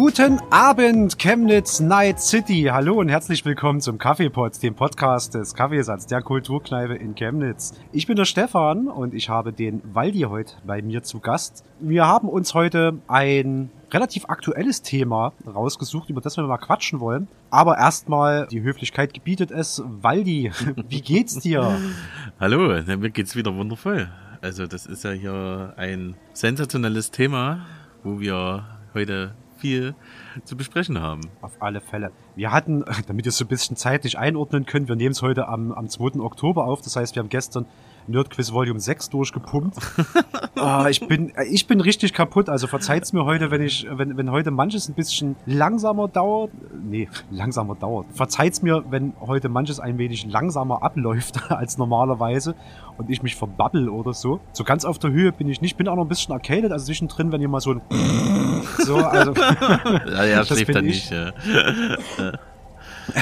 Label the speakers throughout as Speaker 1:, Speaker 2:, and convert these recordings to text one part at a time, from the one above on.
Speaker 1: Guten Abend, Chemnitz Night City. Hallo und herzlich willkommen zum Kaffeepot, dem Podcast des Kaffeesatz der Kulturkneipe in Chemnitz. Ich bin der Stefan und ich habe den Waldi heute bei mir zu Gast. Wir haben uns heute ein relativ aktuelles Thema rausgesucht, über das wir mal quatschen wollen. Aber erstmal, die Höflichkeit gebietet es. Waldi, wie geht's dir?
Speaker 2: Hallo, mir geht's wieder wundervoll. Also das ist ja hier ein sensationelles Thema, wo wir heute viel zu besprechen haben.
Speaker 1: Auf alle Fälle. Wir hatten, damit ihr es so ein bisschen zeitlich einordnen könnt, wir nehmen es heute am, am 2. Oktober auf. Das heißt, wir haben gestern Nerdquiz Volume 6 durchgepumpt. oh, ich bin, ich bin richtig kaputt. Also verzeiht's mir heute, wenn ich, wenn, wenn heute manches ein bisschen langsamer dauert. Nee, langsamer dauert. Verzeiht's mir, wenn heute manches ein wenig langsamer abläuft als normalerweise und ich mich verbabbel oder so. So ganz auf der Höhe bin ich nicht. Bin auch noch ein bisschen arcaded, also zwischendrin, wenn ihr mal so ein so, also.
Speaker 2: ja, ja, schläft er nicht, ja.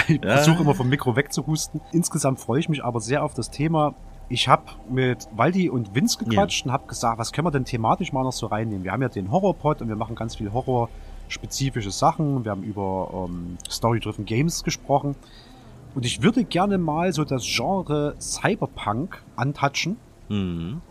Speaker 1: Ich versuche immer vom Mikro wegzuhusten. Insgesamt freue ich mich aber sehr auf das Thema. Ich habe mit Waldi und Vince gequatscht ja. und habe gesagt, was können wir denn thematisch mal noch so reinnehmen? Wir haben ja den Horrorpod und wir machen ganz viel Horror-spezifische Sachen. Wir haben über ähm, Story-Driven Games gesprochen. Und ich würde gerne mal so das Genre Cyberpunk antatschen. Mhm.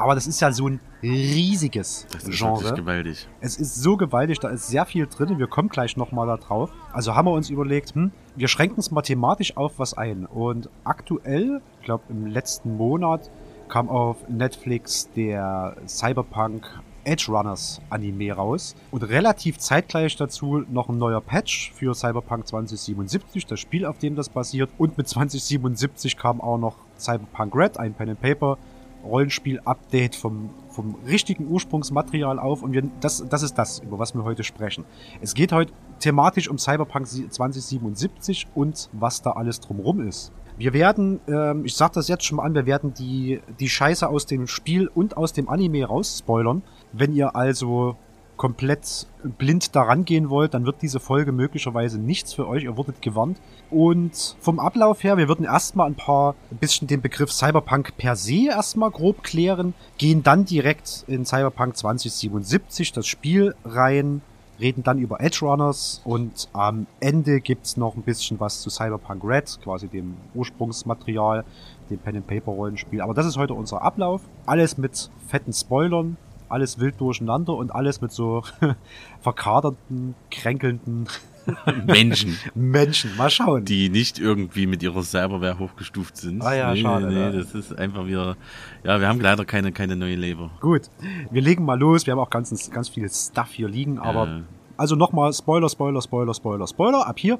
Speaker 1: Aber das ist ja so ein riesiges
Speaker 2: das ist
Speaker 1: Genre.
Speaker 2: gewaltig.
Speaker 1: Es ist so gewaltig, da ist sehr viel drin. Wir kommen gleich nochmal da drauf. Also haben wir uns überlegt, hm, wir schränken es mathematisch auf was ein. Und aktuell, ich glaube im letzten Monat, kam auf Netflix der Cyberpunk Edge Runners Anime raus. Und relativ zeitgleich dazu noch ein neuer Patch für Cyberpunk 2077, das Spiel, auf dem das basiert. Und mit 2077 kam auch noch Cyberpunk Red, ein Pen and Paper Rollenspiel-Update vom, vom richtigen Ursprungsmaterial auf und wir, das, das ist das, über was wir heute sprechen. Es geht heute thematisch um Cyberpunk 2077 und was da alles drumrum ist. Wir werden, ähm, ich sag das jetzt schon mal an, wir werden die, die Scheiße aus dem Spiel und aus dem Anime rausspoilern. Wenn ihr also komplett blind daran gehen wollt, dann wird diese Folge möglicherweise nichts für euch. Ihr wurdet gewarnt. Und vom Ablauf her, wir würden erstmal ein paar, ein bisschen den Begriff Cyberpunk per se erstmal grob klären, gehen dann direkt in Cyberpunk 2077 das Spiel rein, reden dann über Edge Runners und am Ende gibt's noch ein bisschen was zu Cyberpunk Red, quasi dem Ursprungsmaterial, dem Pen and Paper Rollenspiel. Aber das ist heute unser Ablauf. Alles mit fetten Spoilern alles wild durcheinander und alles mit so verkaderten, kränkelnden
Speaker 2: Menschen.
Speaker 1: Menschen, mal schauen.
Speaker 2: Die nicht irgendwie mit ihrer Cyberware hochgestuft sind.
Speaker 1: Ah ja, nee, schade. Nee,
Speaker 2: ja. das ist einfach wieder, ja, wir haben leider keine, keine neue Leber.
Speaker 1: Gut, wir legen mal los. Wir haben auch ganz, ganz viel Stuff hier liegen, aber ja. also nochmal Spoiler, Spoiler, Spoiler, Spoiler, Spoiler, ab hier.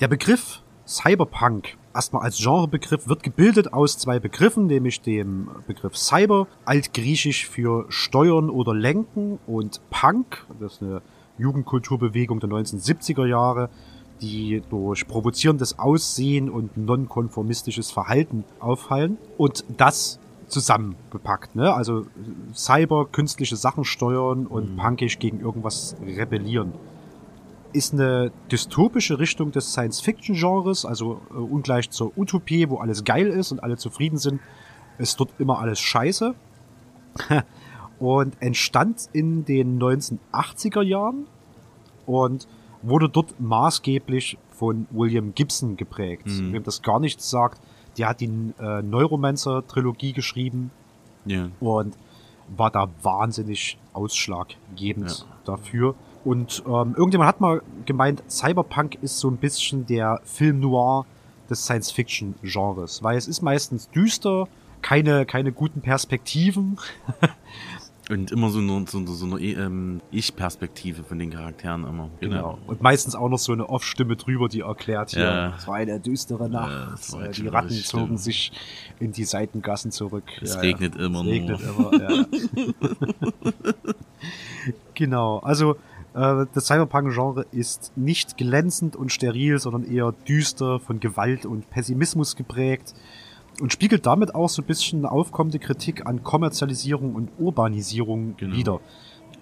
Speaker 1: Der Begriff Cyberpunk erstmal als Genrebegriff wird gebildet aus zwei Begriffen, nämlich dem Begriff Cyber, altgriechisch für steuern oder lenken und Punk, das ist eine Jugendkulturbewegung der 1970er Jahre, die durch provozierendes Aussehen und nonkonformistisches Verhalten auffallen und das zusammengepackt, ne? Also Cyber, künstliche Sachen steuern und mhm. punkisch gegen irgendwas rebellieren ist eine dystopische Richtung des Science-Fiction-Genres, also äh, ungleich zur Utopie, wo alles geil ist und alle zufrieden sind, ist dort immer alles scheiße. und entstand in den 1980er Jahren und wurde dort maßgeblich von William Gibson geprägt. Mhm. Wem das gar nichts sagt, der hat die äh, Neuromancer-Trilogie geschrieben ja. und war da wahnsinnig ausschlaggebend ja. dafür. Und ähm, irgendjemand hat mal gemeint, Cyberpunk ist so ein bisschen der Film Noir des Science-Fiction-Genres, weil es ist meistens düster, keine, keine guten Perspektiven.
Speaker 2: Und immer so eine, so, so eine ähm, Ich-Perspektive von den Charakteren immer.
Speaker 1: Genau. genau. Und meistens auch noch so eine Off-Stimme drüber, die erklärt hier, ja. es war eine düstere Nacht, ja, die Ratten zogen stimmt. sich in die Seitengassen zurück.
Speaker 2: Es ja, regnet immer
Speaker 1: es regnet immer, ja. genau, also äh, das Cyberpunk-Genre ist nicht glänzend und steril, sondern eher düster, von Gewalt und Pessimismus geprägt und spiegelt damit auch so ein bisschen aufkommende Kritik an Kommerzialisierung und Urbanisierung genau. wider.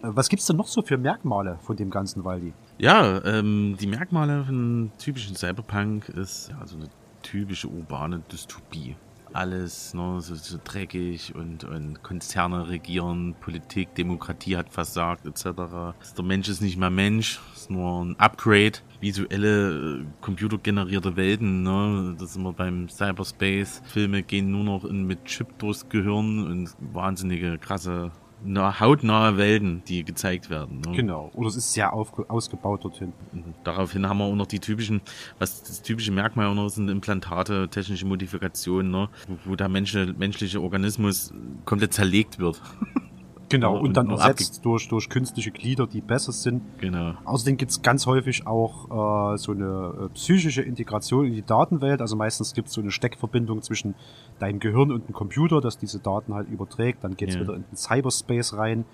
Speaker 1: Äh, was gibt's denn noch so für Merkmale von dem ganzen Waldi?
Speaker 2: Ja, ähm, die Merkmale von typischen Cyberpunk ist ja, so eine typische urbane Dystopie. Alles ne, so, so dreckig und, und Konzerne regieren, Politik, Demokratie hat versagt etc. Der Mensch ist nicht mehr Mensch, ist nur ein Upgrade. Visuelle, äh, computergenerierte Welten, ne? das sind wir beim Cyberspace. Filme gehen nur noch in, mit Chip durchs Gehirn und wahnsinnige, krasse hautnahe Welten, die gezeigt werden.
Speaker 1: Ne? Genau. Oder es ist sehr auf, ausgebaut dorthin.
Speaker 2: Mhm. Daraufhin haben wir auch noch die typischen, was das typische Merkmal auch noch sind Implantate, technische Modifikationen, ne? wo, wo der Mensch, menschliche Organismus komplett zerlegt wird.
Speaker 1: Genau, und, und dann ersetzt durch, durch künstliche Glieder, die besser sind.
Speaker 2: Genau.
Speaker 1: Außerdem gibt's ganz häufig auch äh, so eine äh, psychische Integration in die Datenwelt. Also meistens gibt's so eine Steckverbindung zwischen deinem Gehirn und dem Computer, das diese Daten halt überträgt. Dann geht's ja. wieder in den Cyberspace rein.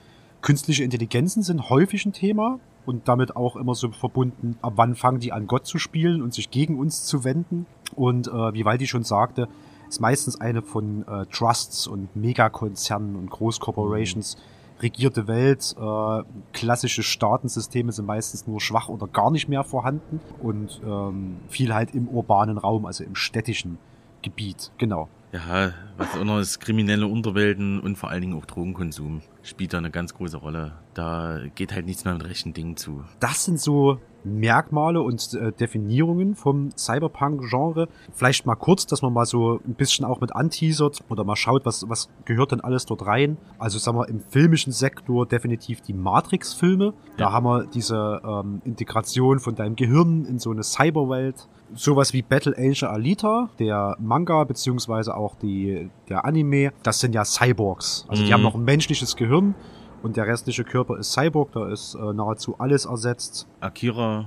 Speaker 1: Künstliche Intelligenzen sind häufig ein Thema und damit auch immer so verbunden, ab wann fangen die an Gott zu spielen und sich gegen uns zu wenden. Und äh, wie Waldi schon sagte, ist meistens eine von äh, Trusts und Megakonzernen und Großcorporations mhm. regierte Welt. Äh, klassische Staatensysteme sind meistens nur schwach oder gar nicht mehr vorhanden und ähm, viel halt im urbanen Raum, also im städtischen Gebiet. Genau.
Speaker 2: Ja, was auch noch ist, kriminelle Unterwelten und vor allen Dingen auch Drogenkonsum spielt da eine ganz große Rolle. Da geht halt nichts mehr mit rechten Dingen zu.
Speaker 1: Das sind so Merkmale und äh, Definierungen vom Cyberpunk-Genre. Vielleicht mal kurz, dass man mal so ein bisschen auch mit anteasert oder mal schaut, was, was gehört denn alles dort rein. Also sagen wir im filmischen Sektor definitiv die Matrix-Filme. Da ja. haben wir diese ähm, Integration von deinem Gehirn in so eine Cyberwelt sowas wie Battle Angel Alita, der Manga beziehungsweise auch die, der Anime, das sind ja Cyborgs. Also mhm. die haben noch ein menschliches Gehirn und der restliche Körper ist Cyborg, da ist äh, nahezu alles ersetzt.
Speaker 2: Akira,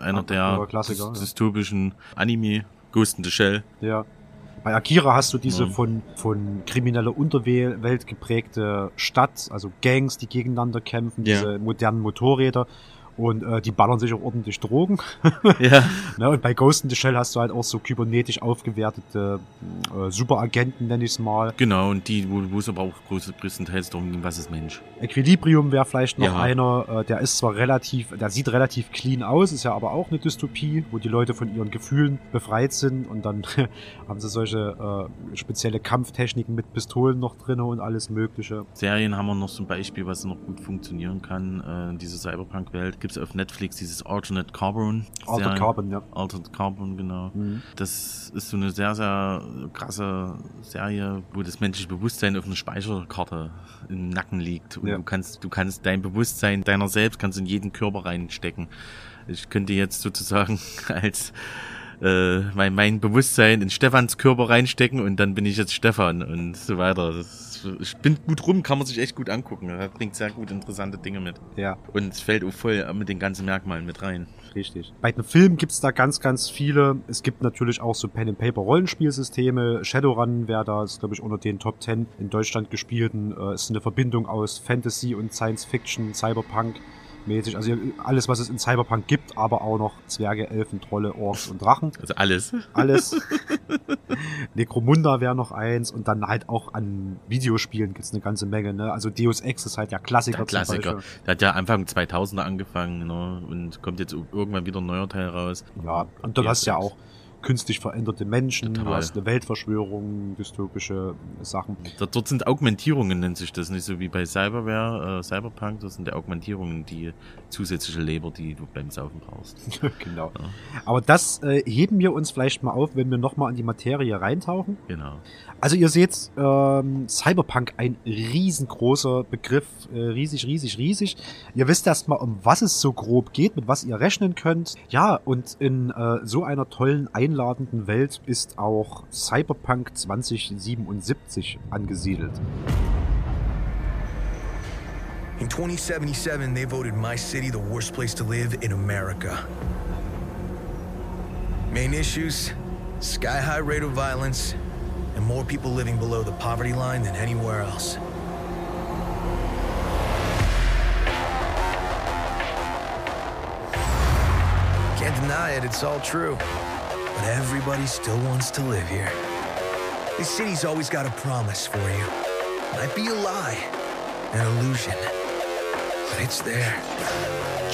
Speaker 2: einer der Klassiker, dystopischen ja. Anime, Ghost in the Shell.
Speaker 1: Ja. Bei Akira hast du diese ja. von, von krimineller Unterwelt geprägte Stadt, also Gangs, die gegeneinander kämpfen, ja. diese modernen Motorräder. Und äh, die ballern sich auch ordentlich Drogen. ja. ne, und bei Ghost in the Shell hast du halt auch so kybernetisch aufgewertete äh, Superagenten, nenn ich es mal.
Speaker 2: Genau, und die, wo es aber auch größtenteils darum ging, was ist Mensch.
Speaker 1: Equilibrium wäre vielleicht noch ja. einer, äh, der ist zwar relativ, der sieht relativ clean aus, ist ja aber auch eine Dystopie, wo die Leute von ihren Gefühlen befreit sind und dann haben sie solche äh, spezielle Kampftechniken mit Pistolen noch drin und alles mögliche.
Speaker 2: Serien haben wir noch zum Beispiel, was noch gut funktionieren kann, äh, diese Cyberpunk-Welt gibt es auf Netflix dieses Alternate Carbon.
Speaker 1: Altered Carbon, ja.
Speaker 2: Altered Carbon, genau. Mhm. Das ist so eine sehr, sehr krasse Serie, wo das menschliche Bewusstsein auf einer Speicherkarte im Nacken liegt. Und ja. du kannst, du kannst dein Bewusstsein deiner selbst kannst in jeden Körper reinstecken. Ich könnte jetzt sozusagen als äh, mein, mein Bewusstsein in Stefans Körper reinstecken und dann bin ich jetzt Stefan und so weiter. Das spinnt gut rum, kann man sich echt gut angucken. Das bringt sehr gut interessante Dinge mit.
Speaker 1: Ja.
Speaker 2: Und es fällt auch voll mit den ganzen Merkmalen mit rein.
Speaker 1: Richtig. Bei den Filmen gibt's da ganz, ganz viele. Es gibt natürlich auch so Pen-and-Paper-Rollenspielsysteme. Shadowrun wäre da, ist glaube ich unter den Top 10 in Deutschland gespielten. Äh, ist eine Verbindung aus Fantasy und Science Fiction, Cyberpunk mäßig. Also alles, was es in Cyberpunk gibt, aber auch noch Zwerge, Elfen, Trolle, Orks und Drachen.
Speaker 2: Also alles.
Speaker 1: Alles. Necromunda wäre noch eins und dann halt auch an Videospielen gibt's eine ganze Menge. Ne? Also Deus Ex ist halt ja Klassiker. Der
Speaker 2: Klassiker. Der hat ja Anfang 2000er angefangen ne? und kommt jetzt irgendwann wieder ein neuer Teil raus.
Speaker 1: Ja, und dann hast du ja auch künstlich veränderte Menschen, Total. du hast eine Weltverschwörung, dystopische Sachen.
Speaker 2: Dort, sind Augmentierungen, nennt sich das, nicht so wie bei Cyberware, äh, Cyberpunk, das sind die Augmentierungen, die zusätzliche Leber, die du beim Saufen brauchst.
Speaker 1: genau. Ja. Aber das äh, heben wir uns vielleicht mal auf, wenn wir nochmal in die Materie reintauchen.
Speaker 2: Genau.
Speaker 1: Also ihr seht, ähm, Cyberpunk ein riesengroßer Begriff, äh, riesig, riesig, riesig. Ihr wisst erstmal, um was es so grob geht, mit was ihr rechnen könnt. Ja, und in äh, so einer tollen, einladenden Welt ist auch Cyberpunk 2077 angesiedelt. In 2077 they voted my city the worst place to live in America. Main issues, sky high rate of violence, and more people living below the poverty line than anywhere else. Can't deny it, it's all true. But everybody still wants to live here. This city's always got a promise for you. Might be a lie, an illusion. But it's there,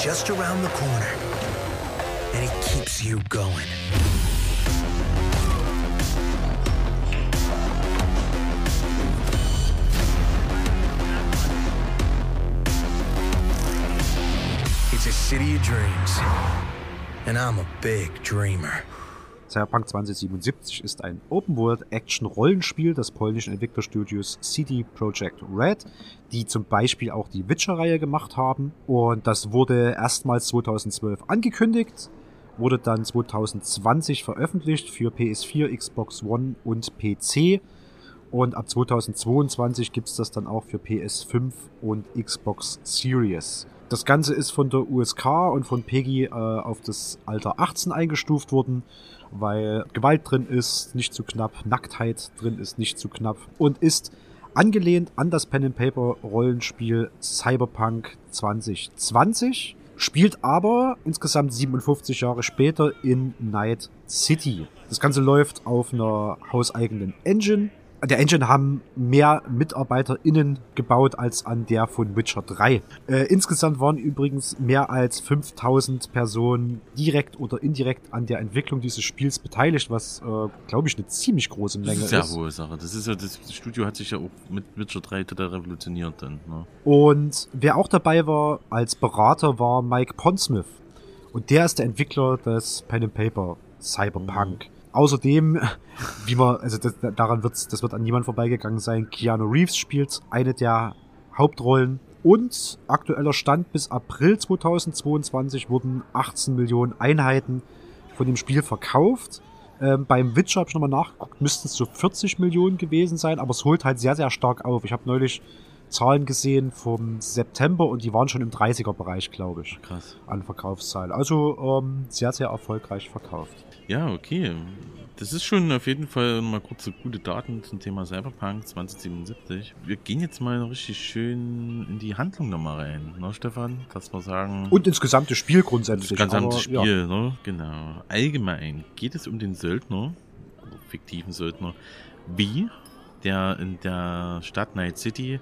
Speaker 1: just around the corner. And it keeps you going. City of dreams. And I'm a big dreamer. Cyberpunk 2077 ist ein Open-World-Action-Rollenspiel des polnischen Entwicklerstudios CD Projekt Red, die zum Beispiel auch die Witcher-Reihe gemacht haben. Und das wurde erstmals 2012 angekündigt, wurde dann 2020 veröffentlicht für PS4, Xbox One und PC. Und ab 2022 gibt's das dann auch für PS5 und Xbox Series. Das Ganze ist von der USK und von PEGI äh, auf das Alter 18 eingestuft worden weil Gewalt drin ist, nicht zu knapp, Nacktheit drin ist, nicht zu knapp. Und ist angelehnt an das Pen and Paper Rollenspiel Cyberpunk 2020, spielt aber insgesamt 57 Jahre später in Night City. Das Ganze läuft auf einer hauseigenen Engine der Engine haben mehr MitarbeiterInnen gebaut als an der von Witcher 3. Äh, insgesamt waren übrigens mehr als 5000 Personen direkt oder indirekt an der Entwicklung dieses Spiels beteiligt, was, äh, glaube ich, eine ziemlich große Menge ist.
Speaker 2: Das ist ja hohe Sache. Das ist ja, das Studio hat sich ja auch mit Witcher 3 total revolutioniert dann. Ne?
Speaker 1: Und wer auch dabei war als Berater war Mike Pondsmith. Und der ist der Entwickler des Pen and Paper Cyberpunk. Außerdem, wie man, also das, daran wird's, das wird an niemand vorbeigegangen sein. Keanu Reeves spielt eine der Hauptrollen. Und aktueller Stand bis April 2022 wurden 18 Millionen Einheiten von dem Spiel verkauft. Ähm, beim Witcher habe ich nochmal nachgeguckt, müssten es so 40 Millionen gewesen sein, aber es holt halt sehr, sehr stark auf. Ich habe neulich Zahlen gesehen vom September und die waren schon im 30er-Bereich, glaube ich.
Speaker 2: Krass.
Speaker 1: An Verkaufszahlen. Also ähm, sehr, sehr erfolgreich verkauft.
Speaker 2: Ja, okay. Das ist schon auf jeden Fall mal kurze gute Daten zum Thema Cyberpunk 2077. Wir gehen jetzt mal richtig schön in die Handlung nochmal rein, ne, Stefan? Dass wir sagen.
Speaker 1: Und ins gesamte Spiel grundsätzlich. Das
Speaker 2: gesamte aber, Spiel, ja. ne? Genau. Allgemein geht es um den Söldner, also fiktiven Söldner, wie der in der Stadt Night City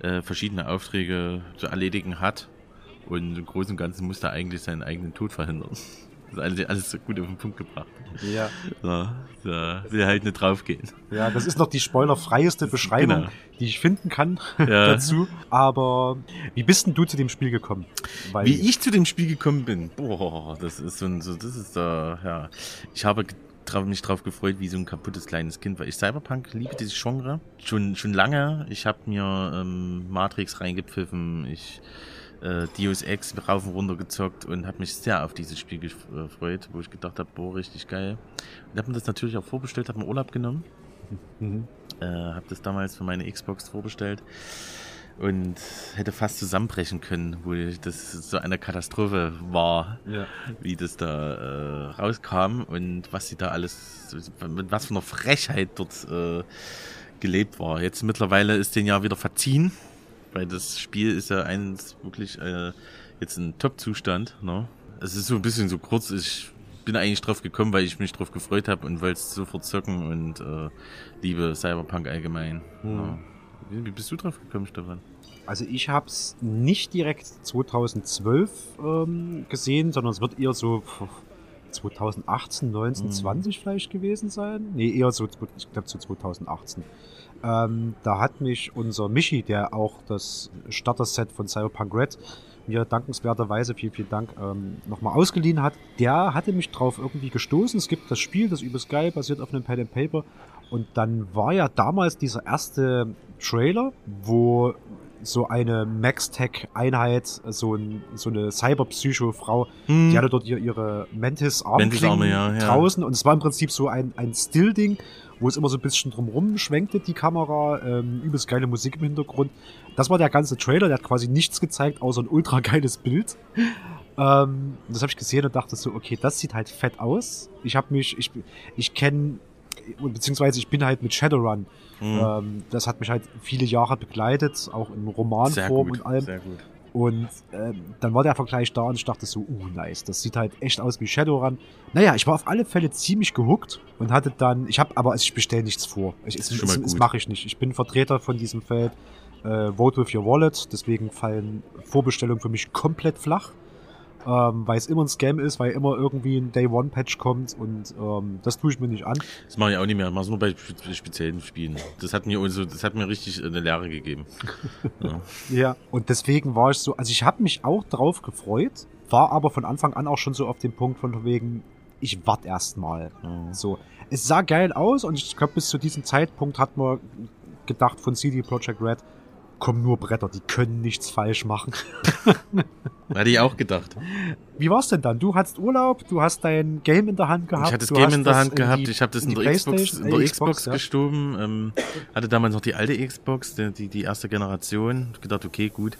Speaker 2: äh, verschiedene Aufträge zu erledigen hat. Und im Großen und Ganzen muss er eigentlich seinen eigenen Tod verhindern. Das ist alles, alles gut auf den Punkt gebracht.
Speaker 1: Ja.
Speaker 2: So, so, will halt nicht draufgehen.
Speaker 1: Ja, das ist noch die spoilerfreieste Beschreibung, genau. die ich finden kann ja. dazu. Aber wie bist denn du zu dem Spiel gekommen?
Speaker 2: Weil wie ich zu dem Spiel gekommen bin? Boah, das ist so, ein, so das ist da, ja. Ich habe mich drauf gefreut, wie so ein kaputtes kleines Kind, weil ich Cyberpunk liebe dieses Genre schon schon lange. Ich habe mir ähm, Matrix reingepfiffen. Ich äh, Deus Ex rauf und runter gezockt und habe mich sehr auf dieses Spiel gefreut, wo ich gedacht habe, boah, richtig geil. Und habe mir das natürlich auch vorbestellt, habe mir Urlaub genommen. Mhm. Äh, habe das damals für meine Xbox vorbestellt und hätte fast zusammenbrechen können, wo das so eine Katastrophe war, ja. wie das da äh, rauskam und was sie da alles, mit was für einer Frechheit dort äh, gelebt war. Jetzt mittlerweile ist den ja wieder verziehen weil das Spiel ist ja eins wirklich äh, jetzt ein Top-Zustand. Ne? Es ist so ein bisschen so kurz, ich bin eigentlich drauf gekommen, weil ich mich drauf gefreut habe und wollte es sofort zocken und äh, liebe Cyberpunk allgemein. Hm. Ne? Wie, bist du drauf gekommen, Stefan?
Speaker 1: Also ich habe es nicht direkt 2012 ähm, gesehen, sondern es wird eher so 2018, 19, mhm. 20 vielleicht gewesen sein. Nee, eher so, ich glaube zu 2018. Ähm, da hat mich unser Michi, der auch das Starter-Set von Cyberpunk Red mir dankenswerterweise, vielen, vielen Dank, ähm, nochmal ausgeliehen hat. Der hatte mich drauf irgendwie gestoßen. Es gibt das Spiel, das übelst geil, basiert auf einem Pen and Paper. Und dann war ja damals dieser erste Trailer, wo so eine Max-Tech-Einheit, so, ein, so eine Cyber-Psycho-Frau, hm. die hatte dort ihre Mantis-Armklingen ja, ja. draußen und es war im Prinzip so ein, ein Still-Ding wo es immer so ein bisschen drumrum schwenkte, die Kamera, ähm, übelst geile Musik im Hintergrund. Das war der ganze Trailer, der hat quasi nichts gezeigt, außer ein ultra geiles Bild. Ähm, das habe ich gesehen und dachte so, okay, das sieht halt fett aus. Ich habe mich, ich, ich kenne, beziehungsweise ich bin halt mit Shadowrun. Mhm. Ähm, das hat mich halt viele Jahre begleitet, auch in Romanform und allem. Sehr gut. Und ähm, dann war der Vergleich da und ich dachte so, uh, nice, das sieht halt echt aus wie Shadowrun. Naja, ich war auf alle Fälle ziemlich gehuckt und hatte dann, ich habe aber, also ich bestelle nichts vor. Ich, das, das, das mache ich nicht. Ich bin Vertreter von diesem Feld. Äh, Vote with your wallet, deswegen fallen Vorbestellungen für mich komplett flach. Ähm, weil es immer ein Scam ist, weil immer irgendwie ein Day-One-Patch kommt und ähm, das tue ich mir nicht an.
Speaker 2: Das mache ich auch nicht mehr, mache es nur bei speziellen Spielen. Das hat mir also, das hat mir richtig eine Lehre gegeben.
Speaker 1: ja. ja, und deswegen war ich so, also ich habe mich auch drauf gefreut, war aber von Anfang an auch schon so auf dem Punkt von wegen, ich warte erstmal. Mhm. So, es sah geil aus und ich glaube, bis zu diesem Zeitpunkt hat man gedacht von CD Projekt Red, kommen nur Bretter, die können nichts falsch machen.
Speaker 2: Hätte ich auch gedacht.
Speaker 1: Wie war's denn dann? Du hattest Urlaub, du hast dein Game in der Hand gehabt.
Speaker 2: Ich hatte das Game in der Hand gehabt, die, ich habe das in, in der Xbox, in der Xbox, ja. gestoben, ähm, hatte damals noch die alte Xbox, die, die, die erste Generation. Ich gedacht, okay, gut,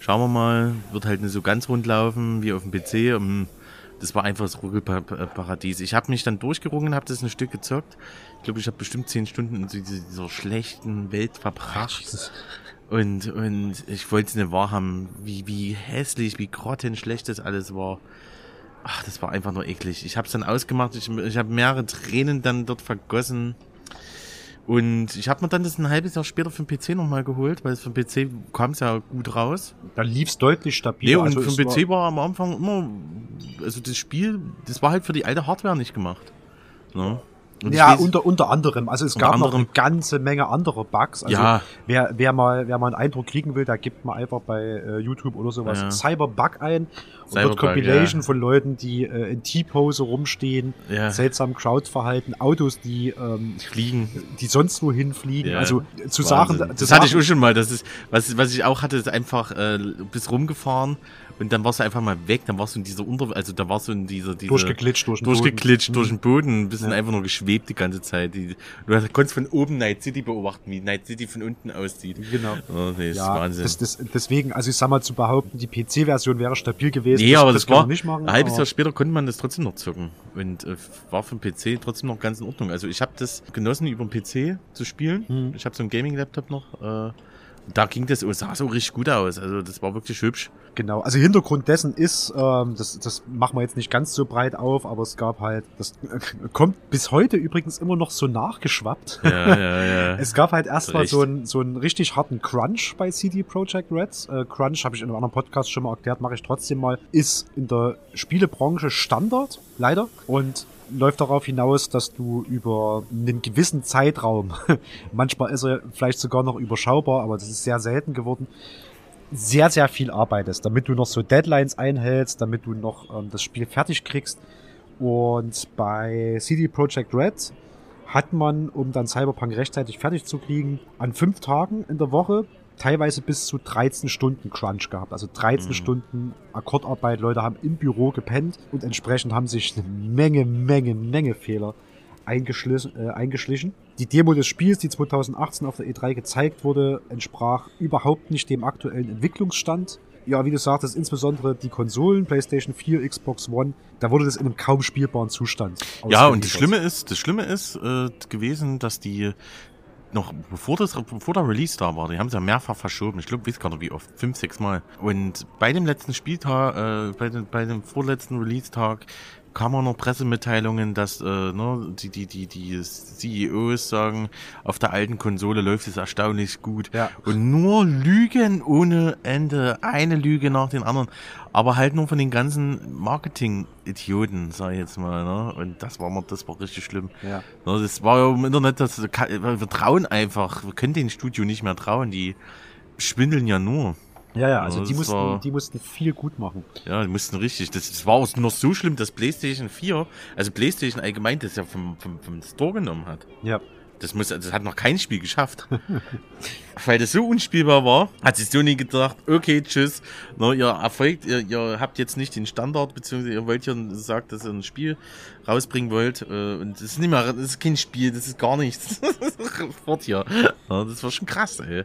Speaker 2: schauen wir mal, wird halt nicht so ganz rund laufen wie auf dem PC. Um, ähm, das war einfach das Ruckelparadies. Ich habe mich dann durchgerungen, habe das ein Stück gezockt. Ich glaube, ich habe bestimmt zehn Stunden in dieser schlechten Welt verbracht. Und, und ich wollte es nicht wahrhaben, wie, wie hässlich, wie grottenschlecht das alles war. Ach, das war einfach nur eklig. Ich habe es dann ausgemacht, ich, ich habe mehrere Tränen dann dort vergossen. Und ich habe mir dann das ein halbes Jahr später den PC nochmal geholt, weil es den PC kam es ja gut raus.
Speaker 1: Da lief es deutlich stabil.
Speaker 2: Nee, und also den PC war am Anfang immer, also das Spiel, das war halt für die alte Hardware nicht gemacht.
Speaker 1: Ne? Und ja, unter, unter anderem. Also es gab noch eine ganze Menge anderer Bugs. Also
Speaker 2: ja.
Speaker 1: wer, wer, mal, wer mal einen Eindruck kriegen will, da gibt man einfach bei äh, YouTube oder sowas ja. Cyberbug ein und wird Compilation ja. von Leuten, die äh, in T-Pose rumstehen, ja. seltsam Crowdverhalten, Autos, die ähm,
Speaker 2: fliegen,
Speaker 1: die sonst wohin fliegen. Ja. Also zu Sachen.
Speaker 2: Das zu hatte ich auch schon mal. Das ist, was, was ich auch hatte, ist einfach äh, bis rumgefahren und dann warst du einfach mal weg, dann warst du in dieser Unter, also da warst du in dieser, dieser
Speaker 1: durchgeklitscht durch den
Speaker 2: durchgeklitscht Boden. durch den Boden, bist ja. einfach nur geschwebt die ganze Zeit. Du konntest von oben Night City beobachten, wie Night City von unten aussieht.
Speaker 1: Genau.
Speaker 2: Oh, nee, ist ja, Wahnsinn. Das,
Speaker 1: das, deswegen, also ich sag mal zu behaupten, die PC-Version wäre stabil gewesen.
Speaker 2: Nee, das, aber das, das war, nicht machen, ein halbes Jahr später konnte man das trotzdem noch zocken und äh, war für den PC trotzdem noch ganz in Ordnung. Also ich habe das genossen, über den PC zu spielen. Hm. Ich habe so einen Gaming-Laptop noch. Äh, da ging das, sah so richtig gut aus. Also das war wirklich hübsch.
Speaker 1: Genau, also Hintergrund dessen ist, ähm, das, das machen wir jetzt nicht ganz so breit auf, aber es gab halt, das äh, kommt bis heute übrigens immer noch so nachgeschwappt.
Speaker 2: Ja, ja, ja.
Speaker 1: es gab halt erstmal so einen so einen richtig harten Crunch bei CD Projekt Reds. Äh, Crunch habe ich in einem anderen Podcast schon mal erklärt, mache ich trotzdem mal, ist in der Spielebranche Standard, leider. Und läuft darauf hinaus, dass du über einen gewissen Zeitraum, manchmal ist er vielleicht sogar noch überschaubar, aber das ist sehr selten geworden, sehr, sehr viel arbeitest, damit du noch so Deadlines einhältst, damit du noch ähm, das Spiel fertig kriegst. Und bei CD Projekt Red hat man, um dann Cyberpunk rechtzeitig fertig zu kriegen, an fünf Tagen in der Woche teilweise bis zu 13 Stunden Crunch gehabt. Also 13 mhm. Stunden Akkordarbeit. Leute haben im Büro gepennt und entsprechend haben sich eine Menge, Menge, Menge Fehler eingeschlichen, äh, eingeschlichen. Die Demo des Spiels, die 2018 auf der E3 gezeigt wurde, entsprach überhaupt nicht dem aktuellen Entwicklungsstand. Ja, wie du sagtest, insbesondere die Konsolen, PlayStation 4, Xbox One, da wurde das in einem kaum spielbaren Zustand.
Speaker 2: Ja, und das Schlimme ist, das Schlimme ist äh, gewesen, dass die noch bevor das bevor der Release da war, die haben sie ja mehrfach verschoben. Ich glaube, weiß gar nicht wie oft, fünf, sechs Mal. Und bei dem letzten Spieltag, äh, bei, dem, bei dem vorletzten Release-Tag kam auch noch Pressemitteilungen, dass äh, ne, die, die, die, die CEOs sagen, auf der alten Konsole läuft es erstaunlich gut.
Speaker 1: Ja.
Speaker 2: Und nur Lügen ohne Ende, eine Lüge nach den anderen. Aber halt nur von den ganzen Marketing-Idioten, sag ich jetzt mal. Ne? Und das war mal, das war richtig schlimm.
Speaker 1: Ja.
Speaker 2: Ne, das war ja im Internet, das, wir trauen einfach, wir können den Studio nicht mehr trauen, die schwindeln ja nur.
Speaker 1: Ja, ja, also, die, mussten, war, die mussten viel gut machen.
Speaker 2: Ja, die mussten richtig. Das, das war auch noch so schlimm, dass PlayStation 4, also PlayStation allgemein, das ja vom, vom, vom Store genommen hat.
Speaker 1: Ja.
Speaker 2: Das, muss, das hat noch kein Spiel geschafft. Weil das so unspielbar war, hat sich Sony gedacht, okay, tschüss, no, ihr erfolgt, ihr, ihr habt jetzt nicht den Standard, beziehungsweise ihr wollt ja sagt, dass ihr ein Spiel rausbringen wollt. Äh, und das ist nicht mehr, das ist kein Spiel, das ist gar nichts. Fort hier. Ja, das war schon krass, ey.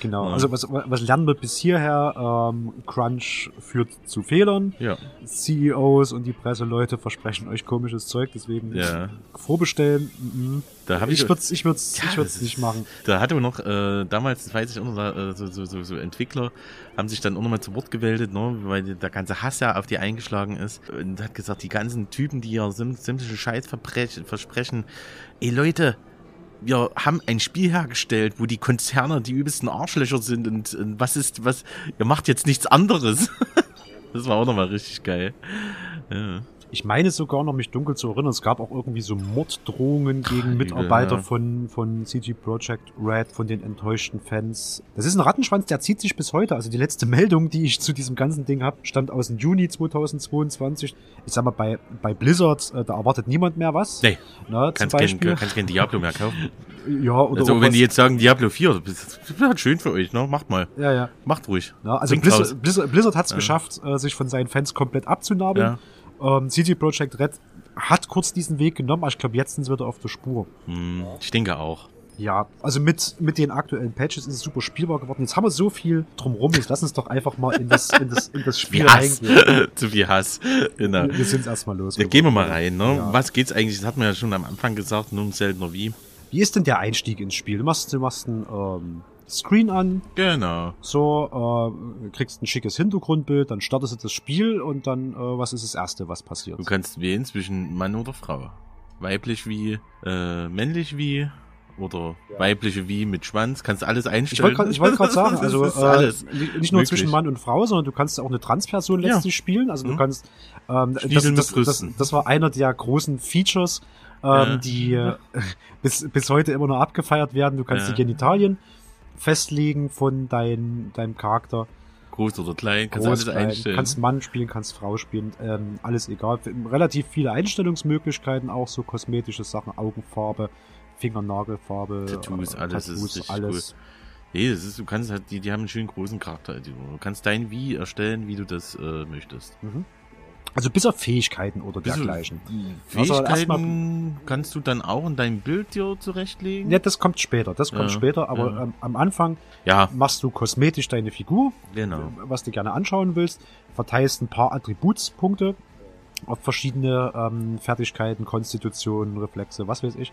Speaker 1: Genau, also was, was lernen wir bis hierher? Ähm, Crunch führt zu Fehlern.
Speaker 2: Ja.
Speaker 1: CEOs und die Presseleute versprechen euch komisches Zeug, deswegen
Speaker 2: ja.
Speaker 1: vorbestellen. Mhm.
Speaker 2: Da hab ich
Speaker 1: ich würde es ich würd's, ja, ich würd's nicht machen.
Speaker 2: Da hatte man noch, äh, damals, das weiß ich auch noch, äh, so, so, so, so Entwickler haben sich dann auch nochmal zu Wort gewählt, ne, weil der ganze Hass ja auf die eingeschlagen ist und hat gesagt, die ganzen Typen, die ja sämtliche Scheiß versprechen, ey Leute, wir haben ein Spiel hergestellt, wo die Konzerne die übelsten Arschlöcher sind und, und was ist, was, ihr macht jetzt nichts anderes. Das war auch nochmal richtig geil.
Speaker 1: Ja. Ich meine sogar noch, mich dunkel zu erinnern, es gab auch irgendwie so Morddrohungen gegen Mitarbeiter von, von CG Projekt Red, von den enttäuschten Fans. Das ist ein Rattenschwanz, der zieht sich bis heute. Also die letzte Meldung, die ich zu diesem ganzen Ding habe, stammt aus dem Juni 2022. Ich sag mal, bei, bei Blizzard, äh, da erwartet niemand mehr was.
Speaker 2: Nee. Na, kannst, zum Beispiel. Kein, kannst kein Diablo mehr kaufen.
Speaker 1: Ja, oder
Speaker 2: Also, wenn die jetzt sagen Diablo 4, das ist halt schön für euch, ne? Macht mal.
Speaker 1: Ja, ja.
Speaker 2: Macht ruhig.
Speaker 1: Ja, also Blizzard, Blizzard, Blizzard hat es ja. geschafft, äh, sich von seinen Fans komplett abzunabeln. Ja. Ähm, CD Projekt Red hat kurz diesen Weg genommen, aber ich glaube, jetzt sind sie wieder auf der Spur.
Speaker 2: Hm, ich denke auch.
Speaker 1: Ja, also mit, mit den aktuellen Patches ist es super spielbar geworden. Jetzt haben wir so viel drumrum, jetzt lass uns doch einfach mal in das, in das, in das Spiel reingehen.
Speaker 2: Zu viel Hass.
Speaker 1: Genau. Wir, wir sind erstmal los.
Speaker 2: Ja, gehen wir mal rein, ne? Ja. Was geht's eigentlich? Das hat man ja schon am Anfang gesagt, nun seltener wie.
Speaker 1: Wie ist denn der Einstieg ins Spiel? Du machst, du machst ein, ähm, Screen an.
Speaker 2: Genau.
Speaker 1: So, äh, kriegst ein schickes Hintergrundbild, dann startest du das Spiel und dann, äh, was ist das Erste, was passiert?
Speaker 2: Du kannst wählen zwischen Mann oder Frau. Weiblich wie, äh, männlich wie oder ja. weibliche wie mit Schwanz, kannst alles einstellen.
Speaker 1: Ich wollte wollt gerade sagen, also äh, nicht nur möglich. zwischen Mann und Frau, sondern du kannst auch eine Transperson letztlich ja. spielen. Also du mhm. kannst ähm, das, das, das, das, war einer der großen Features, ähm, ja. die äh, bis, bis heute immer noch abgefeiert werden. Du kannst die Genitalien festlegen von dein, deinem Charakter.
Speaker 2: Groß oder klein,
Speaker 1: kannst Groß, alles einstellen. Kannst Mann spielen, kannst Frau spielen, ähm, alles egal. Relativ viele Einstellungsmöglichkeiten, auch so kosmetische Sachen, Augenfarbe, Fingernagelfarbe,
Speaker 2: Tattoos, äh, alles Tattoos, ist alles. Cool. Nee, das ist, du kannst halt, die, die haben einen schönen großen Charakter. Du kannst dein Wie erstellen, wie du das äh, möchtest. Mhm.
Speaker 1: Also bis auf Fähigkeiten oder bis dergleichen.
Speaker 2: Fähigkeiten also kannst du dann auch in deinem Bild dir zurechtlegen?
Speaker 1: Ja, das kommt später. Das kommt ja, später, aber ja. ähm, am Anfang
Speaker 2: ja.
Speaker 1: machst du kosmetisch deine Figur,
Speaker 2: genau.
Speaker 1: was du gerne anschauen willst, verteilst ein paar Attributspunkte auf verschiedene ähm, Fertigkeiten, Konstitutionen, Reflexe, was weiß ich.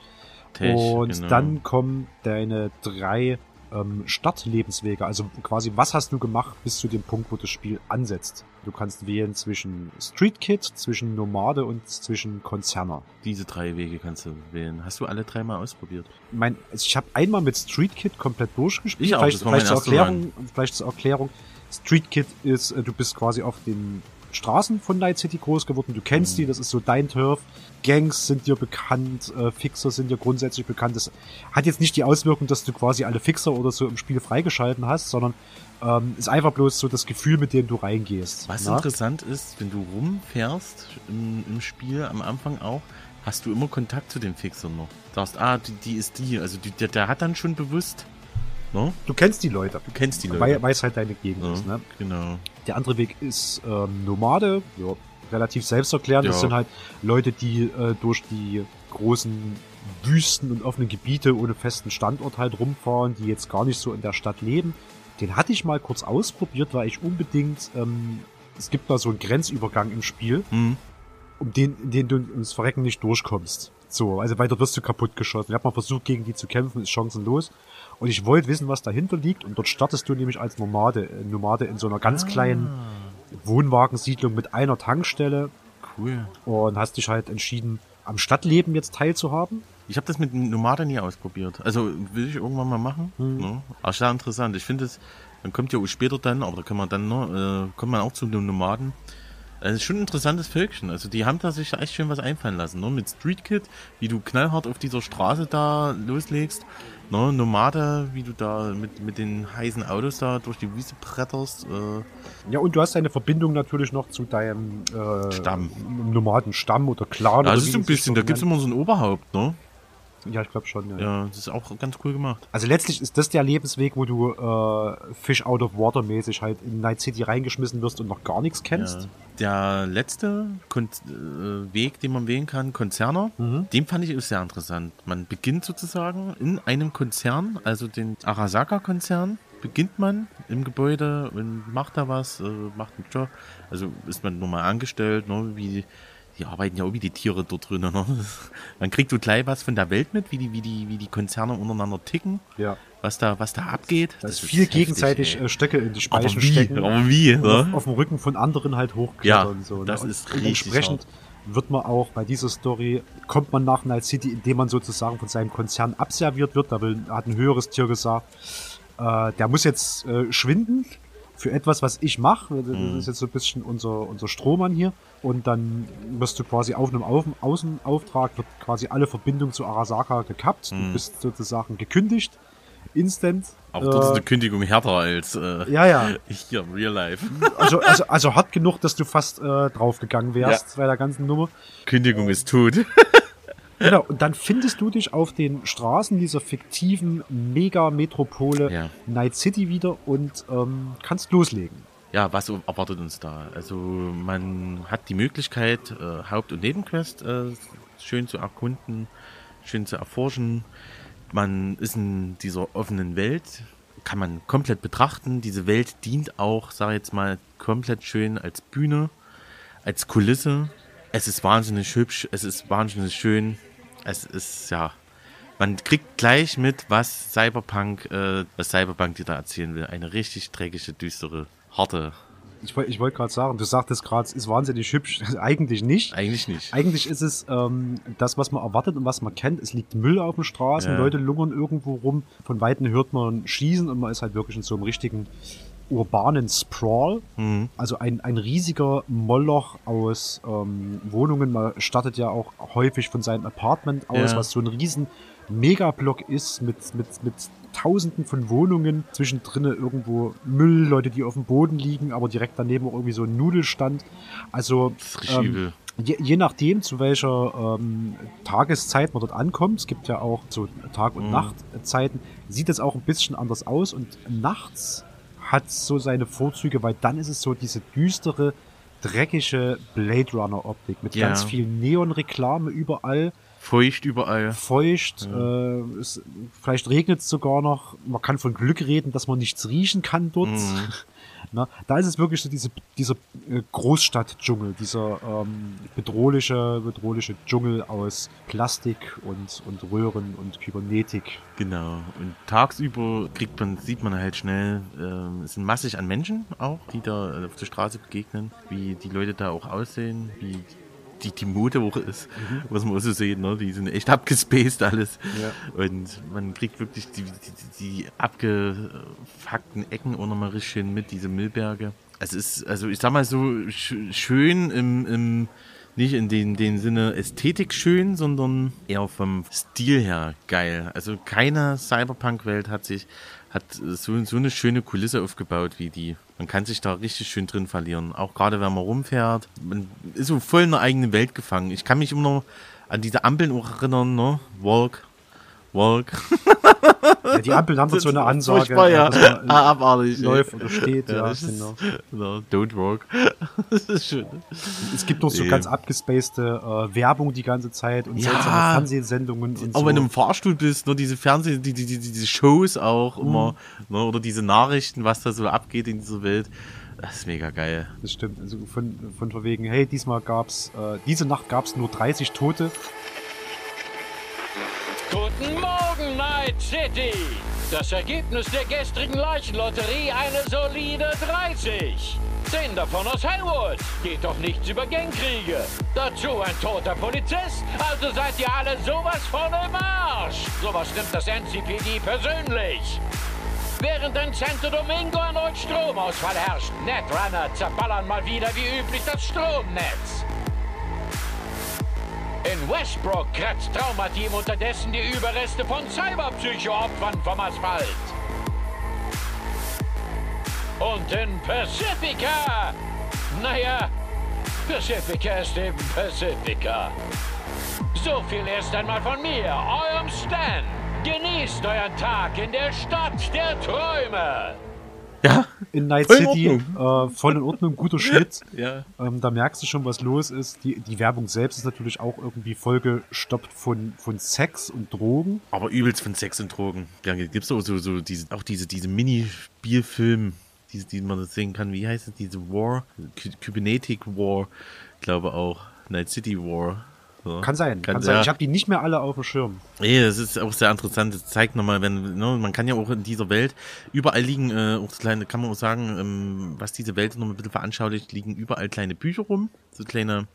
Speaker 1: Tech, und genau. dann kommen deine drei ähm, Startlebenswege. Also quasi, was hast du gemacht bis zu dem Punkt, wo das Spiel ansetzt? Du kannst wählen zwischen Street Kid, zwischen Nomade und zwischen Konzerner.
Speaker 2: Diese drei Wege kannst du wählen. Hast du alle dreimal ausprobiert?
Speaker 1: Mein, also ich habe einmal mit Street Kid komplett durchgespielt.
Speaker 2: Ich auch,
Speaker 1: vielleicht,
Speaker 2: das war
Speaker 1: vielleicht, zur Erklärung, vielleicht zur Erklärung. Street Kid ist, äh, du bist quasi auf den Straßen von Night City groß geworden. Du kennst mhm. die, das ist so dein Turf. Gangs sind dir bekannt, äh, Fixer sind dir grundsätzlich bekannt. Das hat jetzt nicht die Auswirkung, dass du quasi alle Fixer oder so im Spiel freigeschalten hast, sondern ähm, ist einfach bloß so das Gefühl, mit dem du reingehst.
Speaker 2: Was na? interessant ist, wenn du rumfährst im, im Spiel am Anfang auch, hast du immer Kontakt zu den Fixern noch. Du sagst, ah, die, die ist die. Also die, der, der hat dann schon bewusst?
Speaker 1: Ne? Du kennst die Leute.
Speaker 2: Du kennst die Leute.
Speaker 1: Weil, es halt deine Gegend ja, ist. Ne?
Speaker 2: Genau.
Speaker 1: Der andere Weg ist ähm, Nomade. Ja, relativ selbsterklärend. Ja. Das sind halt Leute, die äh, durch die großen Wüsten und offenen Gebiete ohne festen Standort halt rumfahren, die jetzt gar nicht so in der Stadt leben. Den hatte ich mal kurz ausprobiert, weil ich unbedingt, ähm, es gibt da so einen Grenzübergang im Spiel, mhm. um den, in den du ins Verrecken nicht durchkommst. So, also weiter wirst du kaputt geschossen. Ich habe mal versucht, gegen die zu kämpfen, ist chancenlos. Und ich wollte wissen, was dahinter liegt. Und dort startest du nämlich als Nomade, äh, Nomade in so einer ganz ah. kleinen Wohnwagensiedlung mit einer Tankstelle.
Speaker 2: Cool.
Speaker 1: Und hast dich halt entschieden, am Stadtleben jetzt teilzuhaben.
Speaker 2: Ich habe das mit Nomade nie ausprobiert. Also will ich irgendwann mal machen. Hm. Ja. Aber sehr interessant. Ich finde es, dann kommt ja auch später dann, aber da kann man dann noch, äh, kommt man auch zu den Nomaden. Das ist schon ein interessantes Völkchen. Also die haben da sich echt schön was einfallen lassen. Ne? Mit Street Kid, wie du knallhart auf dieser Straße da loslegst ne, Nomade, wie du da mit, mit den heißen Autos da durch die Wiese bretterst. Äh.
Speaker 1: Ja, und du hast eine Verbindung natürlich noch zu deinem
Speaker 2: äh, Stamm.
Speaker 1: Nomadenstamm oder Clan.
Speaker 2: Ja, das ist ein bisschen, da gibt es immer so ein Oberhaupt, ne?
Speaker 1: Ja, ich glaube schon, ja.
Speaker 2: Ja, das ist auch ganz cool gemacht.
Speaker 1: Also letztlich ist das der Lebensweg, wo du äh, Fish out of water mäßig halt in Night City reingeschmissen wirst und noch gar nichts kennst. Ja.
Speaker 2: Der letzte Kon äh, Weg, den man wählen kann, Konzerner, mhm. den fand ich sehr interessant. Man beginnt sozusagen in einem Konzern, also den Arasaka-Konzern, beginnt man im Gebäude und macht da was, äh, macht einen Job. Also ist man normal angestellt, ne, wie die arbeiten ja auch wie die Tiere dort drin. Ne? Man kriegt so gleich was von der Welt mit, wie die, wie die, wie die Konzerne untereinander ticken.
Speaker 1: Ja.
Speaker 2: Was da, was da abgeht.
Speaker 1: Das, das ist viel heftig, gegenseitig ey. Äh, Stöcke in die Speichen
Speaker 2: aber wie,
Speaker 1: stecken.
Speaker 2: Aber wie,
Speaker 1: ne? auf, auf, dem Rücken von anderen halt hochklettern.
Speaker 2: Ja,
Speaker 1: und so,
Speaker 2: das
Speaker 1: ne?
Speaker 2: ist und richtig
Speaker 1: Entsprechend hart. wird man auch bei dieser Story, kommt man nach Night City, indem man sozusagen von seinem Konzern abserviert wird. Da will, hat ein höheres Tier gesagt, äh, der muss jetzt äh, schwinden für etwas, was ich mache. Das mhm. ist jetzt so ein bisschen unser, unser Strohmann hier. Und dann wirst du quasi auf einem Au Außenauftrag, wird quasi alle Verbindung zu Arasaka gekappt. Mhm. Du bist sozusagen gekündigt. Instant.
Speaker 2: Auch dort äh, ist eine Kündigung härter als
Speaker 1: äh, ja, ja.
Speaker 2: hier Real Life.
Speaker 1: Also, also, also hart genug, dass du fast äh, draufgegangen wärst ja. bei der ganzen Nummer.
Speaker 2: Kündigung ist tot.
Speaker 1: Genau, und dann findest du dich auf den Straßen dieser fiktiven Mega-Metropole ja. Night City wieder und ähm, kannst loslegen.
Speaker 2: Ja, was erwartet uns da? Also man hat die Möglichkeit, äh, Haupt- und Nebenquest äh, schön zu erkunden, schön zu erforschen. Man ist in dieser offenen Welt, kann man komplett betrachten. Diese Welt dient auch, sage ich jetzt mal, komplett schön als Bühne, als Kulisse. Es ist wahnsinnig hübsch, es ist wahnsinnig schön. Es ist, ja, man kriegt gleich mit, was Cyberpunk, äh, was Cyberpunk dir da erzählen will. Eine richtig dreckige, düstere, harte.
Speaker 1: Ich, ich wollte gerade sagen, du sagtest gerade, es ist wahnsinnig hübsch. Eigentlich nicht.
Speaker 2: Eigentlich nicht.
Speaker 1: Eigentlich ist es ähm, das, was man erwartet und was man kennt. Es liegt Müll auf den Straßen, ja. Leute lungern irgendwo rum. Von Weitem hört man Schießen und man ist halt wirklich in so einem richtigen urbanen Sprawl. Mhm. Also ein, ein riesiger Moloch aus ähm, Wohnungen. Man startet ja auch häufig von seinem Apartment aus, ja. was so ein riesen Megablock ist mit, mit, mit tausenden von Wohnungen. Zwischendrin irgendwo Müll, Leute, die auf dem Boden liegen, aber direkt daneben auch irgendwie so ein Nudelstand. Also ähm, je, je, nachdem, zu welcher ähm, Tageszeit man dort ankommt, es gibt ja auch so Tag- und mhm. Nachtzeiten, sieht es auch ein bisschen anders aus und nachts hat so seine Vorzüge, weil dann ist es so diese düstere, dreckige Blade Runner Optik mit ja. ganz viel Neon-Reklame überall.
Speaker 2: Feucht überall.
Speaker 1: Feucht. Ja. Äh, es, vielleicht regnet es sogar noch. Man kann von Glück reden, dass man nichts riechen kann dort. Mhm. Na, da ist es wirklich so diese, dieser äh, Großstadt-Dschungel, dieser ähm, bedrohliche, bedrohliche Dschungel aus Plastik und, und Röhren und Kybernetik.
Speaker 2: Genau. Und tagsüber kriegt man, sieht man halt schnell, äh, es sind massig an Menschen auch, die da auf der Straße begegnen, wie die Leute da auch aussehen, wie die, die Mode auch ist, mhm. was man auch so sieht, ne? die sind echt abgespaced alles. Ja. Und man kriegt wirklich die, die, die abgefuckten Ecken auch nochmal richtig schön mit, diese Müllberge. Es ist, also ich sag mal so, sch schön im, im nicht in den, den Sinne Ästhetik schön, sondern eher vom Stil her geil. Also keine Cyberpunk-Welt hat sich, hat so, so eine schöne Kulisse aufgebaut wie die. Man kann sich da richtig schön drin verlieren. Auch gerade wenn man rumfährt. Man ist so voll in der eigenen Welt gefangen. Ich kann mich immer noch an diese Ampeln auch erinnern, ne? Walk, Walk.
Speaker 1: Ja, die Ampeln haben so eine Ansage,
Speaker 2: ja. man ah, abartig,
Speaker 1: läuft oder steht. Ja, ja genau.
Speaker 2: genau. Don't walk. das ist schön.
Speaker 1: Es gibt noch so nee. ganz abgespacede äh, Werbung die ganze Zeit und ja. seltsame Fernsehsendungen und
Speaker 2: Auch so. wenn du im Fahrstuhl bist, nur ne, diese Fernseh, die, die, die, diese Shows auch mhm. immer, ne, oder diese Nachrichten, was da so abgeht in dieser Welt. Das ist mega geil.
Speaker 1: Das stimmt. Also von, von wegen, hey, diesmal gab's, äh, diese Nacht gab's nur 30 Tote.
Speaker 3: Guten Morgen, Night City! Das Ergebnis der gestrigen Leichenlotterie eine solide 30. Zehn davon aus Hellwood. Geht doch nichts über Gangkriege. Dazu ein toter Polizist. Also seid ihr alle sowas von im Arsch. Sowas nimmt das NCPD persönlich. Während in Santo Domingo erneut Stromausfall herrscht. Netrunner zerballern mal wieder wie üblich das Stromnetz. In Westbrook kratzt Traumateam unterdessen die Überreste von Cyberpsycho-Opfern vom Asphalt. Und in Pacifica, naja, Pacifica ist eben Pacifica. So viel erst einmal von mir, eurem Stan. Genießt euren Tag in der Stadt der Träume.
Speaker 1: Ja. In Night voll City, in äh, voll in Ordnung, guter Schnitt. ja. Ähm, da merkst du schon, was los ist. Die, die Werbung selbst ist natürlich auch irgendwie vollgestoppt von, von Sex und Drogen.
Speaker 2: Aber übelst von Sex und Drogen. Ja, gibt's auch so, so diese, auch diese, diese Mini-Spielfilme, die, die man sehen kann. Wie heißt es? Diese War? Kybernetic War, glaube auch. Night City War.
Speaker 1: So. Kann sein, kann, kann sein. Ja. Ich habe die nicht mehr alle auf dem Schirm.
Speaker 2: Nee, das ist auch sehr interessant. Das zeigt nochmal, wenn, ne, man kann ja auch in dieser Welt, überall liegen, äh, auch kleine, kann man auch sagen, ähm, was diese Welt noch ein bisschen veranschaulicht, liegen überall kleine Bücher rum, so kleine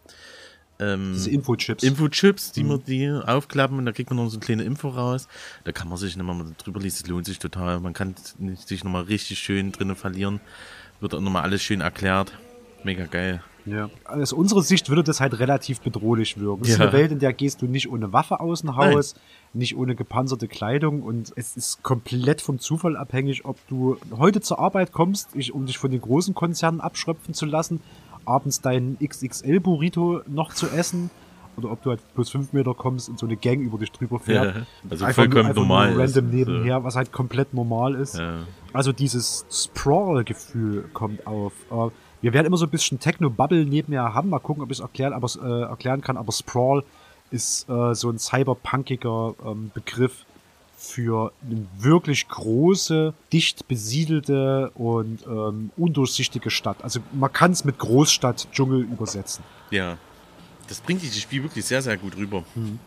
Speaker 1: ähm, Diese Infochips.
Speaker 2: Infochips, die mhm. man die aufklappen und da kriegt man noch so eine kleine Info raus. Da kann man sich nochmal drüber lesen, es lohnt sich total. Man kann sich nochmal richtig schön drinnen verlieren wird auch nochmal alles schön erklärt. Mega geil.
Speaker 1: Ja. Aus unserer Sicht würde das halt relativ bedrohlich wirken. Es ja. ist eine Welt, in der gehst du nicht ohne Waffe aus dem Haus, Nein. nicht ohne gepanzerte Kleidung und es ist komplett vom Zufall abhängig, ob du heute zur Arbeit kommst, um dich von den großen Konzernen abschröpfen zu lassen, abends deinen XXL-Burrito noch zu essen oder ob du halt plus fünf Meter kommst und so eine Gang über dich drüber fährt. Ja,
Speaker 2: also einfach vollkommen nur, einfach normal.
Speaker 1: Nur random ist. nebenher, was halt komplett normal ist. Ja. Also dieses Sprawl-Gefühl kommt auf. Wir werden immer so ein bisschen Techno-Bubble nebenher haben. Mal gucken, ob ich es erklären, aber, äh, erklären kann. Aber Sprawl ist äh, so ein cyberpunkiger ähm, Begriff für eine wirklich große, dicht besiedelte und ähm, undurchsichtige Stadt. Also man kann es mit Großstadt Dschungel übersetzen.
Speaker 2: Ja. Das bringt dieses Spiel wirklich sehr, sehr gut rüber. Hm.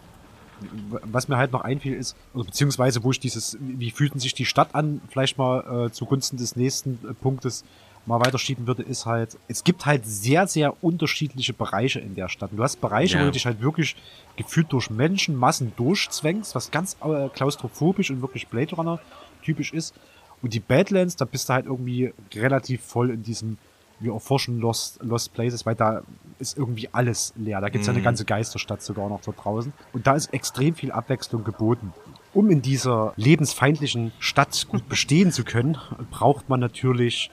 Speaker 1: Was mir halt noch einfiel ist, oder beziehungsweise wo ich dieses, wie fühlten sich die Stadt an, vielleicht mal äh, zugunsten des nächsten äh, Punktes mal weiterschieben würde, ist halt, es gibt halt sehr, sehr unterschiedliche Bereiche in der Stadt. Du hast Bereiche, ja. wo du dich halt wirklich gefühlt durch Menschenmassen durchzwängst, was ganz äh, klaustrophobisch und wirklich Blade Runner typisch ist. Und die Badlands, da bist du halt irgendwie relativ voll in diesem, wir erforschen Lost, Lost Places, weil da ist irgendwie alles leer. Da gibt's mhm. ja eine mhm. ganze Geisterstadt sogar noch da draußen. Und da ist extrem viel Abwechslung geboten. Um in dieser lebensfeindlichen Stadt gut bestehen zu können, braucht man natürlich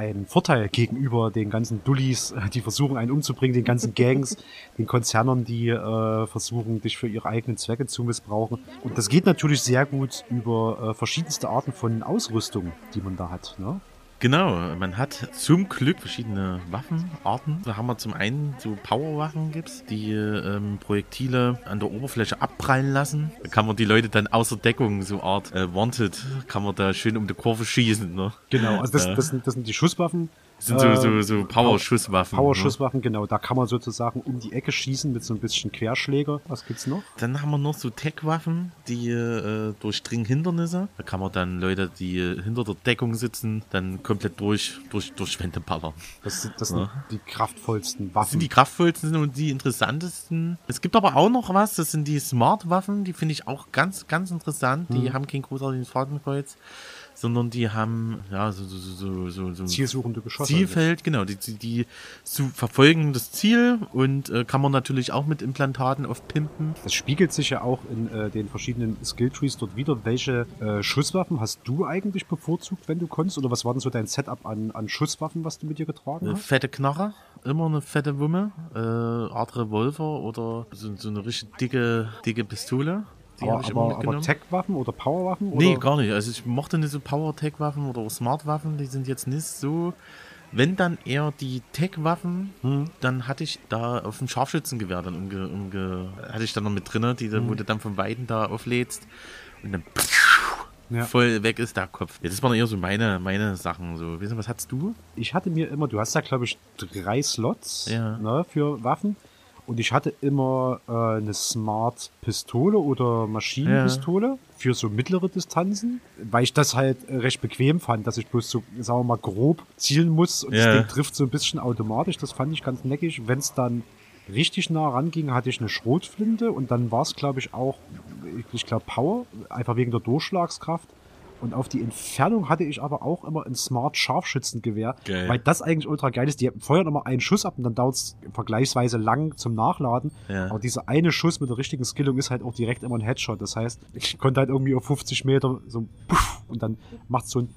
Speaker 1: ein Vorteil gegenüber den ganzen Dullis, die versuchen einen umzubringen, den ganzen Gangs, den Konzernen, die äh, versuchen, dich für ihre eigenen Zwecke zu missbrauchen. Und das geht natürlich sehr gut über äh, verschiedenste Arten von Ausrüstung, die man da hat. Ne?
Speaker 2: Genau, man hat zum Glück verschiedene Waffenarten. Da haben wir zum einen so Powerwaffen gibt's, die ähm, Projektile an der Oberfläche abprallen lassen. Da kann man die Leute dann außer Deckung, so Art äh, Wanted, kann man da schön um die Kurve schießen. Ne?
Speaker 1: Genau, also das, das, sind, das sind die Schusswaffen.
Speaker 2: Das sind so, so, so Power-Schusswaffen.
Speaker 1: Power-Schusswaffen, ne? genau. Da kann man sozusagen um die Ecke schießen mit so ein bisschen Querschläger. Was gibt's noch?
Speaker 2: Dann haben wir noch so Tech-Waffen, die äh, durchdringen Hindernisse. Da kann man dann Leute, die hinter der Deckung sitzen, dann komplett durch, durch, durch Wände ballern.
Speaker 1: Das, sind, das sind ja. die kraftvollsten Waffen. Das
Speaker 2: sind die kraftvollsten und die interessantesten. Es gibt aber auch noch was, das sind die Smart-Waffen. Die finde ich auch ganz, ganz interessant. Die hm. haben kein großartiges Fadenkreuz sondern die haben ja so, so, so, so, so
Speaker 1: zielsuchende Geschosse.
Speaker 2: Zielfeld, genau, die, die, die zu verfolgen das Ziel und äh, kann man natürlich auch mit Implantaten oft pimpen.
Speaker 1: Das spiegelt sich ja auch in äh, den verschiedenen Skilltrees dort wieder. Welche äh, Schusswaffen hast du eigentlich bevorzugt, wenn du konntest? Oder was war denn so dein Setup an, an Schusswaffen, was du mit dir getragen
Speaker 2: eine
Speaker 1: hast?
Speaker 2: Fette Knarre, immer eine fette Wumme, äh, Art Revolver oder so, so eine richtig dicke, dicke Pistole.
Speaker 1: Die aber, aber, aber Tech-Waffen oder Power-Waffen?
Speaker 2: Nee, gar nicht. Also ich mochte nicht so Power-Tech-Waffen oder Smart-Waffen. Die sind jetzt nicht so. Wenn dann eher die Tech-Waffen, hm. dann hatte ich da auf dem Scharfschützengewehr dann umge, umge, hatte ich dann noch mit drin, die, hm. wo du dann von Weiden da auflädst und dann ja. voll weg ist der Kopf. Ja, das waren eher so meine, meine Sachen. So. Du, was hattest du?
Speaker 1: Ich hatte mir immer, du hast da glaube ich drei Slots ja. ne, für Waffen. Und ich hatte immer äh, eine Smart-Pistole oder Maschinenpistole ja. für so mittlere Distanzen, weil ich das halt recht bequem fand, dass ich bloß so, sagen wir mal, grob zielen muss und ja. das Ding trifft so ein bisschen automatisch. Das fand ich ganz neckig. Wenn es dann richtig nah ranging, hatte ich eine Schrotflinte und dann war es, glaube ich, auch, ich glaube, Power, einfach wegen der Durchschlagskraft. Und auf die Entfernung hatte ich aber auch immer ein Smart Scharfschützengewehr, geil. weil das eigentlich ultra geil ist. Die feuern immer einen Schuss ab und dann dauert es vergleichsweise lang zum Nachladen. Ja. Aber dieser eine Schuss mit der richtigen Skillung ist halt auch direkt immer ein Headshot. Das heißt, ich konnte halt irgendwie auf 50 Meter so und dann macht so ein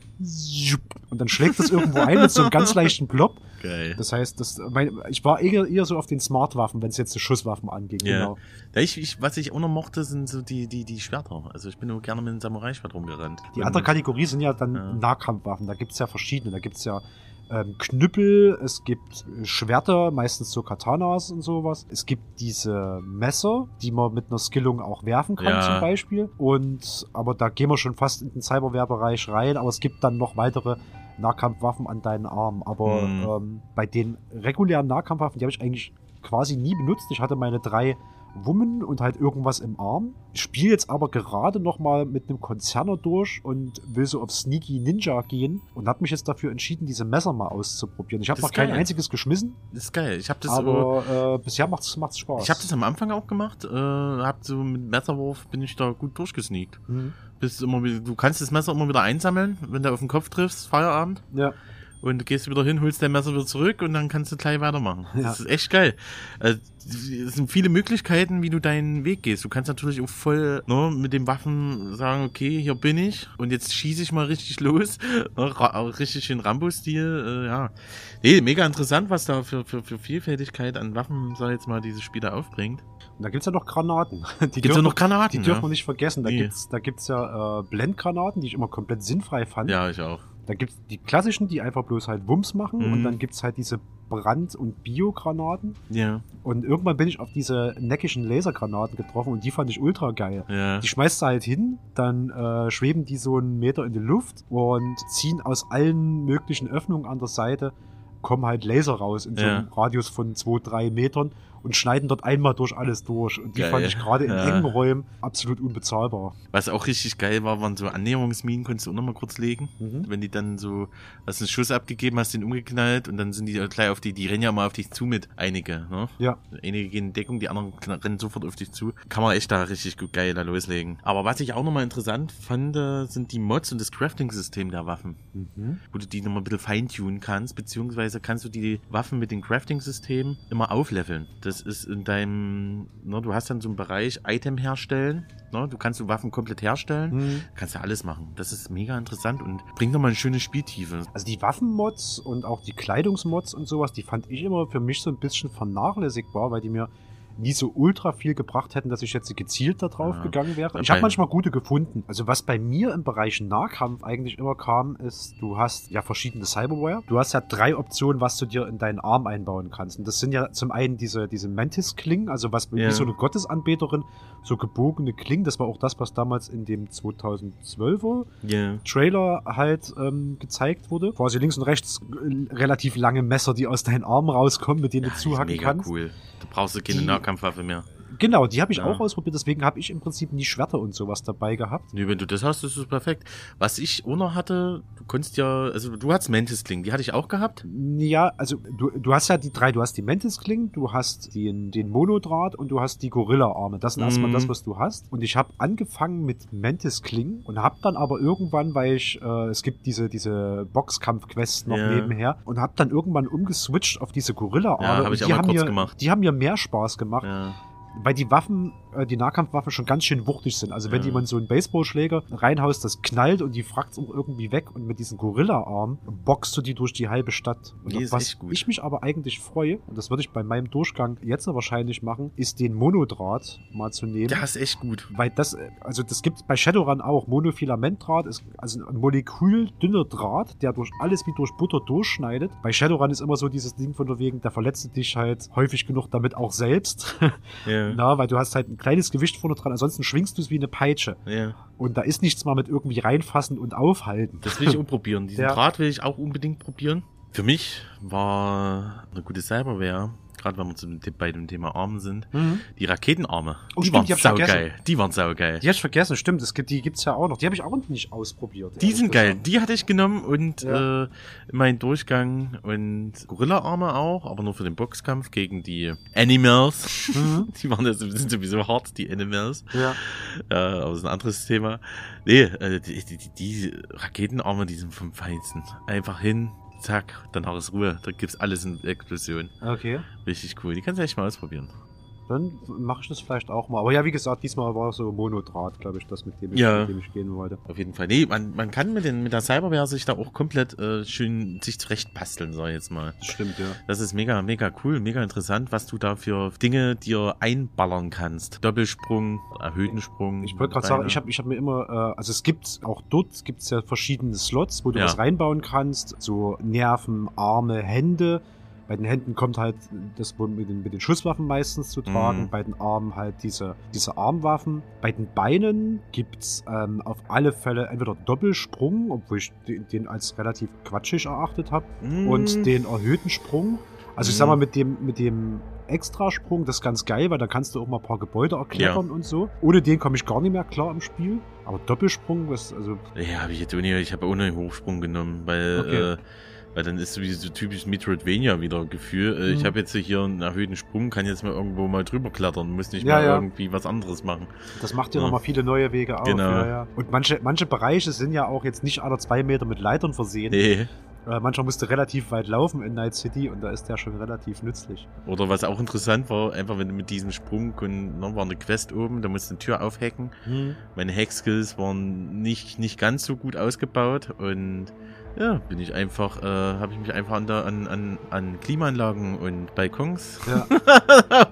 Speaker 1: und dann schlägt das irgendwo ein mit so einem ganz leichten Plop. Geil. Das heißt, das, mein, ich war eher, eher so auf den Smart-Waffen, wenn es jetzt die Schusswaffen anging. Ja. Genau.
Speaker 2: Ja, ich, ich, was ich auch noch mochte, sind so die, die, die Schwerter. Also ich bin nur gerne mit einem Samurai-Schwert rumgerannt.
Speaker 1: Die andere Kategorie sind ja dann ja. Nahkampfwaffen. Da gibt's ja verschiedene. Da gibt's ja ähm, Knüppel, es gibt Schwerter, meistens so Katanas und sowas. Es gibt diese Messer, die man mit einer Skillung auch werfen kann, ja. zum Beispiel. Und, aber da gehen wir schon fast in den Cyberwehrbereich rein, aber es gibt dann noch weitere Nahkampfwaffen an deinen Armen. Aber mhm. ähm, bei den regulären Nahkampfwaffen, die habe ich eigentlich quasi nie benutzt. Ich hatte meine drei Wummen und halt irgendwas im Arm. Ich spiele jetzt aber gerade nochmal mit einem Konzerner durch und will so auf Sneaky Ninja gehen und habe mich jetzt dafür entschieden, diese Messer mal auszuprobieren. Ich habe noch kein einziges geschmissen.
Speaker 2: Das ist geil. Ich habe das
Speaker 1: aber äh, bisher macht es Spaß.
Speaker 2: Ich habe das am Anfang auch gemacht. Äh, hab so mit Messerwurf bin ich da gut durchgesneakt. Mhm. Bist immer wieder, du kannst das Messer immer wieder einsammeln, wenn du auf den Kopf triffst, Feierabend.
Speaker 1: Ja.
Speaker 2: Und du gehst wieder hin, holst dein Messer wieder zurück und dann kannst du gleich weitermachen.
Speaker 1: Ja.
Speaker 2: Das ist echt geil. Also, es sind viele Möglichkeiten, wie du deinen Weg gehst. Du kannst natürlich auch voll ne, mit den Waffen sagen, okay, hier bin ich und jetzt schieße ich mal richtig los. Ne, richtig schön Rambo-Stil, äh, ja. Nee, mega interessant, was da für, für, für Vielfältigkeit an Waffen, sag ich jetzt mal, dieses Spiel da aufbringt.
Speaker 1: Und da gibt's ja noch Granaten. Die
Speaker 2: Gibt's ja
Speaker 1: dürfen-
Speaker 2: noch Granaten,
Speaker 1: Die dürfen
Speaker 2: ja.
Speaker 1: wir nicht vergessen. Da
Speaker 2: Nee.
Speaker 1: gibt's, da gibt's ja äh, Blendgranaten, die ich immer komplett sinnfrei fand.
Speaker 2: Ja, ich auch.
Speaker 1: Da gibt's die klassischen, die einfach bloß halt Wumms machen.
Speaker 2: Mhm.
Speaker 1: Und dann gibt's halt diese Brand- und Biogranaten.
Speaker 2: Ja,
Speaker 1: Und irgendwann bin ich auf diese neckischen Lasergranaten getroffen und die fand ich ultra geil.
Speaker 2: ja.
Speaker 1: Die schmeißt du halt hin, dann äh, schweben die so einen Meter in die Luft und ziehen aus allen möglichen Öffnungen an der Seite, kommen halt Laser raus in so
Speaker 2: Ja.
Speaker 1: einem Radius von 2, 3 Metern und schneiden dort einmal durch alles durch. Und die
Speaker 2: Geil.
Speaker 1: fand ich gerade in
Speaker 2: Ja.
Speaker 1: engen Räumen absolut unbezahlbar.
Speaker 2: Was auch richtig geil war, waren so Annäherungsminen, konntest du auch noch mal kurz legen.
Speaker 1: Mhm.
Speaker 2: Wenn die dann so, hast einen Schuss abgegeben, hast den umgeknallt und dann sind die gleich auf die, die rennen ja mal auf dich zu mit einige, ne?
Speaker 1: Ja.
Speaker 2: Einige gehen in Deckung, die anderen rennen sofort auf dich zu. Kann man echt da richtig gut geil da loslegen. Aber was ich auch nochmal interessant fand, äh, sind die Mods und das Crafting-System der Waffen.
Speaker 1: Mhm.
Speaker 2: Wo du die nochmal ein bisschen feintunen kannst, beziehungsweise kannst du die Waffen mit dem Crafting-System immer aufleveln. Das ist in deinem, ne, du hast dann so einen Bereich Item herstellen, ne? Du kannst so Waffen komplett herstellen.
Speaker 1: Mhm.
Speaker 2: Kannst ja alles machen. Das ist mega interessant und bringt nochmal eine schöne Spieltiefe.
Speaker 1: Also die Waffenmods und auch die Kleidungsmods und sowas, die fand ich immer für mich so ein bisschen vernachlässigbar, weil die mir nie so ultra viel gebracht hätten, dass ich jetzt gezielt da drauf
Speaker 2: Ja.
Speaker 1: gegangen wäre. Ich habe manchmal gute gefunden. Also was bei mir im Bereich Nahkampf eigentlich immer kam, ist, du hast ja verschiedene Cyberware. Du hast ja drei Optionen, was du dir in deinen Arm einbauen kannst. Und das sind ja zum einen diese, diese Mantis-Klingen, also was
Speaker 2: Ja.
Speaker 1: wie so eine Gottesanbeterin, so gebogene Klingen. Das war auch das, was damals in dem 2012er
Speaker 2: Ja.
Speaker 1: Trailer halt ähm, gezeigt wurde. Quasi links und rechts äh, relativ lange Messer, die aus deinen Armen rauskommen, mit denen du zuhacken
Speaker 2: mega
Speaker 1: kannst.
Speaker 2: cool. Du brauchst du keine
Speaker 1: Die-
Speaker 2: Nahkampfwaffe mehr.
Speaker 1: Genau, die habe ich
Speaker 2: Ja.
Speaker 1: auch ausprobiert, deswegen habe ich im Prinzip nie Schwerter und sowas dabei gehabt.
Speaker 2: Nee, wenn du das hast, ist es perfekt. Was ich auch noch hatte, du konntest ja, also du hattest Mantis Kling, die hatte ich auch gehabt.
Speaker 1: Ja, also du, du hast ja die drei, du hast die Mantis-Klingen, du hast den, den Monodraht und du hast die Gorilla-Arme. Das sind erstmal
Speaker 2: Mhm.
Speaker 1: das, was du hast. Und ich habe angefangen mit Mantis-Klingen und habe dann aber irgendwann, weil ich, äh, es gibt diese, diese Boxkampf-Quests noch
Speaker 2: Ja.
Speaker 1: nebenher und habe dann irgendwann umgeswitcht auf diese Gorilla-Arme.
Speaker 2: Ja, hab
Speaker 1: Und
Speaker 2: ich auch
Speaker 1: die
Speaker 2: mal
Speaker 1: haben
Speaker 2: kurz
Speaker 1: mir,
Speaker 2: gemacht.
Speaker 1: Die haben mir mehr Spaß gemacht.
Speaker 2: Ja.
Speaker 1: Weil die Waffen, äh, die Nahkampfwaffen schon ganz schön wuchtig sind. Also wenn
Speaker 2: Ja.
Speaker 1: jemand so einen Baseballschläger reinhaust, das knallt und die fragt auch irgendwie weg und mit diesen Gorilla-Arm boxt du die durch die halbe Stadt. Und
Speaker 2: Die
Speaker 1: was ich mich aber eigentlich freue, und das würde ich bei meinem Durchgang jetzt wahrscheinlich machen, ist den Monodraht mal zu nehmen.
Speaker 2: Der ist echt gut.
Speaker 1: Weil das, also das gibt bei Shadowrun auch. Monofilamentdraht ist also ein molekuldünner Draht, der durch alles wie durch Butter durchschneidet. Bei Shadowrun ist immer so dieses Ding von der wegen, da verletzt dich halt häufig genug damit auch selbst.
Speaker 2: Ja.
Speaker 1: Na, weil du hast halt ein kleines Gewicht vorne dran, ansonsten schwingst du es wie eine Peitsche.
Speaker 2: ja.
Speaker 1: Und da ist nichts mal mit irgendwie reinfassen und aufhalten.
Speaker 2: Das will ich auch probieren. Diesen
Speaker 1: Ja.
Speaker 2: Draht will ich auch unbedingt probieren. Für mich war eine gute Cyberware, gerade wenn wir zu dem, bei dem Thema Armen sind, die Raketenarme.
Speaker 1: Oh,
Speaker 2: die
Speaker 1: stimmt,
Speaker 2: waren
Speaker 1: die
Speaker 2: saugeil. Die waren saugeil.
Speaker 1: Die hab ich vergessen, stimmt, es gibt, die gibt's ja auch noch. Die habe ich auch nicht ausprobiert.
Speaker 2: Die sind geil. Die hatte ich genommen und
Speaker 1: Ja.
Speaker 2: äh, in meinen Durchgang und Gorilla-Arme auch, aber nur für den Boxkampf gegen die Animals.
Speaker 1: Mhm.
Speaker 2: Die waren ja, sind sowieso hart, die Animals.
Speaker 1: Ja.
Speaker 2: Äh, aber das ist ein anderes Thema. Nee, äh, die, die, die, die Raketenarme, die sind vom Feinsten. Einfach hin, zack, danach ist Ruhe. Da gibt's alles in Explosion.
Speaker 1: Okay.
Speaker 2: Richtig cool. Die kannst du echt mal ausprobieren.
Speaker 1: Dann mache ich das vielleicht auch mal. Aber ja, wie gesagt, diesmal war so Monodraht, glaube ich, das, mit dem ich,
Speaker 2: Ja.
Speaker 1: mit dem ich gehen wollte.
Speaker 2: Auf jeden Fall. Nee, man, man kann mit, den, mit der Cyberware sich da auch komplett äh, schön sich zurecht basteln, sag ich jetzt mal.
Speaker 1: Das stimmt, ja.
Speaker 2: Das ist mega, mega cool, mega interessant, was du da für Dinge dir einballern kannst. Doppelsprung, erhöhten Sprung.
Speaker 1: Ich wollte gerade sagen, ich habe ich hab mir immer, äh, also es gibt auch dort gibt's ja verschiedene Slots, wo du
Speaker 2: Ja.
Speaker 1: was reinbauen kannst. So Nerven, Arme, Hände. Bei den Händen kommt halt das mit den, mit den Schusswaffen meistens zu tragen.
Speaker 2: Mhm.
Speaker 1: Bei den Armen halt diese, diese Armwaffen. Bei den Beinen gibt's ähm, auf alle Fälle entweder Doppelsprung, obwohl ich den, den als relativ quatschig erachtet habe,
Speaker 2: Mm.
Speaker 1: und den erhöhten Sprung. Also ich
Speaker 2: Mhm.
Speaker 1: sag mal, mit dem, mit dem Extrasprung, das ist ganz geil, weil da kannst du auch mal ein paar Gebäude erklettern und so. Ohne den komme ich gar nicht mehr klar im Spiel. Aber Doppelsprung, das, also,
Speaker 2: Ja, habe ich jetzt ohne, ich habe ohne Hochsprung genommen, weil,
Speaker 1: Okay.
Speaker 2: äh, weil dann ist sowieso so typisch Metroidvania wieder Gefühl. Äh, Ich
Speaker 1: Mhm.
Speaker 2: habe jetzt hier einen erhöhten Sprung, kann jetzt mal irgendwo mal drüber klettern, muss nicht
Speaker 1: Ja,
Speaker 2: mal
Speaker 1: ja.
Speaker 2: irgendwie was anderes machen.
Speaker 1: das macht dir
Speaker 2: Ja.
Speaker 1: nochmal viele neue Wege auf.
Speaker 2: Genau.
Speaker 1: Ja, ja. Und manche, manche Bereiche sind ja auch jetzt nicht alle zwei Meter mit Leitern versehen.
Speaker 2: Nee.
Speaker 1: Äh, manchmal musst du relativ weit laufen in Night City und da ist der schon relativ nützlich.
Speaker 2: Oder was auch interessant war, einfach wenn du mit diesem Sprung und dann war eine Quest oben, da musst du eine Tür aufhacken. Hm. Meine Hack-Skills waren nicht, nicht ganz so gut ausgebaut und ja, bin ich einfach, äh, habe ich mich einfach an, der, an, an, an Klimaanlagen und Balkons ja.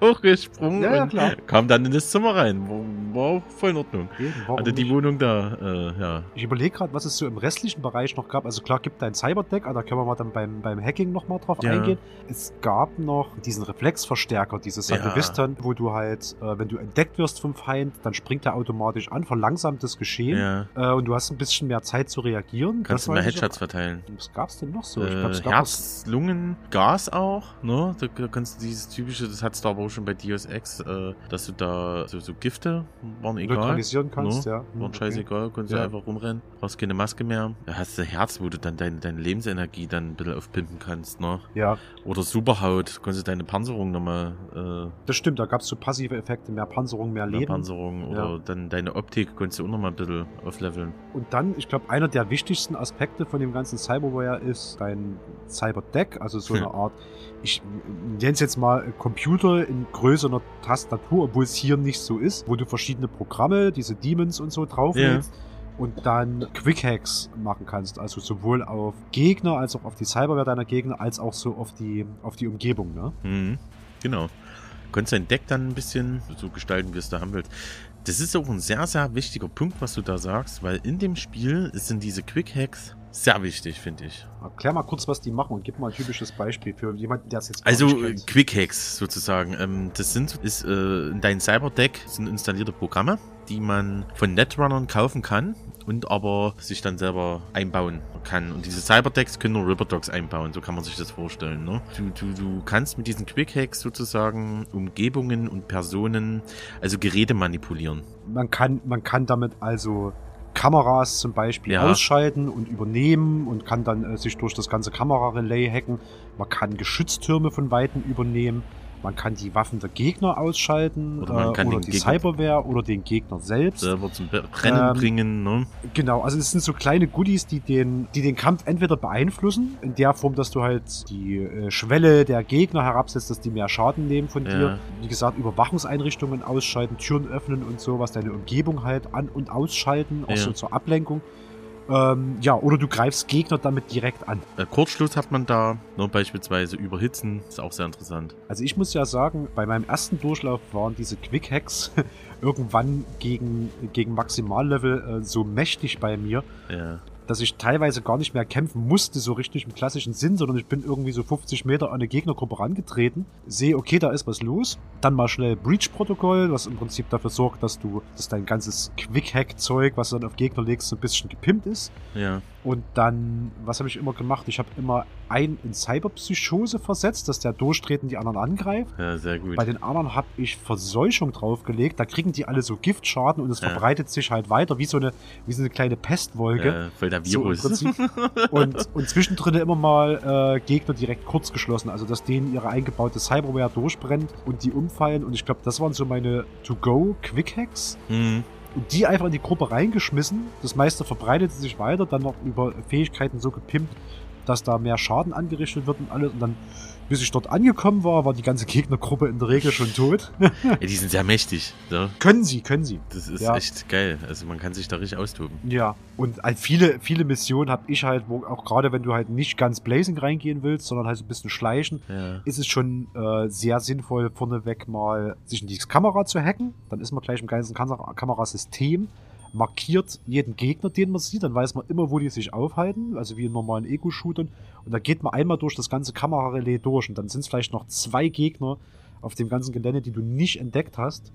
Speaker 2: hochgesprungen ja, ja, und kam dann in das Zimmer rein. War, war voll in Ordnung. Hatte die nicht? Wohnung da, äh, ja.
Speaker 1: Ich überlege gerade, was es so im restlichen Bereich noch gab. Also klar gibt ein Cyberdeck, aber da können wir mal dann beim, beim Hacking nochmal drauf ja. eingehen. Es gab noch diesen Reflexverstärker, dieses Sacriviston, wo du halt, äh, wenn du entdeckt wirst vom Feind, dann springt er automatisch an, verlangsamt das Geschehen äh, und du hast ein bisschen mehr Zeit zu reagieren.
Speaker 2: Kannst du mehr Headshots verteilen verteilen.
Speaker 1: Was gab's denn noch so?
Speaker 2: Äh, glaub, Herz, Lungen, Gas auch, ne? Da, da kannst du dieses typische, das hat Star Wars schon bei Deus Ex, äh, dass du da so, so Gifte waren egal.
Speaker 1: Neutralisieren kannst,
Speaker 2: ne?
Speaker 1: ja.
Speaker 2: Hm, waren okay. scheißegal, konntest ja. du einfach rumrennen. Brauchst keine Maske mehr. Da hast du Herz, wo du dann deine, deine Lebensenergie dann ein bisschen aufpimpen kannst, ne?
Speaker 1: Ja.
Speaker 2: Oder Superhaut, konntest du deine Panzerung nochmal. Äh,
Speaker 1: das stimmt, da gab's so passive Effekte, mehr Panzerung, mehr, mehr Leben.
Speaker 2: Panzerung oder ja. dann deine Optik konntest du auch nochmal ein bisschen aufleveln.
Speaker 1: Und dann, ich glaube, einer der wichtigsten Aspekte von dem ganzen Cyberware ist dein Cyberdeck, also so eine hm. Art, ich nenne es jetzt mal Computer in größerer Tastatur, obwohl es hier nicht so ist, wo du verschiedene Programme, diese Demons und so drauflegst. Yeah und dann Quick Hacks machen kannst. Also sowohl auf Gegner als auch auf die Cyberware deiner Gegner, als auch so auf die, auf die Umgebung, ne?
Speaker 2: Mhm, genau. Du kannst dein Deck dann ein bisschen so gestalten, wie es da haben willst. Das ist auch ein sehr, sehr wichtiger Punkt, was du da sagst, weil in dem Spiel sind diese Quick Hacks sehr wichtig, finde ich.
Speaker 1: Erklär mal kurz, was die machen und gib mal ein typisches Beispiel für jemanden, der es jetzt
Speaker 2: Also Quick Hacks sozusagen. Ähm, das sind ist äh, in dein Cyberdeck sind installierte Programme, die man von Netrunnern kaufen kann und aber sich dann selber einbauen kann. Und diese Cyberdecks können nur Ripperdogs einbauen, so kann man sich das vorstellen. Ne? Du, du, du kannst mit diesen Quick Hacks sozusagen Umgebungen und Personen, also Geräte manipulieren.
Speaker 1: Man kann, man kann damit also Kameras zum Beispiel ja. ausschalten und übernehmen und kann dann äh, sich durch das ganze Kamerarelay hacken. Man kann Geschütztürme von Weitem übernehmen. Man kann die Waffen der Gegner ausschalten
Speaker 2: oder, man kann
Speaker 1: äh, oder die Gegner Cyberware oder den Gegner selbst.
Speaker 2: Selber zum Rennen ähm, bringen, ne?
Speaker 1: Genau, also es sind so kleine Goodies, die den, die den Kampf entweder beeinflussen, in der Form, dass du halt die äh, Schwelle der Gegner herabsetzt, dass die mehr Schaden nehmen von ja. dir. Wie gesagt, Überwachungseinrichtungen ausschalten, Türen öffnen und sowas, deine Umgebung halt an- und ausschalten, auch ja. so zur Ablenkung. Ähm, ja, oder du greifst Gegner damit direkt an.
Speaker 2: Äh, Kurzschluss hat man da, nur beispielsweise überhitzen, ist auch sehr interessant.
Speaker 1: Also ich muss ja sagen, bei meinem ersten Durchlauf waren diese Quick Hacks irgendwann gegen, gegen Maximallevel äh, so mächtig bei mir,
Speaker 2: ja
Speaker 1: dass ich teilweise gar nicht mehr kämpfen musste, so richtig im klassischen Sinn, sondern ich bin irgendwie so 50 Meter an eine Gegnergruppe rangetreten, sehe, okay, da ist was los, dann mal schnell Breach-Protokoll, was im Prinzip dafür sorgt, dass du, dass dein ganzes Quick-Hack-Zeug, was du dann auf Gegner legst, so ein bisschen gepimpt ist.
Speaker 2: Ja.
Speaker 1: Und dann, was habe ich immer gemacht? Ich habe immer einen in Cyberpsychose versetzt, dass der durchdreht und die anderen angreift.
Speaker 2: Ja, sehr gut.
Speaker 1: Bei den anderen habe ich Verseuchung draufgelegt. Da kriegen die alle so Giftschaden und es ja. verbreitet sich halt weiter wie so eine, wie so eine kleine Pestwolke. Ja,
Speaker 2: voll der Virus. So
Speaker 1: und, und zwischendrin immer mal äh, Gegner direkt kurz geschlossen. Also, dass denen ihre eingebaute Cyberware durchbrennt und die umfallen. Und ich glaube, das waren so meine To-Go-Quick-Hacks.
Speaker 2: Mhm
Speaker 1: und die einfach in die Gruppe reingeschmissen. Das meiste verbreitete sich weiter, dann noch über Fähigkeiten so gepimpt, dass da mehr Schaden angerichtet wird und alles. Und dann bis ich dort angekommen war, war die ganze Gegnergruppe in der Regel schon tot.
Speaker 2: ja, die sind sehr mächtig. So.
Speaker 1: Können sie, können sie.
Speaker 2: Das ist ja. echt geil. Also man kann sich da richtig austoben.
Speaker 1: Ja, und halt viele, viele Missionen habe ich halt, wo auch gerade wenn du halt nicht ganz Blazing reingehen willst, sondern halt so ein bisschen schleichen,
Speaker 2: ja.
Speaker 1: ist es schon äh, sehr sinnvoll, vorneweg mal sich in die Kamera zu hacken. Dann ist man gleich im ganzen Kamerasystem markiert jeden Gegner, den man sieht, dann weiß man immer, wo die sich aufhalten, also wie in normalen Ego-Shootern. Und dann geht man einmal durch das ganze Kamerarelais durch und dann sind es vielleicht noch zwei Gegner auf dem ganzen Gelände, die du nicht entdeckt hast.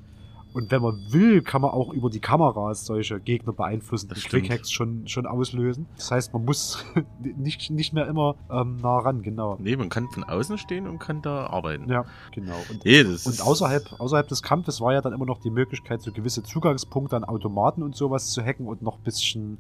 Speaker 1: Und wenn man will, kann man auch über die Kameras solche Gegner beeinflussen, das die Quickhacks schon, schon auslösen. Das heißt, man muss nicht, nicht mehr immer ähm, nah ran, genau.
Speaker 2: Nee, man kann von außen stehen und kann da arbeiten.
Speaker 1: Ja, genau. Und,
Speaker 2: nee,
Speaker 1: und außerhalb, außerhalb des Kampfes war ja dann immer noch die Möglichkeit, so gewisse Zugangspunkte an Automaten und sowas zu hacken und noch ein bisschen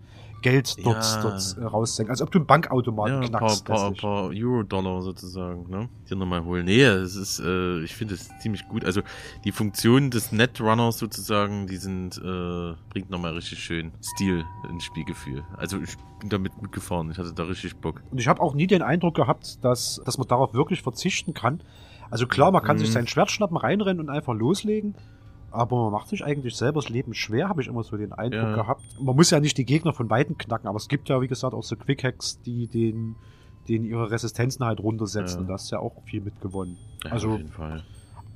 Speaker 1: Geld dort,
Speaker 2: Ja.
Speaker 1: dort äh, raussenken. Als ob du einen Bankautomaten
Speaker 2: Ja, ein paar,
Speaker 1: knackst.
Speaker 2: paar,
Speaker 1: letztlich.
Speaker 2: paar Euro-Dollar sozusagen, ne? Dir nochmal holen. Nee, es ist, äh, ich finde es ziemlich gut. Also die Funktion des Netrunners sozusagen, die sind, äh, bringt nochmal richtig schön Stil ins Spielgefühl. Also ich bin damit gut gefahren. Ich hatte da richtig Bock.
Speaker 1: Und ich habe auch nie den Eindruck gehabt, dass, dass man darauf wirklich verzichten kann. Also klar, man kann sich
Speaker 2: Mhm.
Speaker 1: sein Schwert schnappen, reinrennen und einfach loslegen. Aber man macht sich eigentlich selber das Leben schwer, habe ich immer so den Eindruck
Speaker 2: Ja.
Speaker 1: gehabt. Man muss ja nicht die Gegner von Weitem knacken, aber es gibt ja, wie gesagt, auch so Quickhacks, die den, denen ihre Resistenzen halt runtersetzen.
Speaker 2: Ja.
Speaker 1: Und da hast du ja auch viel mitgewonnen.
Speaker 2: Ja,
Speaker 1: Also-
Speaker 2: auf jeden Fall.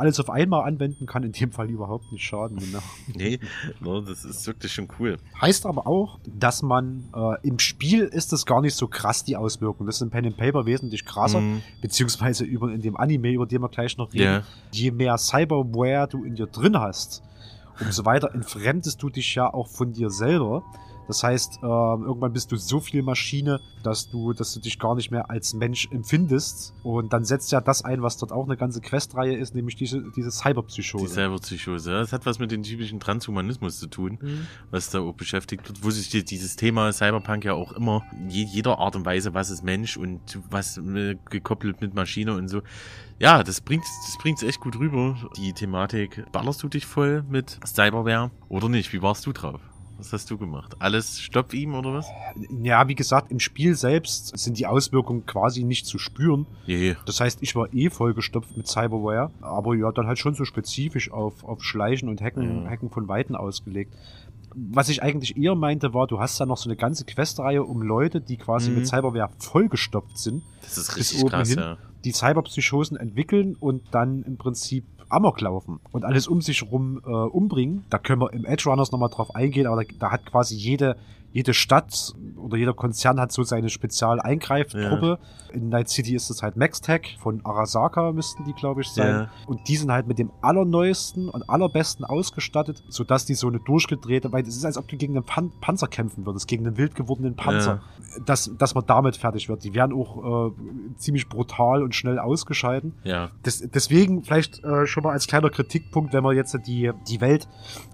Speaker 1: Alles auf einmal anwenden kann in dem Fall überhaupt nicht schaden. Genau.
Speaker 2: Nee, ne, das ist wirklich schon cool.
Speaker 1: Heißt aber auch, dass man äh, im Spiel ist das gar nicht so krass, die Auswirkung. Das ist im Pen and Paper wesentlich krasser,
Speaker 2: Mhm.
Speaker 1: beziehungsweise über in dem Anime, über den wir gleich noch reden.
Speaker 2: Ja.
Speaker 1: Je mehr Cyberware du in dir drin hast, umso weiter entfremdest du dich ja auch von dir selber. Das heißt, äh, irgendwann bist du so viel Maschine, dass du, dass du dich gar nicht mehr als Mensch empfindest. Und dann setzt ja das ein, was dort auch eine ganze Questreihe ist, nämlich diese, diese
Speaker 2: Die
Speaker 1: Cyberpsychose.
Speaker 2: Cyberpsychose. Das hat was mit dem typischen Transhumanismus zu tun.
Speaker 1: Mhm.
Speaker 2: was da auch beschäftigt wird, wo sich die- dieses Thema Cyberpunk ja auch immer je, jeder Art und Weise, was ist Mensch und was äh, gekoppelt mit Maschine und so. Ja, das bringt das bringt's echt gut rüber. Die Thematik, ballerst du dich voll mit Cyberware oder nicht? Wie warst du drauf? Was hast du gemacht? Alles stopp ihm oder was?
Speaker 1: Ja, wie gesagt, im Spiel selbst sind die Auswirkungen quasi nicht zu spüren.
Speaker 2: Je.
Speaker 1: Das heißt, ich war eh vollgestopft mit Cyberware, aber ja, dann halt schon so spezifisch auf, auf Schleichen und Hacken,
Speaker 2: Ja.
Speaker 1: Hacken von Weiten ausgelegt. Was ich eigentlich eher meinte, war, du hast da noch so eine ganze Questreihe um Leute, die quasi
Speaker 2: Mhm.
Speaker 1: mit Cyberware vollgestopft sind,
Speaker 2: Das ist
Speaker 1: Bis
Speaker 2: richtig
Speaker 1: oben
Speaker 2: krass,
Speaker 1: hin.
Speaker 2: ja.
Speaker 1: die Cyberpsychosen entwickeln und dann im Prinzip Amok laufen und alles um sich rum äh, umbringen. Da können wir im Edge Runners nochmal drauf eingehen, aber da, da hat quasi jede, jede Stadt oder jeder Konzern hat so seine Spezial-Eingreiftruppe. In Night City ist es halt MaxTech von Arasaka müssten die, glaube ich, sein.
Speaker 2: Ja.
Speaker 1: Und die sind halt mit dem allerneuesten und allerbesten ausgestattet, sodass die so eine durchgedrehte, weil es ist, als ob du gegen einen Pan Panzer kämpfen würdest, gegen einen wild gewordenen Panzer. Dass, dass man damit fertig wird. Die werden auch äh, ziemlich brutal und schnell ausgeschalten.
Speaker 2: Ja.
Speaker 1: Das, deswegen vielleicht äh, schon mal als kleiner Kritikpunkt, wenn man jetzt die, die Welt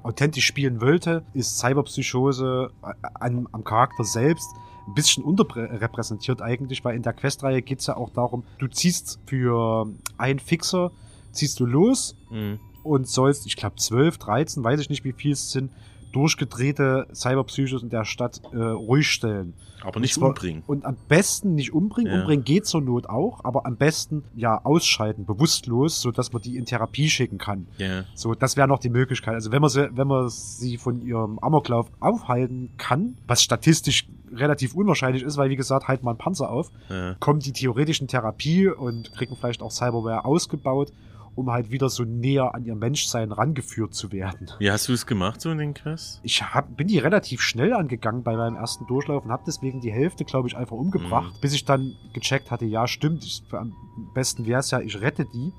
Speaker 1: authentisch spielen wollte, ist Cyberpsychose äh, an, am Charakter selbst ein bisschen unterrepräsentiert eigentlich, weil in der Questreihe geht es ja auch darum, du ziehst für einen Fixer, ziehst du los
Speaker 2: Mhm.
Speaker 1: und sollst, ich glaube 12, 13, weiß ich nicht wie viel es sind, durchgedrehte Cyberpsychos in der Stadt äh, ruhig stellen.
Speaker 2: Aber nicht
Speaker 1: Und zwar-
Speaker 2: umbringen.
Speaker 1: Und am besten nicht umbringen.
Speaker 2: Ja.
Speaker 1: Umbringen geht zur Not auch, aber am besten ja ausschalten, bewusstlos, so dass man die in Therapie schicken kann.
Speaker 2: Ja.
Speaker 1: So, das wäre noch die Möglichkeit. Also wenn man sie, wenn man sie von ihrem Amoklauf aufhalten kann, was statistisch relativ unwahrscheinlich ist, weil wie gesagt, halt mal ein Panzer auf,
Speaker 2: ja.
Speaker 1: kommen die theoretisch in Therapie und kriegen vielleicht auch Cyberware ausgebaut, um halt wieder so näher an ihr Menschsein rangeführt zu werden.
Speaker 2: Wie hast du es gemacht, so in den Quests?
Speaker 1: Ich hab, bin die relativ schnell angegangen bei meinem ersten Durchlauf und habe deswegen die Hälfte, glaube ich, einfach umgebracht,
Speaker 2: Mhm.
Speaker 1: bis ich dann gecheckt hatte, ja, stimmt, ich, am besten wäre es ja, ich rette die.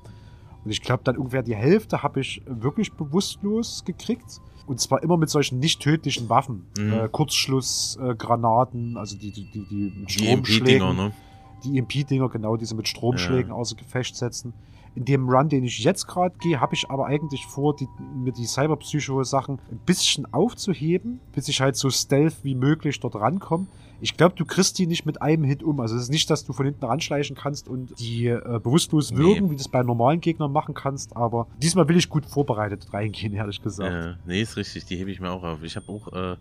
Speaker 1: Und ich glaube, dann ungefähr die Hälfte habe ich wirklich bewusstlos gekriegt. Und zwar immer mit solchen nicht tödlichen Waffen.
Speaker 2: Mhm.
Speaker 1: Äh, Kurzschlussgranaten, äh, also die, die, die, die mit
Speaker 2: Die MP-Dinger,
Speaker 1: Stromschlägen.
Speaker 2: ne?
Speaker 1: Die EMP-Dinger, genau, diese mit Stromschlägen außer Gefecht setzen. In dem Run, den ich jetzt gerade gehe, habe ich aber eigentlich vor, die, mir die Cyberpsycho-Sachen ein bisschen aufzuheben, bis ich halt so stealth wie möglich dort rankomme. Ich glaube, du kriegst die nicht mit einem Hit um. Also es ist nicht, dass du von hinten ranschleichen kannst und die äh, bewusstlos
Speaker 2: Nee.
Speaker 1: wirken, wie du es bei normalen Gegnern machen kannst. Aber diesmal will ich gut vorbereitet reingehen, ehrlich gesagt.
Speaker 2: Ja, nee, ist richtig, die hebe ich mir auch auf. Ich habe auch, äh, also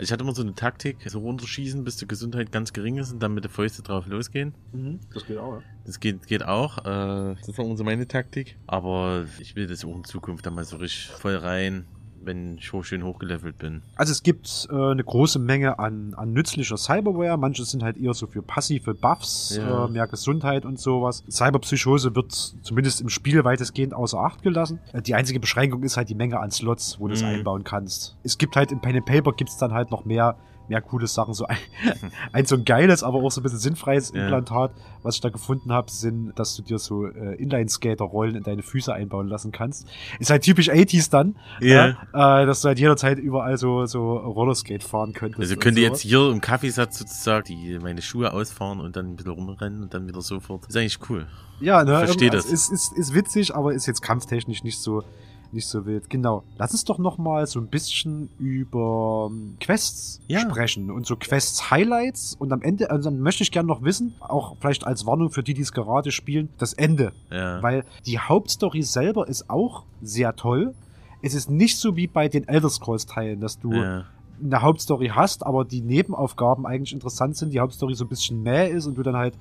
Speaker 2: ich hatte immer so eine Taktik, so runterschießen, bis die Gesundheit ganz gering ist und dann mit der Fäuste drauf losgehen.
Speaker 1: Mhm, das geht auch, ja.
Speaker 2: Das geht, geht auch. Äh, das war unsere meine Taktik. Aber ich will das auch in Zukunft dann mal so richtig voll rein, wenn ich hoch, schön hochgelevelt bin.
Speaker 1: Also es gibt äh, eine große Menge an, an nützlicher Cyberware. Manche sind halt eher so für passive Buffs,
Speaker 2: Ja.
Speaker 1: äh, mehr Gesundheit und sowas. Cyberpsychose wird zumindest im Spiel weitestgehend außer Acht gelassen. Äh, die einzige Beschränkung ist halt die Menge an Slots, wo du es
Speaker 2: Mhm.
Speaker 1: einbauen kannst. Es gibt halt im Pen and Paper gibt's dann halt noch mehr mehr coole Sachen. So ein, ein so ein geiles, aber auch so ein bisschen sinnfreies
Speaker 2: Ja.
Speaker 1: Implantat, was ich da gefunden habe, sind, dass du dir so äh, Inline-Skater-Rollen in deine Füße einbauen lassen kannst. Ist halt typisch 80s dann.
Speaker 2: Ja.
Speaker 1: Ja, äh, dass du halt jederzeit überall so, so Rollerskate fahren könntest.
Speaker 2: Also
Speaker 1: und
Speaker 2: könnt ihr
Speaker 1: sowas.
Speaker 2: jetzt hier im Kaffeesatz sozusagen die, meine Schuhe ausfahren und dann ein bisschen rumrennen und dann wieder sofort. Ist eigentlich cool.
Speaker 1: Ja, ne,
Speaker 2: versteh
Speaker 1: also
Speaker 2: das.
Speaker 1: Ist, ist, ist witzig, aber ist jetzt kampftechnisch nicht so, nicht so wild. Genau. Lass uns doch noch mal so ein bisschen über ähm, Quests
Speaker 2: Ja.
Speaker 1: sprechen und so Quests-Highlights. Und am Ende, also dann möchte ich gerne noch wissen, auch vielleicht als Warnung für die, die es gerade spielen, das Ende.
Speaker 2: Ja.
Speaker 1: Weil die Hauptstory selber ist auch sehr toll. Es ist nicht so wie bei den Elder Scrolls-Teilen, dass du
Speaker 2: ja.
Speaker 1: eine Hauptstory hast, aber die Nebenaufgaben eigentlich interessant sind, die Hauptstory so ein bisschen mäh ist und du dann halt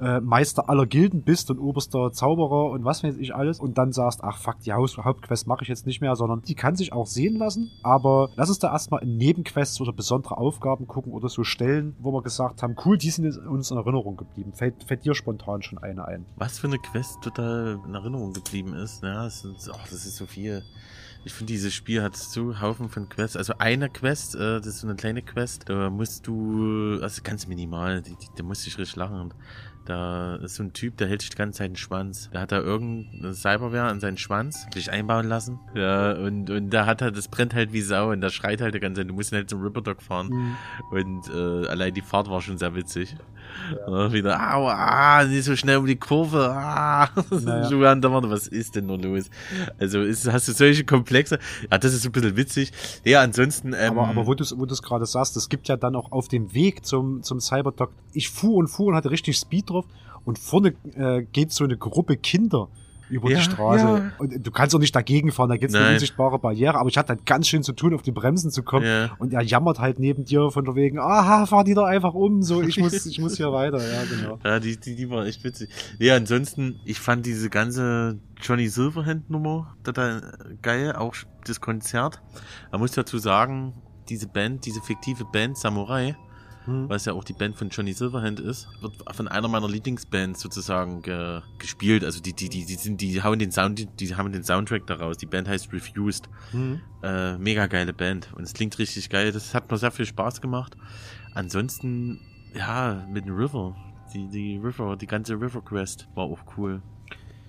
Speaker 1: äh, Meister aller Gilden bist und oberster Zauberer und was weiß ich alles und dann sagst, ach fuck, die Haus Hauptquest mache ich jetzt nicht mehr, sondern die kann sich auch sehen lassen, aber lass uns da erstmal in Nebenquests oder besondere Aufgaben gucken oder so Stellen, wo wir gesagt haben, cool, die sind uns in Erinnerung geblieben. Fällt, fällt dir spontan schon eine ein?
Speaker 2: Was für eine Quest total in Erinnerung geblieben ist. Ja, das, sind, ach, das ist so viel. Ich finde, dieses Spiel hat so Haufen von Quests. Also eine Quest, äh, das ist so eine kleine Quest, da musst du, also ganz minimal, da musste ich richtig lachen. Da ist so ein Typ, der hält sich die ganze Zeit einen Schwanz. Der hat da irgendeine Cyberware an seinen Schwanz sich einbauen lassen. Ja, und, und da hat er, das brennt halt wie Sau und da schreit halt die ganze Zeit. Du musst ihn halt zum Ripperdog fahren. Und äh, allein die Fahrt war schon sehr witzig. Ja. wieder, au, ah, nicht so schnell um die Kurve. Ah.
Speaker 1: Naja.
Speaker 2: Was ist denn nur los? Also ist, hast du solche Komplexe. Ja, das ist ein bisschen witzig. Ja, ansonsten. Ähm,
Speaker 1: aber, aber wo du es wo du's gerade sagst, es gibt ja dann auch auf dem Weg zum, zum Cyberdock, ich fuhr und fuhr und hatte richtig Speed drauf und vorne äh, geht so eine Gruppe Kinder über
Speaker 2: Ja,
Speaker 1: die Straße.
Speaker 2: ja.
Speaker 1: Und du kannst auch nicht dagegen fahren, da gibt's eine
Speaker 2: Nein.
Speaker 1: unsichtbare Barriere, aber ich hatte halt ganz schön zu tun, auf die Bremsen zu kommen.
Speaker 2: Ja.
Speaker 1: Und er jammert halt neben dir von der wegen, aha, fahr die doch einfach um, so, ich muss, ich muss hier weiter, ja, genau.
Speaker 2: Ja, die, die, die war echt witzig. Ja, ansonsten, ich fand diese ganze Johnny Silverhand Nummer total geil, auch das Konzert. Man muss dazu sagen, diese Band, diese fiktive Band Samurai,
Speaker 1: Hm.
Speaker 2: was ja auch die Band von Johnny Silverhand ist, wird von einer meiner Lieblingsbands sozusagen ge gespielt. Also die, die, die, die sind, die hauen den Sound, die, die haben den Soundtrack daraus. Die Band heißt Refused.
Speaker 1: Hm.
Speaker 2: Äh, mega geile Band. Und es klingt richtig geil. Das hat mir sehr viel Spaß gemacht. Ansonsten, ja, mit dem River. Die, die River, die ganze River Quest war auch cool.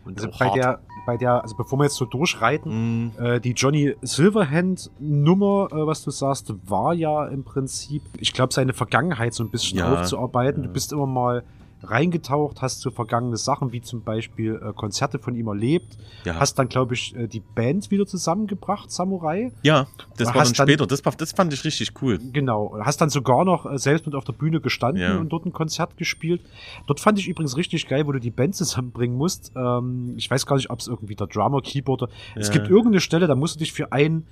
Speaker 2: Und
Speaker 1: Also bei
Speaker 2: hart.
Speaker 1: der, bei der, also bevor wir jetzt so durchreiten,
Speaker 2: Mm,
Speaker 1: Äh, die Johnny Silverhand Nummer, äh, was du sagst, war ja im Prinzip, ich glaube, seine Vergangenheit so ein bisschen
Speaker 2: Ja,
Speaker 1: aufzuarbeiten.
Speaker 2: ja.
Speaker 1: Du bist immer mal reingetaucht, hast so vergangene Sachen wie zum Beispiel äh, Konzerte von ihm erlebt,
Speaker 2: ja.
Speaker 1: hast dann, glaube ich, äh, die Band wieder zusammengebracht, Samurai.
Speaker 2: ja, das war dann
Speaker 1: dann-
Speaker 2: später. Das, war, das fand ich richtig cool.
Speaker 1: Genau, hast dann sogar noch äh, selbst mit auf der Bühne gestanden
Speaker 2: Ja.
Speaker 1: und dort ein Konzert gespielt. Dort fand ich übrigens richtig geil, wo du die Band zusammenbringen musst. Ähm, ich weiß gar nicht, ob es irgendwie der Drummer, Keyboarder. Es
Speaker 2: Ja.
Speaker 1: gibt irgendeine Stelle, da musst du dich für ein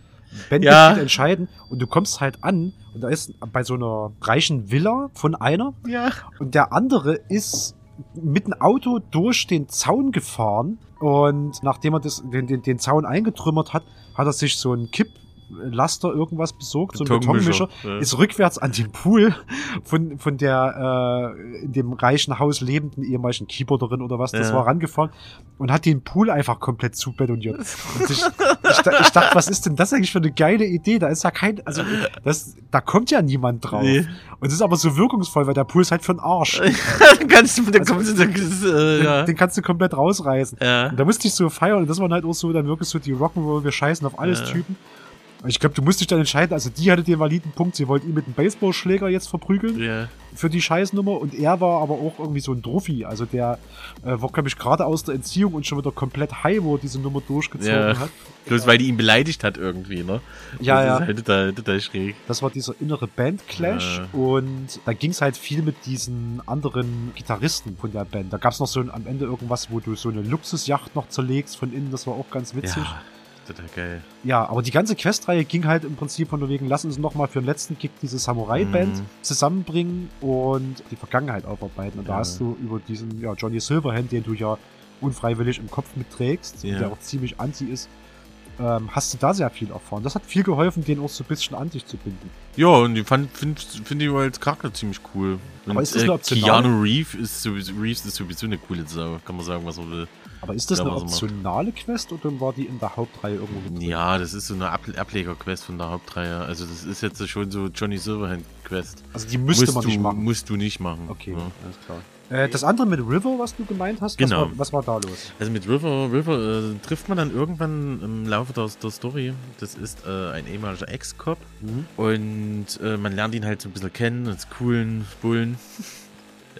Speaker 1: Bandmitglied
Speaker 2: Ja.
Speaker 1: entscheiden und du kommst halt an und da ist bei so einer reichen Villa von einer
Speaker 2: Ja.
Speaker 1: und der andere ist mit dem Auto durch den Zaun gefahren und nachdem er das, den, den, den Zaun eingetrümmert hat, hat er sich so ein Kipplaster irgendwas besorgt, so ein
Speaker 2: Betonmischer, ja.
Speaker 1: ist rückwärts an den Pool von, von der äh, in dem reichen Haus lebenden ehemaligen Keyboarderin oder was, das
Speaker 2: Ja.
Speaker 1: war rangefahren und hat den Pool einfach komplett zubetoniert. Und ich, ich, ich dachte, was ist denn das eigentlich für eine geile Idee? Da ist ja kein, also das, da kommt ja niemand drauf.
Speaker 2: Nee.
Speaker 1: Und es ist aber so wirkungsvoll, weil der Pool ist halt für den Arsch.
Speaker 2: Kannst du, da
Speaker 1: Also-
Speaker 2: kommst du, das, äh,
Speaker 1: Den,
Speaker 2: ja.
Speaker 1: den kannst du komplett rausreißen.
Speaker 2: ja.
Speaker 1: Und da musste ich so feiern und das waren halt auch so dann wirklich so die Rock'n'Roll, wir scheißen auf alles. Typen. Ich glaube, du musst dich dann entscheiden, also die hatte den validen Punkt, sie wollte ihn mit einem Baseballschläger jetzt verprügeln
Speaker 2: ja.
Speaker 1: für die Scheißnummer und er war aber auch irgendwie so ein Druffi, also der äh, war, glaube ich, gerade aus der Entziehung und schon wieder komplett high, wo diese Nummer durchgezogen
Speaker 2: Ja.
Speaker 1: hat.
Speaker 2: Bloß weil die ihn beleidigt hat irgendwie, ne?
Speaker 1: Ja,
Speaker 2: das
Speaker 1: ja.
Speaker 2: ist halt total, total schräg.
Speaker 1: Das war dieser innere Bandclash
Speaker 2: Ja.
Speaker 1: und da ging es halt viel mit diesen anderen Gitarristen von der Band. Da gab es noch so ein, am Ende irgendwas, wo du so eine Luxusjacht noch zerlegst von innen, das war auch ganz witzig.
Speaker 2: Ja, total geil.
Speaker 1: Ja, aber die ganze Questreihe ging halt im Prinzip von wegen, lass uns nochmal für den letzten Kick diese Samurai-Band
Speaker 2: Mhm.
Speaker 1: zusammenbringen und die Vergangenheit aufarbeiten. Und da
Speaker 2: Ja.
Speaker 1: hast du über diesen ja, Johnny Silverhand, den du ja unfreiwillig im Kopf mitträgst,
Speaker 2: Ja.
Speaker 1: der auch ziemlich anti ist, ähm, hast du da sehr viel erfahren. Das hat viel geholfen, den auch so ein bisschen an dich zu binden.
Speaker 2: Ja, und ich finde find ich als Charakter ziemlich cool. Und,
Speaker 1: Aber ist das eine optionale-
Speaker 2: Keanu Reeves ist, sowieso, Reeves ist sowieso eine coole Sau, kann man sagen, was man will.
Speaker 1: Aber ist das eine optionale Quest oder war die in der Hauptreihe irgendwo drin?
Speaker 2: Ja, das ist so eine Ab Ableger-Quest von der Hauptreihe. Also das ist jetzt schon so Johnny Silverhand-Quest.
Speaker 1: Also die müsste
Speaker 2: musst
Speaker 1: man
Speaker 2: du,
Speaker 1: nicht machen.
Speaker 2: Musst du nicht machen.
Speaker 1: Okay,
Speaker 2: Ja.
Speaker 1: alles klar. Äh, das andere mit River, was du gemeint hast,
Speaker 2: Genau.
Speaker 1: was, war, was war da los?
Speaker 2: Also mit River, River äh, trifft man dann irgendwann im Laufe der, der Story. Das ist äh, ein ehemaliger Ex-Cop.
Speaker 1: Mhm.
Speaker 2: Und äh, man lernt ihn halt so ein bisschen kennen, als coolen Bullen.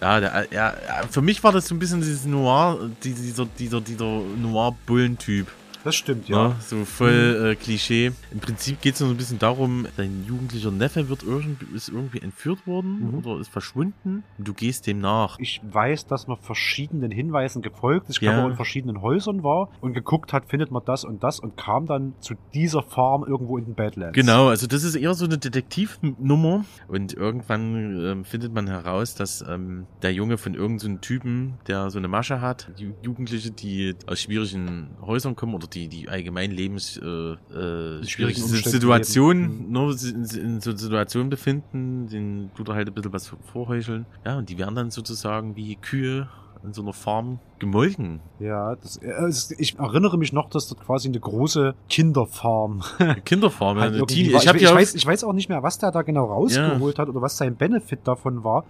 Speaker 2: Ja, der, ja, für mich war das so ein bisschen dieses Noir, die- dieser, dieser, dieser Noir-Bullen-Typ.
Speaker 1: Das stimmt, ja. ja
Speaker 2: so voll äh, Klischee. Im Prinzip geht es nur ein bisschen darum, dein jugendlicher Neffe wird irgendwie, ist irgendwie entführt worden mhm. oder ist verschwunden und du gehst dem nach.
Speaker 1: Ich weiß, dass man verschiedenen Hinweisen gefolgt ist. Ich ja. glaube, in verschiedenen Häusern war und geguckt hat, findet man das und das und kam dann zu dieser Farm irgendwo in den Badlands.
Speaker 2: Genau, also das ist eher so eine Detektivnummer und irgendwann ähm, findet man heraus, dass ähm, der Junge von irgendeinem so Typen, der so eine Masche hat, die Jugendliche, die aus schwierigen Häusern kommen oder die, die allgemein lebens äh, äh, schwierigen Situationen, nur in, in so Situationen befinden, den tut er halt ein bisschen was vorheucheln. Ja, und die werden dann sozusagen wie Kühe in so einer Farm gemolken.
Speaker 1: Ja, das, äh, ich erinnere mich noch, dass dort quasi eine große Kinderfarm.
Speaker 2: Kinderfarm,
Speaker 1: halt ja. Die, ich, ich, ich, weiß, ich weiß auch nicht mehr, was der da genau rausgeholt ja. hat oder was sein Benefit davon war.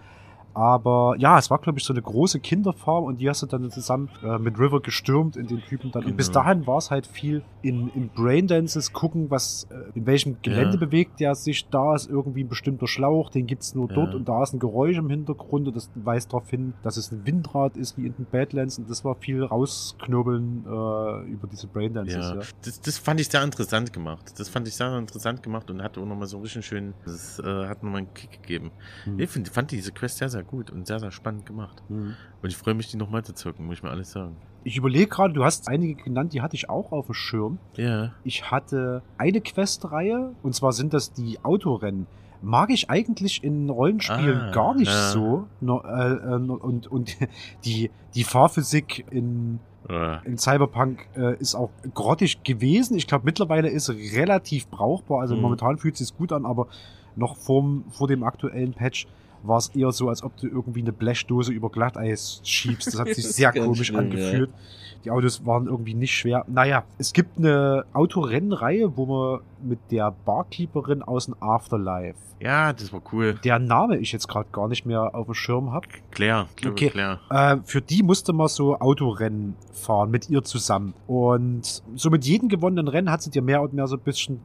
Speaker 1: Aber ja, es war, glaube ich, so eine große Kinderfarm und die hast du dann zusammen äh, mit River gestürmt in den Typen dann. Genau. Und bis genau. dahin war es halt viel in, in Braindances gucken, was, äh, in welchem Gelände ja. bewegt der sich. Da ist irgendwie ein bestimmter Schlauch, den gibt's nur ja. dort und da ist ein Geräusch im Hintergrund und das weist darauf hin, dass es ein Windrad ist wie in den Badlands und das war viel rausknobeln äh, über diese Braindances. Ja. ja.
Speaker 2: Das, das fand ich sehr interessant gemacht. Das fand ich sehr interessant gemacht und hat auch nochmal so richtig schön, das äh, hat nochmal einen Kick gegeben. Hm. Ich find, fand diese Quest sehr, sehr sehr gut und sehr, sehr spannend gemacht. Mhm. Und ich freue mich, die nochmal zu zocken, muss ich mir alles sagen.
Speaker 1: Ich überlege gerade, du hast einige genannt, die hatte ich auch auf dem Schirm.
Speaker 2: Ja.
Speaker 1: Ich hatte eine Questreihe, und zwar sind das die Autorennen mag ich eigentlich in Rollenspielen ah, gar nicht ja. so. No, äh, äh, und und die, die Fahrphysik in, ja. in Cyberpunk äh, ist auch grottig gewesen. Ich glaube, mittlerweile ist relativ brauchbar. Also mhm. momentan fühlt es sich gut an, aber noch vorm, vor dem aktuellen Patch war es eher so, als ob du irgendwie eine Blechdose über Glatteis schiebst. Das hat sich sehr komisch angefühlt. Ja. Die Autos waren irgendwie nicht schwer. Naja, es gibt eine Autorennenreihe, wo man mit der Barkeeperin aus dem Afterlife.
Speaker 2: Ja, das war cool.
Speaker 1: Der Name ich jetzt gerade gar nicht mehr auf dem Schirm habe.
Speaker 2: Claire,
Speaker 1: okay. Claire. Äh, für die musste man so Autorennen fahren mit ihr zusammen. Und so mit jedem gewonnenen Rennen hat sie dir mehr und mehr so ein bisschen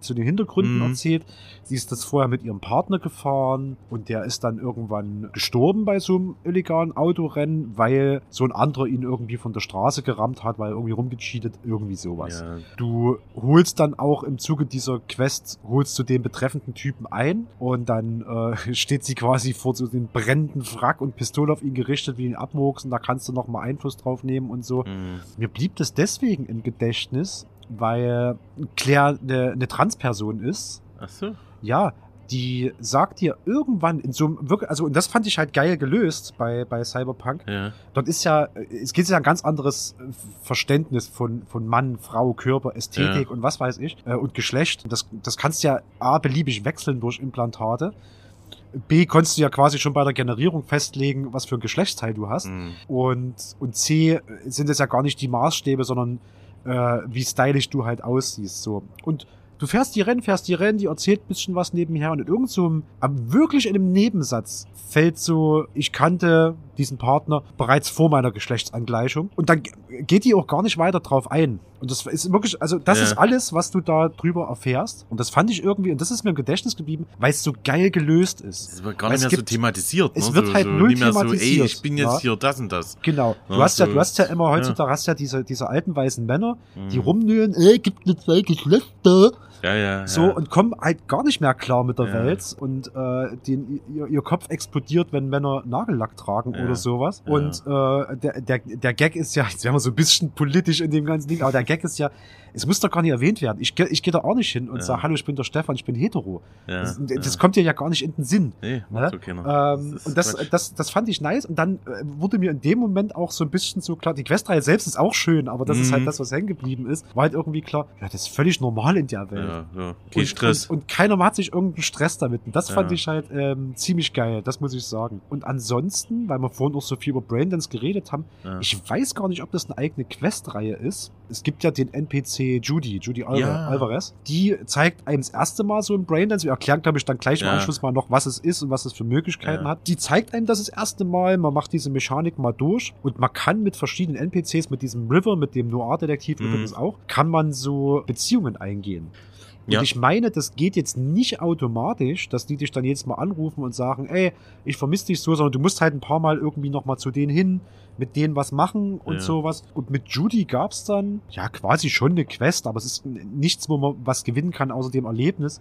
Speaker 1: zu den Hintergründen mhm. erzählt. Sie ist das vorher mit ihrem Partner gefahren und der ist dann irgendwann gestorben bei so einem illegalen Autorennen, weil so ein anderer ihn irgendwie von der Straße gerammt hat, weil irgendwie rumgecheatet, irgendwie sowas. Ja. Du holst dann auch im Zuge dieser Quest, holst du den betreffenden Typen ein und dann äh, steht sie quasi vor so dem brennenden Wrack und Pistole auf ihn gerichtet, wie ihn abmurksen, da kannst du noch mal Einfluss drauf nehmen und so. Mhm. Mir blieb das deswegen im Gedächtnis, weil Claire eine, eine Transperson ist.
Speaker 2: Ach so.
Speaker 1: Ja, die sagt dir irgendwann in so einem wirklich, also und das fand ich halt geil gelöst bei, bei Cyberpunk.
Speaker 2: Ja.
Speaker 1: Dort ist ja, es geht ja ein ganz anderes Verständnis von, von Mann, Frau, Körper, Ästhetik ja. und was weiß ich äh, und Geschlecht. Das, das kannst ja A beliebig wechseln durch Implantate. B konntest du ja quasi schon bei der Generierung festlegen, was für ein Geschlechtsteil du hast. Mhm. Und, und C sind es ja gar nicht die Maßstäbe, sondern äh, wie stylisch du halt aussiehst. So. Und du fährst die Rennen, fährst die Rennen, die erzählt ein bisschen was nebenher und in irgendeinem, so, wirklich in einem Nebensatz fällt so, ich kannte diesen Partner bereits vor meiner Geschlechtsangleichung und dann geht die auch gar nicht weiter drauf ein. Und das ist wirklich, also das ja. ist alles, was du da drüber erfährst. Und das fand ich irgendwie, und das ist mir im Gedächtnis geblieben, weil es so geil gelöst ist.
Speaker 2: Es wird gar nicht mehr gibt, so thematisiert.
Speaker 1: Es ne? wird
Speaker 2: so,
Speaker 1: halt
Speaker 2: so,
Speaker 1: null thematisiert. So, ey,
Speaker 2: ich bin jetzt ja. hier das und das.
Speaker 1: Genau. Du ja, hast ja, du hast ja immer heutzutage hast ja diese, diese alten weißen Männer, die mhm. rumnölen, ey, gibt eine zwei Geschlechter.
Speaker 2: Ja, ja,
Speaker 1: so, und kommen halt gar nicht mehr klar mit der Welt und äh, den, ihr, ihr Kopf explodiert, wenn Männer Nagellack tragen oder sowas. Und äh, der, der, der Gag ist ja, jetzt werden wir so ein bisschen politisch in dem ganzen Ding, aber der Gag ist ja, es muss doch gar nicht erwähnt werden. Ich, ich gehe da auch nicht hin und ja. sage, hallo, ich bin der Stefan, ich bin hetero. Ja, das, das ja. kommt dir ja gar nicht in den Sinn. Nee, ne? okay, ähm, das und das, das, das fand ich nice. Und dann äh, wurde mir in dem Moment auch so ein bisschen so klar, die Questreihe selbst ist auch schön, aber das mhm. ist halt mhm. das, was hängen geblieben ist. War halt irgendwie klar, ja, das ist völlig normal in der Welt. Ja,
Speaker 2: ja. Kein und, Stress.
Speaker 1: Und, und, keiner macht sich irgendeinen Stress damit. Und das fand ich halt ähm, ziemlich geil, das muss ich sagen. Und ansonsten, weil wir vorhin auch so viel über Braindance geredet haben, ich weiß gar nicht, ob das eine eigene Questreihe ist. Es gibt ja den NPC Judy, Judy Al ja. Alvarez. Die zeigt einem das erste Mal so ein Braindance. Wir erklären, glaube ich, dann gleich im Anschluss mal noch, was es ist und was es für Möglichkeiten ja. hat. Die zeigt einem das das erste Mal. Man macht diese Mechanik mal durch und man kann mit verschiedenen NPCs, mit diesem River, mit dem Noir-Detektiv mhm. übrigens auch, kann man so Beziehungen eingehen. Und ja. ich meine, das geht jetzt nicht automatisch, dass die dich dann jetzt mal anrufen und sagen, ey, ich vermisse dich so, sondern du musst halt ein paar Mal irgendwie nochmal zu denen hin, mit denen was machen und ja. sowas. Und mit Judy gab's dann, ja, quasi schon eine Quest, aber es ist nichts, wo man was gewinnen kann, außer dem Erlebnis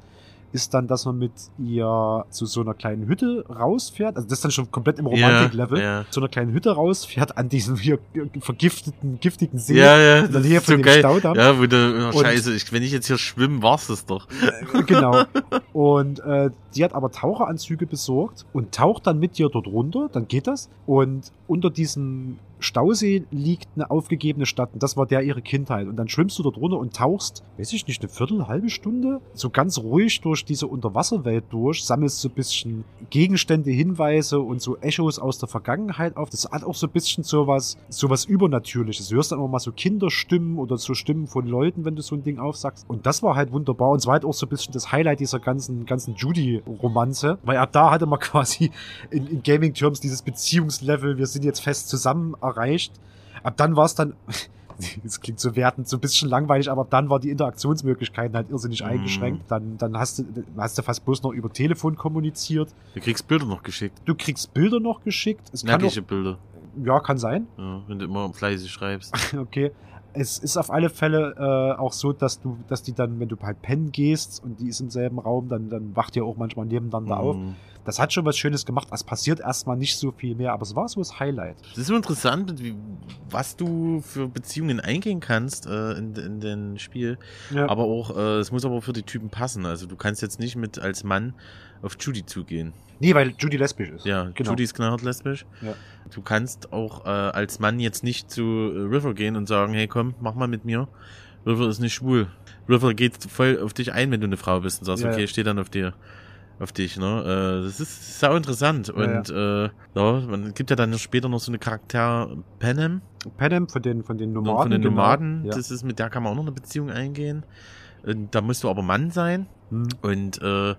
Speaker 1: ist dann, dass man mit ihr zu so einer kleinen Hütte rausfährt. Also das ist dann schon komplett im Romantik-Level. Ja, ja. Zu einer kleinen Hütte rausfährt an diesem hier vergifteten, giftigen See.
Speaker 2: Ja, ja. In der Nähe von so dem geil. Staudamm. Ja, wo du, oh, scheiße, ich, wenn ich jetzt hier schwimme, war's das doch.
Speaker 1: Äh, genau. Und äh, die hat aber Taucheranzüge besorgt und taucht dann mit dir dort runter, dann geht das. Und unter diesem Stausee liegt eine aufgegebene Stadt und das war der ihre Kindheit. Und dann schwimmst du dort runter und tauchst, weiß ich nicht, eine Viertel, halbe Stunde, so ganz ruhig durch diese Unterwasserwelt durch, sammelst so ein bisschen Gegenstände, Hinweise und so Echos aus der Vergangenheit auf. Das hat auch so ein bisschen sowas, sowas Übernatürliches. Du hörst dann auch mal so Kinderstimmen oder so Stimmen von Leuten, wenn du so ein Ding aufsagst. Und das war halt wunderbar. Und es war halt auch so ein bisschen das Highlight dieser ganzen, ganzen Judy-Romanze, weil ab da hatte man quasi in, in Gaming-Terms dieses Beziehungslevel, wir sind jetzt fest zusammen erreicht. Ab dann war es dann, das klingt so wertend, so ein bisschen langweilig, aber ab dann war die Interaktionsmöglichkeiten halt irrsinnig mm. eingeschränkt. Dann, dann hast du, hast du fast bloß noch über Telefon kommuniziert.
Speaker 2: Du kriegst Bilder noch geschickt.
Speaker 1: Du kriegst Bilder noch geschickt.
Speaker 2: Es Nackige Bilder.
Speaker 1: Ja, kann sein.
Speaker 2: Ja, wenn du immer fleißig schreibst.
Speaker 1: okay. Es ist auf alle Fälle äh, auch so, dass du, dass die dann, wenn du halt pennen gehst und die ist im selben Raum, dann, dann wacht ihr auch manchmal nebeneinander mm. auf. Das hat schon was Schönes gemacht. Es passiert erstmal nicht so viel mehr, aber es war so das Highlight.
Speaker 2: Das ist so interessant, wie, was du für Beziehungen eingehen kannst äh, in, in den Spiel. Ja. Aber auch, äh, es muss aber für die Typen passen. Also du kannst jetzt nicht mit als Mann auf Judy zugehen.
Speaker 1: Nee, weil Judy lesbisch ist.
Speaker 2: Ja, genau. Judy ist knallhart lesbisch. Ja. Du kannst auch äh, als Mann jetzt nicht zu äh, River gehen und sagen, hey komm, mach mal mit mir. River ist nicht schwul. River geht voll auf dich ein, wenn du eine Frau bist und sagst, ja, okay, ich stehe dann auf dir auf dich, ne? Äh, das ist sau interessant. Und ja. Äh, ja, man gibt ja dann später noch so eine Charakter Panem.
Speaker 1: Panem von den, von den Nomaden. Von
Speaker 2: den genau. Nomaden. Genau. Das ist, mit der kann man auch noch eine Beziehung eingehen. Und da musst du aber Mann sein. Hm. Und äh,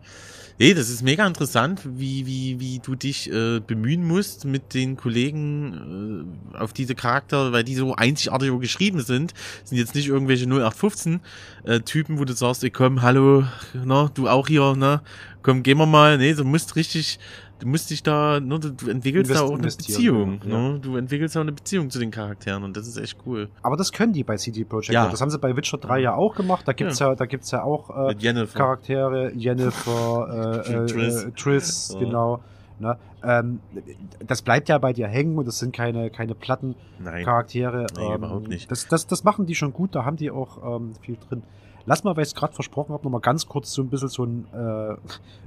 Speaker 2: nee, das ist mega interessant, wie, wie, wie du dich äh, bemühen musst mit den Kollegen äh, auf diese Charakter, weil die so einzigartig geschrieben sind. Sind jetzt nicht irgendwelche 0815 äh, Typen, wo du sagst, ey komm, hallo, ne, du auch hier, ne? Komm, gehen wir mal. Nee, du musst richtig du musst dich da, ne, du entwickelst Invest da auch eine Beziehung. Ja. Ne? Du entwickelst auch eine Beziehung zu den Charakteren und das ist echt cool.
Speaker 1: Aber das können die bei CD Projekt. Ja. Das haben sie bei Witcher 3 ja auch gemacht. Da gibt's ja, ja da gibt's ja auch äh, Jennifer. Charaktere, Jennifer, äh, äh, Triss, äh, Triss genau. Ne? Ähm, das bleibt ja bei dir hängen und das sind keine, keine platten Nein. Charaktere.
Speaker 2: Nein, ähm, überhaupt nicht.
Speaker 1: Das, das, das machen die schon gut, da haben die auch ähm, viel drin. Lass mal, weil ich es gerade versprochen habe, nochmal ganz kurz so ein bisschen so ein äh,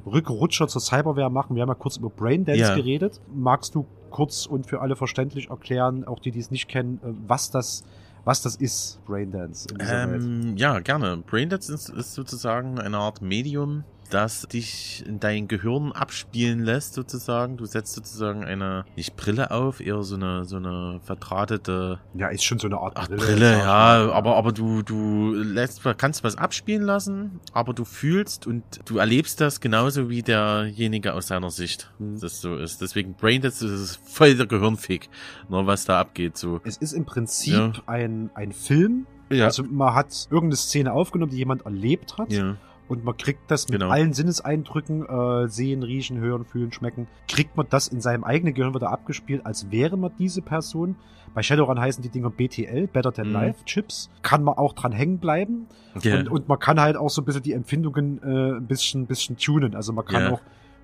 Speaker 1: Rückrutscher zur Cyberware machen. Wir haben ja kurz über Braindance ja. geredet. Magst du kurz und für alle verständlich erklären, auch die, die es nicht kennen, äh, was das was das ist, Braindance.
Speaker 2: Ähm, ja, gerne. Braindance ist, ist sozusagen eine Art Medium, das dich in dein Gehirn abspielen lässt, sozusagen. Du setzt sozusagen eine, nicht Brille auf, eher so eine, so eine verdrahtete.
Speaker 1: Ja, ist schon so eine Art
Speaker 2: Brille. Brille, ja, aber, aber du, du lässt, kannst was abspielen lassen, aber du fühlst und du erlebst das genauso wie derjenige aus seiner Sicht, hm. das so ist. Deswegen Brain, das ist voll der Gehirnfick, nur was da abgeht, so.
Speaker 1: Es ist im Prinzip ja. ein, ein Film. Ja. Also man hat irgendeine Szene aufgenommen, die jemand erlebt hat. Ja und man kriegt das mit genau. allen Sinneseindrücken, äh, sehen, riechen, hören, fühlen, schmecken, kriegt man das in seinem eigenen Gehirn wieder abgespielt, als wäre man diese Person. Bei Shadowrun heißen die Dinger BTL, Better Than mhm. Life Chips. Kann man auch dran hängen bleiben. Yeah. Und, und man kann halt auch so ein bisschen die Empfindungen äh, ein bisschen, bisschen tunen. Also man kann yeah. auch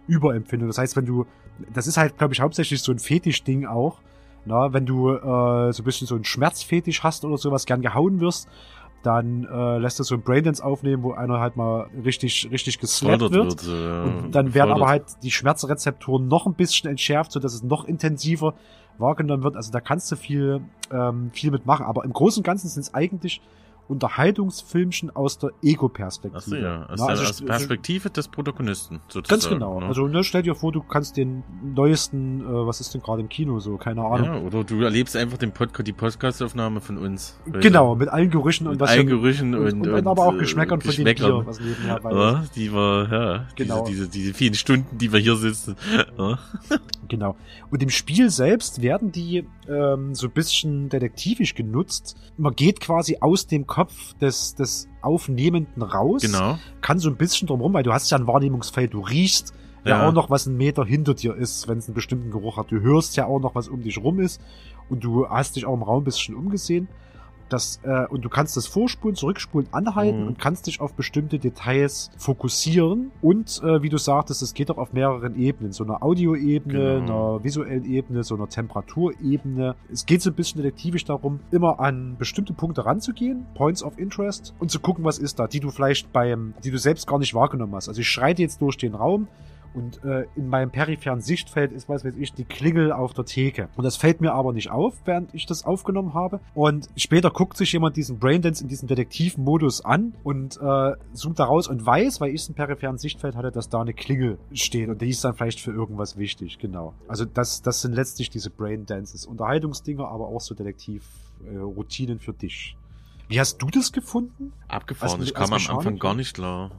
Speaker 1: überempfinden. Das heißt, wenn du, das ist halt, glaube ich, hauptsächlich so ein Fetisch-Ding auch. Na, wenn du äh, so ein bisschen so einen Schmerzfetisch hast oder sowas, gern gehauen wirst, dann äh, lässt er so ein Braindance aufnehmen, wo einer halt mal richtig, richtig geslappt wird. wird äh, und dann werden aber halt die Schmerzrezeptoren noch ein bisschen entschärft, so dass es noch intensiver wahrgenommen wird. Also da kannst du viel, ähm, viel mitmachen. Aber im Großen und Ganzen sind es eigentlich Unterhaltungsfilmchen aus der Ego-Perspektive.
Speaker 2: Achso, ja. Aus, Na, also, der, aus Perspektive des Protagonisten,
Speaker 1: sozusagen. Ganz genau. Ne? Also ne, stell dir vor, du kannst den neuesten, äh, was ist denn gerade im Kino so, keine Ahnung. Ja,
Speaker 2: oder du erlebst einfach den Podcast, die Podcastaufnahme von uns.
Speaker 1: Genau, mit allen Gerüchen und
Speaker 2: was. Allen Gerüchen
Speaker 1: und, und, und, und, aber auch Geschmäckern, von dem Bier, was nebenher
Speaker 2: bei ja, Die war, ja, genau. Diese, diese, diese vielen Stunden, die wir hier sitzen. Ja.
Speaker 1: Genau. Und im Spiel selbst werden die ähm, so ein bisschen detektivisch genutzt. Man geht quasi aus dem Kopf des, des Aufnehmenden raus.
Speaker 2: Genau.
Speaker 1: Kann so ein bisschen drumherum, weil du hast ja ein Wahrnehmungsfeld, du riechst ja, ja auch noch, was ein Meter hinter dir ist, wenn es einen bestimmten Geruch hat. Du hörst ja auch noch, was um dich rum ist und du hast dich auch im Raum ein bisschen umgesehen. Das, äh, und du kannst das vorspulen, zurückspulen, anhalten mhm. und kannst dich auf bestimmte Details fokussieren. Und äh, wie du sagtest, es geht auch auf mehreren Ebenen. So einer Audioebene, genau. einer visuellen Ebene, so einer Temperaturebene. Es geht so ein bisschen detektivisch darum, immer an bestimmte Punkte ranzugehen, Points of Interest, und zu gucken, was ist da, die du vielleicht beim, die du selbst gar nicht wahrgenommen hast. Also ich schreite jetzt durch den Raum, und äh, in meinem peripheren Sichtfeld ist, was weiß ich, die Klingel auf der Theke. Und das fällt mir aber nicht auf, während ich das aufgenommen habe. Und später guckt sich jemand diesen Braindance in diesem Detektivmodus an und äh, zoomt da raus und weiß, weil ich es im peripheren Sichtfeld hatte, dass da eine Klingel steht. Und die ist dann vielleicht für irgendwas wichtig, genau. Also das, das sind letztlich diese Braindances. Unterhaltungsdinger, aber auch so Detektiv-Routinen äh, für dich. Wie hast du das gefunden?
Speaker 2: Abgefahren. ich kam am Anfang gar nicht klar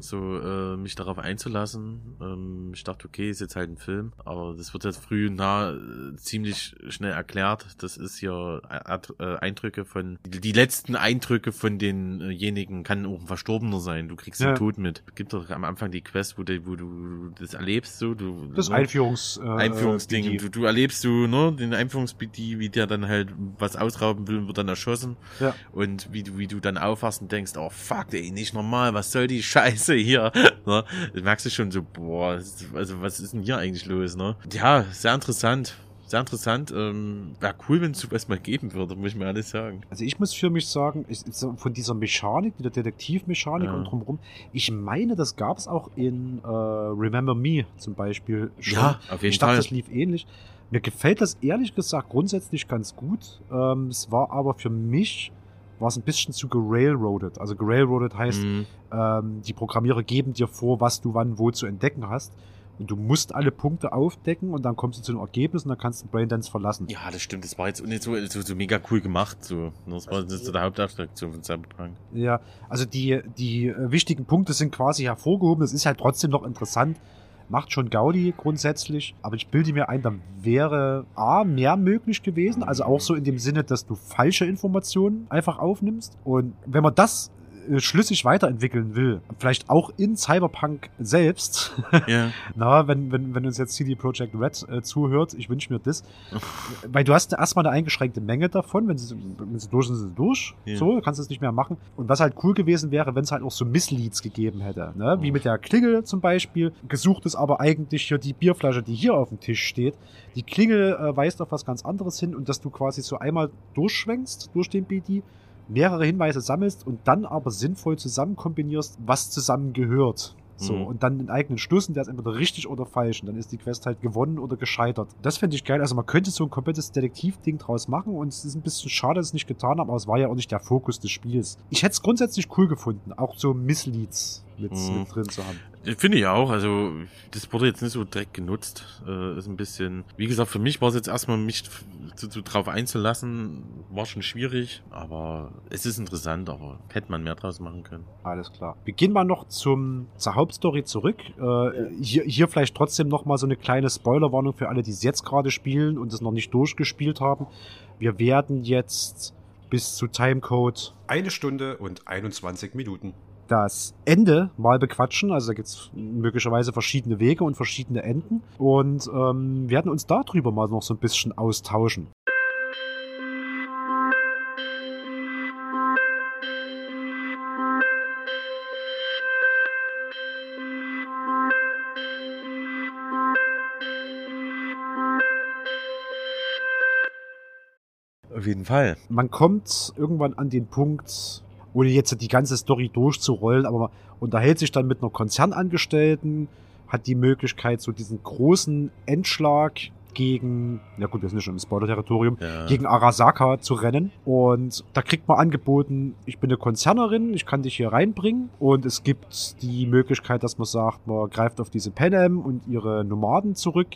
Speaker 2: so äh, mich darauf einzulassen. Ähm, ich dachte, okay, ist jetzt halt ein Film, aber das wird jetzt früh und nah äh, ziemlich schnell erklärt. Das ist hier äh, Eindrücke von, die letzten Eindrücke von denjenigen kann auch ein Verstorbener sein. Du kriegst ja. den Tod mit. Gibt doch am Anfang die Quest, wo, du, wo du das erlebst, so du.
Speaker 1: Das ne? Einführungs,
Speaker 2: äh, Einführungsding. Du, du erlebst du, ne, den Einführungsbidi, wie der dann halt was ausrauben will und wird dann erschossen. Ja. Und wie du, wie du dann aufwachst und denkst, oh fuck, ey, nicht normal, was soll die Scheiße? Scheiße hier. Ne? Du merkst du schon so, boah, also was ist denn hier eigentlich los, ne? Ja, sehr interessant. Sehr interessant. Ähm, Wäre cool, wenn es sowas mal geben würde, muss ich mir alles sagen.
Speaker 1: Also ich muss für mich sagen, ich, von dieser Mechanik, dieser Detektivmechanik ja. und drumherum, ich meine, das gab es auch in äh, Remember Me zum Beispiel
Speaker 2: schon. Ja, auf jeden
Speaker 1: ich Fall. Ich dachte, das lief ähnlich. Mir gefällt das ehrlich gesagt grundsätzlich ganz gut. Ähm, es war aber für mich war es ein bisschen zu gerailroadet. Also gerailroadet heißt, mhm. ähm, die Programmierer geben dir vor, was du wann wo zu entdecken hast. Und du musst alle Punkte aufdecken und dann kommst du zu einem Ergebnis und dann kannst du Braindance verlassen.
Speaker 2: Ja, das stimmt. Das war jetzt nicht so, so, so mega cool gemacht. So. Das war das so der Hauptattraktion von Cyberpunk.
Speaker 1: Ja, also die, die wichtigen Punkte sind quasi hervorgehoben. Das ist halt trotzdem noch interessant macht schon Gaudi grundsätzlich, aber ich bilde mir ein, da wäre A, mehr möglich gewesen, also auch so in dem Sinne, dass du falsche Informationen einfach aufnimmst. Und wenn man das schlüssig weiterentwickeln will, vielleicht auch in Cyberpunk selbst, ja. na, wenn, wenn, wenn uns jetzt CD Projekt Red äh, zuhört, ich wünsche mir das, weil du hast erstmal eine eingeschränkte Menge davon, wenn sie, wenn sie durch sind, sind sie durch, ja. so, kannst du es nicht mehr machen. Und was halt cool gewesen wäre, wenn es halt auch so Missleads gegeben hätte, ne? wie mit der Klingel zum Beispiel, gesucht ist aber eigentlich hier die Bierflasche, die hier auf dem Tisch steht, die Klingel äh, weist auf was ganz anderes hin und dass du quasi so einmal durchschwenkst durch den BD mehrere Hinweise sammelst und dann aber sinnvoll zusammen kombinierst, was zusammengehört. So, mhm. und dann den eigenen Schluss und der ist entweder richtig oder falsch. Und dann ist die Quest halt gewonnen oder gescheitert. Das finde ich geil. Also man könnte so ein komplettes Detektiv-Ding draus machen und es ist ein bisschen schade, dass es nicht getan haben, aber es war ja auch nicht der Fokus des Spiels. Ich hätte es grundsätzlich cool gefunden, auch so Missleads mit, mhm. mit drin zu haben.
Speaker 2: Finde ich auch. Also, das wurde jetzt nicht so direkt genutzt. Äh, ist ein bisschen, wie gesagt, für mich war es jetzt erstmal, mich zu, zu, drauf einzulassen, war schon schwierig, aber es ist interessant, aber hätte man mehr draus machen können.
Speaker 1: Alles klar. Wir gehen mal noch zum, zur Hauptstory zurück. Äh, hier, hier vielleicht trotzdem noch mal so eine kleine Spoilerwarnung für alle, die es jetzt gerade spielen und es noch nicht durchgespielt haben. Wir werden jetzt bis zu Timecode
Speaker 4: eine Stunde und 21 Minuten
Speaker 1: das Ende mal bequatschen. Also da gibt es möglicherweise verschiedene Wege und verschiedene Enden. Und ähm, werden uns darüber mal noch so ein bisschen austauschen.
Speaker 2: Auf jeden Fall.
Speaker 1: Man kommt irgendwann an den Punkt, ohne jetzt die ganze Story durchzurollen, aber man unterhält sich dann mit einer Konzernangestellten, hat die Möglichkeit, so diesen großen Endschlag gegen, ja gut, wir sind ja schon im Spoiler-Territorium, ja. gegen Arasaka zu rennen. Und da kriegt man angeboten, ich bin eine Konzernerin, ich kann dich hier reinbringen. Und es gibt die Möglichkeit, dass man sagt, man greift auf diese Panem und ihre Nomaden zurück.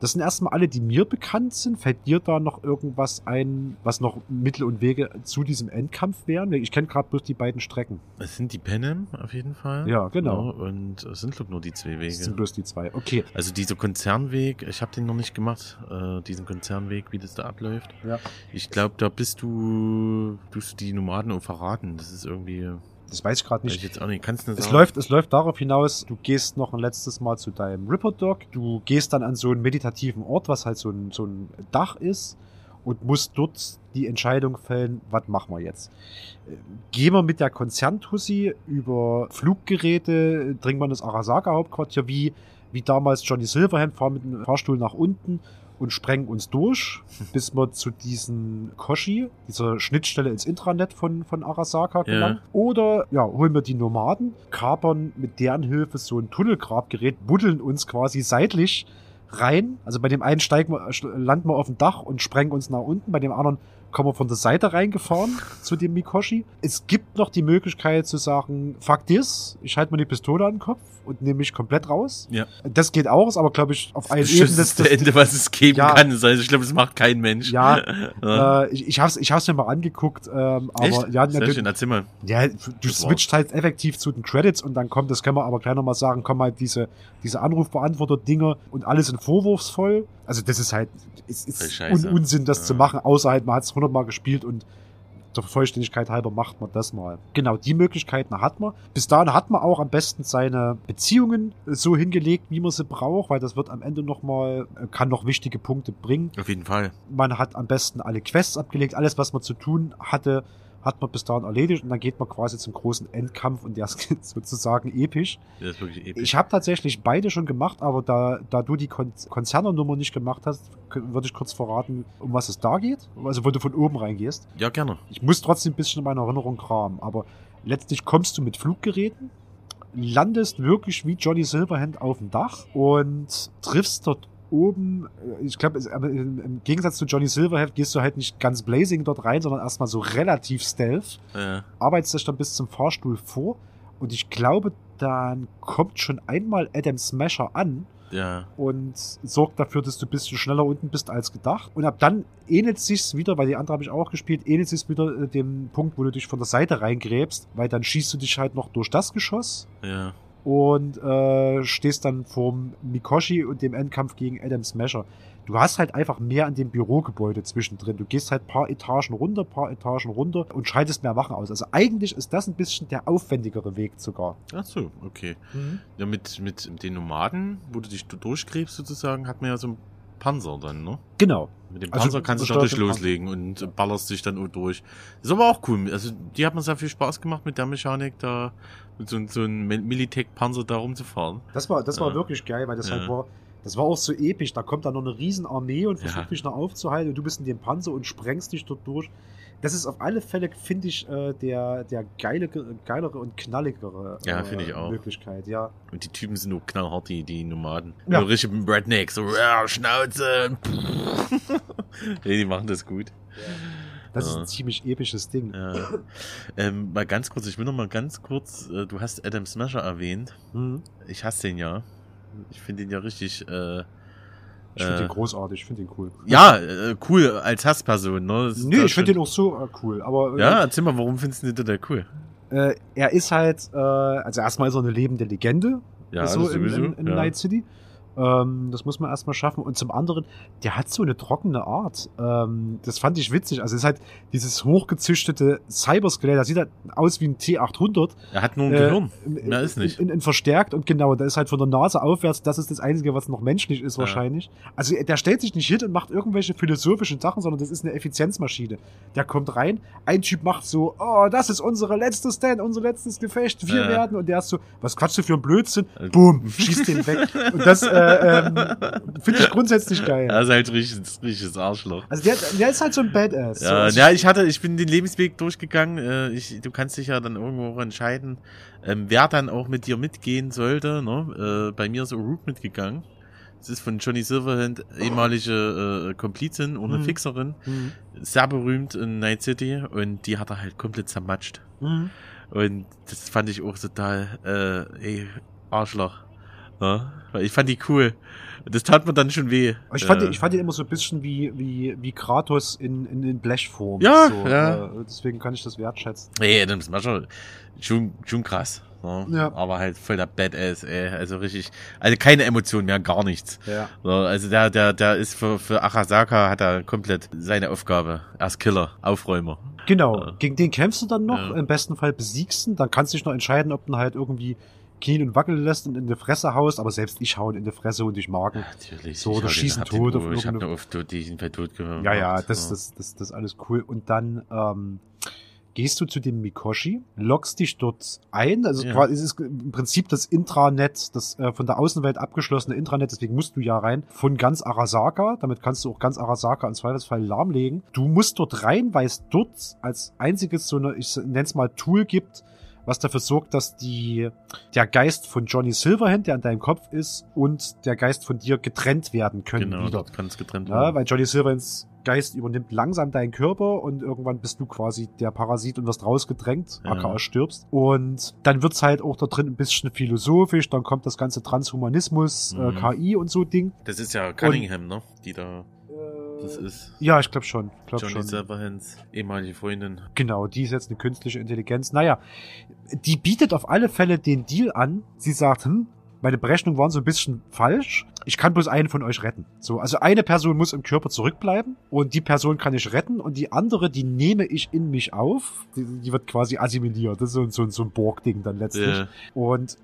Speaker 1: Das sind erstmal alle, die mir bekannt sind. Fällt dir da noch irgendwas ein, was noch Mittel und Wege zu diesem Endkampf wären? Ich kenne gerade bloß die beiden Strecken.
Speaker 2: Es sind die Panem auf jeden Fall.
Speaker 1: Ja, genau.
Speaker 2: Ja, und es sind, glaube nur die zwei Wege. Es
Speaker 1: sind bloß die zwei, okay.
Speaker 2: Also dieser Konzernweg, ich habe den noch nicht gemacht mitgemacht, äh, diesen Konzernweg, wie das da abläuft.
Speaker 1: Ja.
Speaker 2: Ich glaube, da bist du, tust du die Nomaden auch verraten. Das ist irgendwie,
Speaker 1: Das weiß ich gerade nicht.
Speaker 2: ich jetzt auch nicht. Kannst du
Speaker 1: Es
Speaker 2: sagen?
Speaker 1: läuft, es läuft darauf hinaus, du gehst noch ein letztes Mal zu deinem Ripper-Dog, du gehst dann an so einen meditativen Ort, was halt so ein, so ein Dach ist und musst dort die Entscheidung fällen, was machen wir jetzt? Gehen wir mit der Konzerntussi über Fluggeräte, dringen wir in das Arasaka-Hauptquartier, wie, wie damals Johnny Silverhand, fahren mit dem Fahrstuhl nach unten und sprengen uns durch, bis wir zu diesen Koshi, dieser Schnittstelle ins Intranet von, von Arasaka gelangen. Oder ja, holen wir die Nomaden, kapern mit deren Hilfe so ein Tunnelgrabgerät, buddeln uns quasi seitlich rein. Also bei dem einen steigen wir, landen wir auf dem Dach und sprengen uns nach unten, bei dem anderen kommen wir von der Seite reingefahren zu dem Mikoshi. Es gibt noch die Möglichkeit zu sagen, fuck this, ich halte mir die Pistole an den Kopf und nehme mich komplett raus.
Speaker 2: Ja.
Speaker 1: Das geht auch, ist aber glaube ich auf allen
Speaker 2: Das
Speaker 1: Ebenen.
Speaker 2: beschissenste Ende, was es geben
Speaker 1: Ja.
Speaker 2: kann. Also ich glaube, das macht kein Mensch.
Speaker 1: Ja,
Speaker 2: Ja.
Speaker 1: Äh, ich, ich ich hab's mir mal angeguckt, ähm, aber
Speaker 2: Echt?
Speaker 1: ja,
Speaker 2: Sehr schön, erzähl mal.
Speaker 1: ja, du
Speaker 2: Das
Speaker 1: switcht halt effektiv zu den Credits und dann kommt, das können wir aber gleich nochmal sagen, kommen halt diese, diese Anrufbeantworter-Dinger und alles in vorwurfsvoll. Also das ist halt, es ist
Speaker 2: scheiße.
Speaker 1: un Unsinn, das
Speaker 2: Ja.
Speaker 1: zu machen, außer halt, man hat es hundertmal gespielt und der Vollständigkeit halber macht man das mal. Genau, die Möglichkeiten hat man. Bis dahin hat man auch am besten seine Beziehungen so hingelegt, wie man sie braucht, weil das wird am Ende nochmal, kann noch wichtige Punkte bringen
Speaker 2: Auf jeden Fall.
Speaker 1: man hat am besten alle Quests abgelegt, alles, was man zu tun hatte, hat man bis dahin erledigt und dann geht man quasi zum großen Endkampf und der ist sozusagen episch.
Speaker 2: Das ist wirklich episch.
Speaker 1: Ich habe tatsächlich beide schon gemacht, aber da, da du die Kon Konzernernummer nicht gemacht hast, würde ich kurz verraten, um was es da geht. Also wo du von oben reingehst.
Speaker 2: ja, gerne.
Speaker 1: Ich muss trotzdem ein bisschen in meiner Erinnerung kramen, aber letztlich kommst du mit Fluggeräten, landest wirklich wie Johnny Silverhand auf dem Dach und triffst dort oben, äh, ich glaube, im im Gegensatz zu Johnny Silverhand gehst du halt nicht ganz blazing dort rein, sondern erstmal so relativ stealth,
Speaker 2: Äh,
Speaker 1: arbeitest dich dann bis zum Fahrstuhl vor und ich glaube, dann kommt schon einmal Adam Smasher an
Speaker 2: ja.
Speaker 1: und sorgt dafür, dass du ein bisschen schneller unten bist als gedacht. Und ab dann ähnelt sich's wieder, weil die andere habe ich auch gespielt, ähnelt sich's wieder äh, dem Punkt, wo du dich von der Seite reingräbst, weil dann schießt du dich halt noch durch das Geschoss
Speaker 2: Ja.
Speaker 1: Und äh, stehst dann vorm Mikoshi und dem Endkampf gegen Adam Smasher. Du hast halt einfach mehr an dem Bürogebäude zwischendrin. Du gehst halt paar Etagen runter, paar Etagen runter und schaltest mehr Wachen aus. Also eigentlich ist das ein bisschen der aufwendigere Weg sogar.
Speaker 2: Ach so, okay. Ja, mit, mit den Nomaden, wo du dich durchgräbst sozusagen, hat man ja so einen Panzer dann, ne?
Speaker 1: Genau.
Speaker 2: Mit dem
Speaker 1: Also,
Speaker 2: Panzer kannst du natürlich loslegen und ballerst dich dann durch. Ist aber auch cool. Also, die hat mir sehr viel Spaß gemacht mit der Mechanik, da mit so, so einem Militech-Panzer da rumzufahren.
Speaker 1: Das war, das war
Speaker 2: Ja.
Speaker 1: wirklich geil, weil das
Speaker 2: Ja.
Speaker 1: halt war, das war auch so episch. Da kommt dann noch eine riesen Armee und versucht
Speaker 2: Ja.
Speaker 1: dich noch aufzuhalten und du bist in dem Panzer und sprengst dich dort durch. Das ist auf alle Fälle, finde ich, äh, der, der geile, geilere und knalligere
Speaker 2: Ja,
Speaker 1: äh,
Speaker 2: finde ich auch.
Speaker 1: Möglichkeit, ja.
Speaker 2: Und die Typen sind nur knallhart, die, die Nomaden.
Speaker 1: Ja.
Speaker 2: Nur richtig mit Redneck, so, ja, Schnauze. nee, die machen das gut.
Speaker 1: Das ist
Speaker 2: Ja.
Speaker 1: ein ziemlich episches Ding.
Speaker 2: Ja. ähm, mal ganz kurz, ich will noch mal ganz kurz, äh, du hast Adam Smasher erwähnt.
Speaker 1: Mhm.
Speaker 2: Ich hasse den ja. Ich finde den ja richtig, äh,
Speaker 1: Ich finde
Speaker 2: Äh,
Speaker 1: den großartig, ich finde den cool.
Speaker 2: ja, äh, cool als Hassperson, ne? Das ist
Speaker 1: Nee,
Speaker 2: da
Speaker 1: ich finde den auch so äh, cool, aber äh,
Speaker 2: Ja, erzähl mal, warum findest du den total cool?
Speaker 1: äh, er ist halt, äh, also erstmal ist er eine lebende Legende,
Speaker 2: Ja,
Speaker 1: so in, in, in
Speaker 2: ja.
Speaker 1: Night City. Ähm, das muss man erstmal schaffen. Und zum anderen, der hat so eine trockene Art. Ähm, das fand ich witzig. Also es ist halt dieses hochgezüchtete Cyberskelett. Das sieht halt aus wie ein T800.
Speaker 2: Er hat nur ein
Speaker 1: Äh,
Speaker 2: Gehirn.
Speaker 1: in-
Speaker 2: Mehr ist nicht.
Speaker 1: In, in, in verstärkt und genau, da ist halt von der Nase aufwärts, das ist das Einzige, was noch menschlich ist
Speaker 2: Ja.
Speaker 1: wahrscheinlich. Also der stellt sich nicht hin und macht irgendwelche philosophischen Sachen, sondern das ist eine Effizienzmaschine. Der kommt rein, ein Typ macht so, oh, das ist unsere letzte Stand, unser letztes Gefecht, wir
Speaker 2: Ja.
Speaker 1: werden, und der ist so, was quatschst du für ein Blödsinn?
Speaker 2: Äh,
Speaker 1: Boom, schießt den weg. Und das äh, ähm, finde ich grundsätzlich geil.
Speaker 2: Er ist halt richtiges, richtiges Arschloch.
Speaker 1: Also der, der ist halt so ein Badass. so,
Speaker 2: Ja,
Speaker 1: also
Speaker 2: ja, ich hatte, ich bin den Lebensweg durchgegangen. Äh, ich, du kannst dich ja dann irgendwo auch entscheiden, ähm, wer dann auch mit dir mitgehen sollte. Ne? Äh, bei mir ist Root mitgegangen. Das ist von Johnny Silverhand ehemalige äh, Komplizin und eine
Speaker 1: Mhm.
Speaker 2: Fixerin.
Speaker 1: Mhm.
Speaker 2: Sehr berühmt in Night City und die hat er halt komplett zermatscht.
Speaker 1: Mhm.
Speaker 2: Und das fand ich auch total, äh, ey, Arschloch. Ja? Ich fand die cool. Das tat mir dann schon weh.
Speaker 1: Ich fand,
Speaker 2: äh,
Speaker 1: ich fand ihn immer so ein bisschen wie, wie, wie Kratos in, in, in Blechform.
Speaker 2: Ja,
Speaker 1: so,
Speaker 2: ja.
Speaker 1: Äh, deswegen kann ich das wertschätzen.
Speaker 2: Nee, Adam Smasher, schon, schon krass. Ne? Ja. Aber halt voll der Badass, ey. Also richtig, also keine Emotion mehr, gar nichts.
Speaker 1: Ja.
Speaker 2: So, also der, der, der ist für, für Arasaka hat er komplett seine Aufgabe. Er ist Killer, Aufräumer.
Speaker 1: Genau. Ja. Gegen den kämpfst du dann noch, im besten Fall besiegst ihn, dann kannst du dich noch entscheiden, ob du halt irgendwie knien und wackeln lässt und in die Fresse haust, aber selbst ich hauen in die Fresse und ich mag
Speaker 2: Natürlich.
Speaker 1: So, oder schießen tot.
Speaker 2: Auf ich habe nur oft tot, die sind halt tot
Speaker 1: gehört. Ja, ja, das, das, das, das ist alles cool. Und dann, ähm, gehst du zu dem Mikoshi, loggst dich dort ein. Also ja. quasi, es ist im Prinzip das Intranet, das äh, von der Außenwelt abgeschlossene Intranet, deswegen musst du ja rein, von ganz Arasaka. Damit kannst du auch ganz Arasaka im Zweifelsfall lahmlegen. Du musst dort rein, weil es dort als einziges so eine, ich nenn's mal Tool gibt, was dafür sorgt, dass die, der Geist von Johnny Silverhand, der an deinem Kopf ist, und der Geist von dir getrennt werden können.
Speaker 2: Genau,
Speaker 1: wieder.
Speaker 2: kann es getrennt
Speaker 1: werden. Ja, weil Johnny Silverhands Geist übernimmt langsam deinen Körper und irgendwann bist du quasi der Parasit und wirst rausgedrängt, ja. aka stirbst. Und dann wird's halt auch da drin ein bisschen philosophisch, dann kommt das ganze Transhumanismus, äh, mhm. äh, KI und so Ding.
Speaker 2: Das ist ja Cunningham, und, ne? Die da das ist.
Speaker 1: Ja, ich glaube schon.
Speaker 2: Glaub Johnny schon. Silverhands ehemalige Freundin.
Speaker 1: Genau, die ist jetzt eine künstliche Intelligenz. Naja, die bietet auf alle Fälle den Deal an. Sie sagt, hm, meine Berechnungen waren so ein bisschen falsch. Ich kann bloß einen von euch retten. So, also eine Person muss im Körper zurückbleiben und die Person kann ich retten und die andere, die nehme ich in mich auf. Die, die wird quasi assimiliert. Das ist so, so, so ein Borg-Ding dann letztlich. Yeah. Und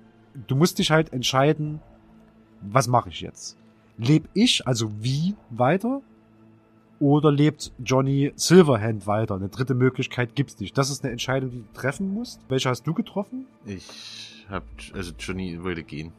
Speaker 1: du musst dich halt entscheiden, was mache ich jetzt? Leb ich, also wie weiter? Oder lebt Johnny Silverhand weiter? Eine dritte Möglichkeit gibt's nicht. Das ist eine Entscheidung, die du treffen musst. Welche hast du getroffen?
Speaker 2: Ich hab, also Johnny wollte gehen.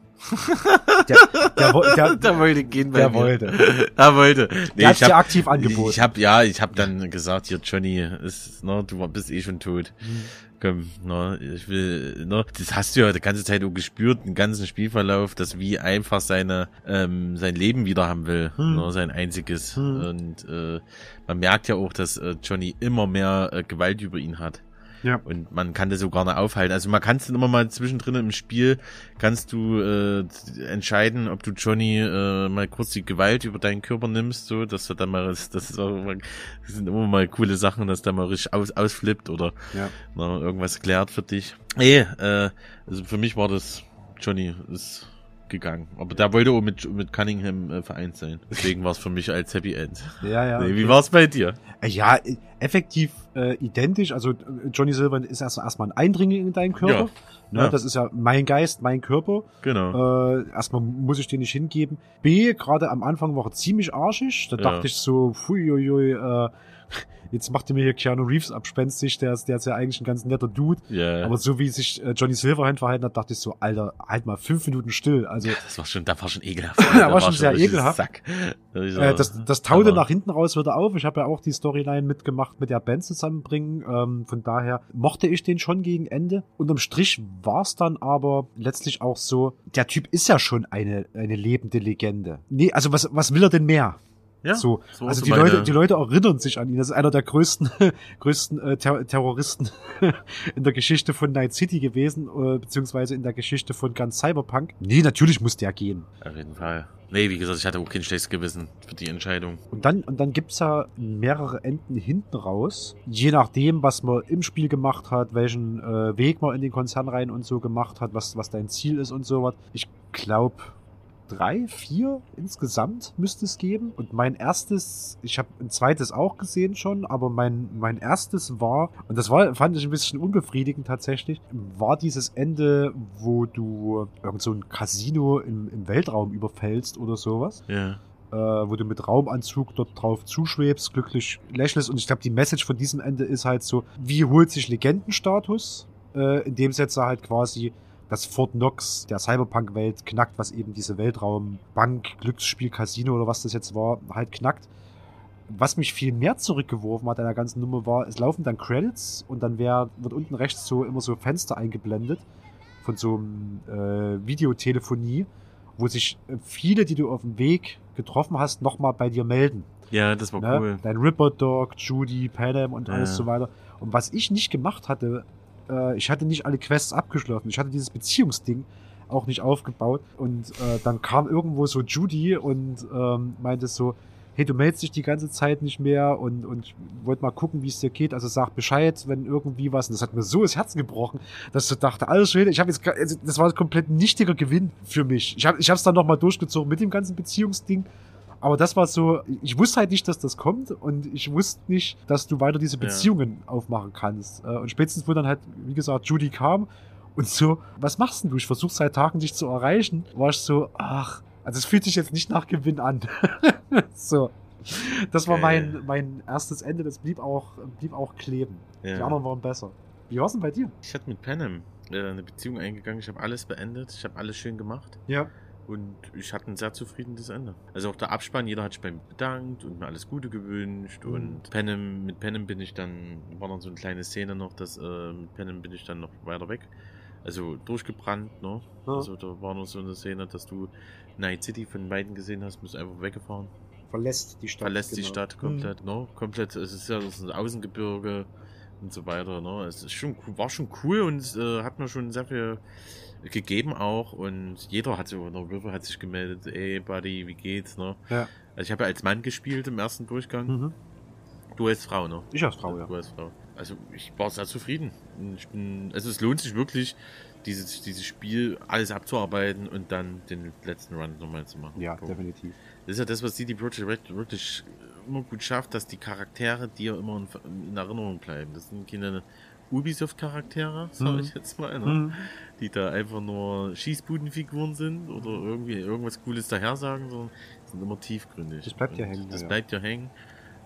Speaker 1: Der, der, der,
Speaker 2: der wollte gehen bei
Speaker 1: der
Speaker 2: mir.
Speaker 1: wollte.
Speaker 2: Er wollte.
Speaker 1: Nee, der hat dir aktiv angeboten.
Speaker 2: Ich hab, ja, ich hab dann gesagt, hier Johnny, ist, ne, du bist eh schon tot. Mhm komm, ne, ich will, ne, das hast du ja die ganze Zeit auch gespürt, den ganzen Spielverlauf, dass wie einfach seine, ähm, sein Leben wieder haben will, hm. ne, sein einziges. Hm. Und äh, man merkt ja auch, dass äh, Johnny immer mehr äh, Gewalt über ihn hat. Ja. Und man kann das sogar nicht aufhalten. Also man kann es immer mal zwischendrin im Spiel, kannst du äh, entscheiden, ob du Johnny äh, mal kurz die Gewalt über deinen Körper nimmst, so, dass er dann mal, das, ist auch, das sind immer mal coole Sachen, dass der mal richtig aus, ausflippt oder ja. na, irgendwas klärt für dich. Eh, äh, also für mich war das Johnny ist gegangen. Aber der wollte auch mit, mit Cunningham äh, vereint sein. Deswegen war es für mich als Happy End.
Speaker 1: Ja, ja.
Speaker 2: Nee, wie war es bei dir?
Speaker 1: Äh, ja, effektiv äh, identisch. Also Johnny Silver ist erst erstmal ein Eindringling in deinen Körper. Ja. Ne, ja. Das ist ja mein Geist, mein Körper.
Speaker 2: Genau.
Speaker 1: Äh, erstmal muss ich den nicht hingeben. B, gerade am Anfang war er ziemlich arschig. Da ja. dachte ich so, fuiuiui, äh, jetzt macht er mir hier Keanu Reeves abspenstig, der ist, der ist ja eigentlich ein ganz netter Dude.
Speaker 2: Yeah.
Speaker 1: Aber so wie sich äh, Johnny Silverhand verhalten hat, dachte ich so, Alter, halt mal fünf Minuten still. Also,
Speaker 2: ja, das war schon, da war schon ekelhaft.
Speaker 1: da war, war schon sehr ekelhaft. Sack. Äh, das, das taute nach hinten raus wieder auf. Ich habe ja auch die Storyline mitgemacht mit der Band zusammenbringen. Ähm, von daher mochte ich den schon gegen Ende. Unterm Strich war es dann aber letztlich auch so, der Typ ist ja schon eine, eine lebende Legende. Nee, also was, was will er denn mehr? Ja, so, so also die Leute, die Leute erinnern sich an ihn. Das ist einer der größten, größten äh, Ter Terroristen in der Geschichte von Night City gewesen, äh, beziehungsweise in der Geschichte von ganz Cyberpunk. Nee, natürlich muss der gehen.
Speaker 2: Auf jeden Fall. Nee, wie gesagt, ich hatte auch kein schlechtes Gewissen für die Entscheidung.
Speaker 1: Und dann, und dann gibt's ja mehrere Enden hinten raus. Je nachdem, was man im Spiel gemacht hat, welchen äh, Weg man in den Konzern rein und so gemacht hat, was, was dein Ziel ist und sowas. Ich glaube, drei, vier insgesamt müsste es geben. Und mein erstes, ich habe ein zweites auch gesehen schon, aber mein, mein erstes war, und das war, fand ich ein bisschen unbefriedigend tatsächlich, war dieses Ende, wo du irgend so ein Casino im, im Weltraum überfällst oder sowas.
Speaker 2: Ja.
Speaker 1: Äh, wo du mit Raumanzug dort drauf zuschwebst, glücklich lächelst. Und ich glaube, die Message von diesem Ende ist halt so, wie holt sich Legendenstatus? Äh, in dem Setzer halt quasi dass Fort Knox der Cyberpunk-Welt knackt, was eben diese Weltraum-Bank, Glücksspiel, Casino oder was das jetzt war, halt knackt. Was mich viel mehr zurückgeworfen hat an der ganzen Nummer war, es laufen dann Credits und dann wär, wird unten rechts so immer so Fenster eingeblendet von so einem äh, Videotelefonie, wo sich viele, die du auf dem Weg getroffen hast, nochmal bei dir melden.
Speaker 2: Ja, das war ne? cool.
Speaker 1: Dein Ripper Dog, Judy, Panam und alles ja. so weiter. Und was ich nicht gemacht hatte, äh, ich hatte nicht alle Quests abgeschlossen. Ich hatte dieses Beziehungsding auch nicht aufgebaut. Und äh, dann kam irgendwo so Judy und ähm, meinte so, hey, du meldest dich die ganze Zeit nicht mehr und, und wollt mal gucken, wie es dir geht. Also sag Bescheid, wenn irgendwie was. Und das hat mir so das Herz gebrochen, dass ich dachte, alles schön, ich habe jetzt, also das war ein komplett nichtiger Gewinn für mich. Ich habe ich es dann nochmal durchgezogen mit dem ganzen Beziehungsding. Aber das war so, ich wusste halt nicht, dass das kommt und ich wusste nicht, dass du weiter diese Beziehungen ja. aufmachen kannst. Äh, und spätestens, wo dann halt, wie gesagt, Judy kam und so, was machst denn du? Ich versuche seit Tagen dich zu erreichen. War ich so, ach, also es fühlt sich jetzt nicht nach Gewinn an. so. Das war mein, mein erstes Ende, das blieb auch, blieb auch kleben. Ja. Die anderen waren besser. Wie war es denn bei dir?
Speaker 2: Ich hatte mit Panem äh, eine Beziehung eingegangen, ich habe alles beendet, ich habe alles schön gemacht.
Speaker 1: Ja.
Speaker 2: Und ich hatte ein sehr zufriedenes Ende. Also auch der Abspann, jeder hat sich bei mir bedankt und mir alles Gute gewünscht. Mhm. Und Panem, mit Panem bin ich dann, war noch so eine kleine Szene noch, dass äh, mit Panem bin ich dann noch weiter weg. Also durchgebrannt, ne? Ja. Also da war noch so eine Szene, dass du Night City von beiden gesehen hast, bist einfach weggefahren.
Speaker 1: Verlässt die Stadt.
Speaker 2: Verlässt genau. die Stadt komplett, mhm. ne? Komplett, es ist ja das ist ein Außengebirge und so weiter, ne? Es ist schon, war schon cool und äh, hat mir schon sehr viel gegeben auch und jeder hat so, der River hat sich gemeldet, ey Buddy, wie geht's, ne?
Speaker 1: Ja.
Speaker 2: Also ich habe ja als Mann gespielt im ersten Durchgang. Mhm. Du als Frau, ne?
Speaker 1: Ich als Frau, ja.
Speaker 2: Du als Frau. Also ich war sehr zufrieden. Ich bin, also es lohnt sich wirklich, dieses, dieses Spiel alles abzuarbeiten und dann den letzten Run nochmal zu machen.
Speaker 1: Ja, Punkt. definitiv.
Speaker 2: Das ist ja das, was CD Projekt Red wirklich immer gut schafft, dass die Charaktere dir immer in, in Erinnerung bleiben. Das sind keine Ubisoft-Charaktere, sage mhm. ich jetzt mal, ne? mhm. die da einfach nur Schießbudenfiguren sind oder irgendwie irgendwas Cooles daher sagen, sondern sind immer tiefgründig.
Speaker 1: Das bleibt ja hängen.
Speaker 2: Das ja. bleibt ja hängen.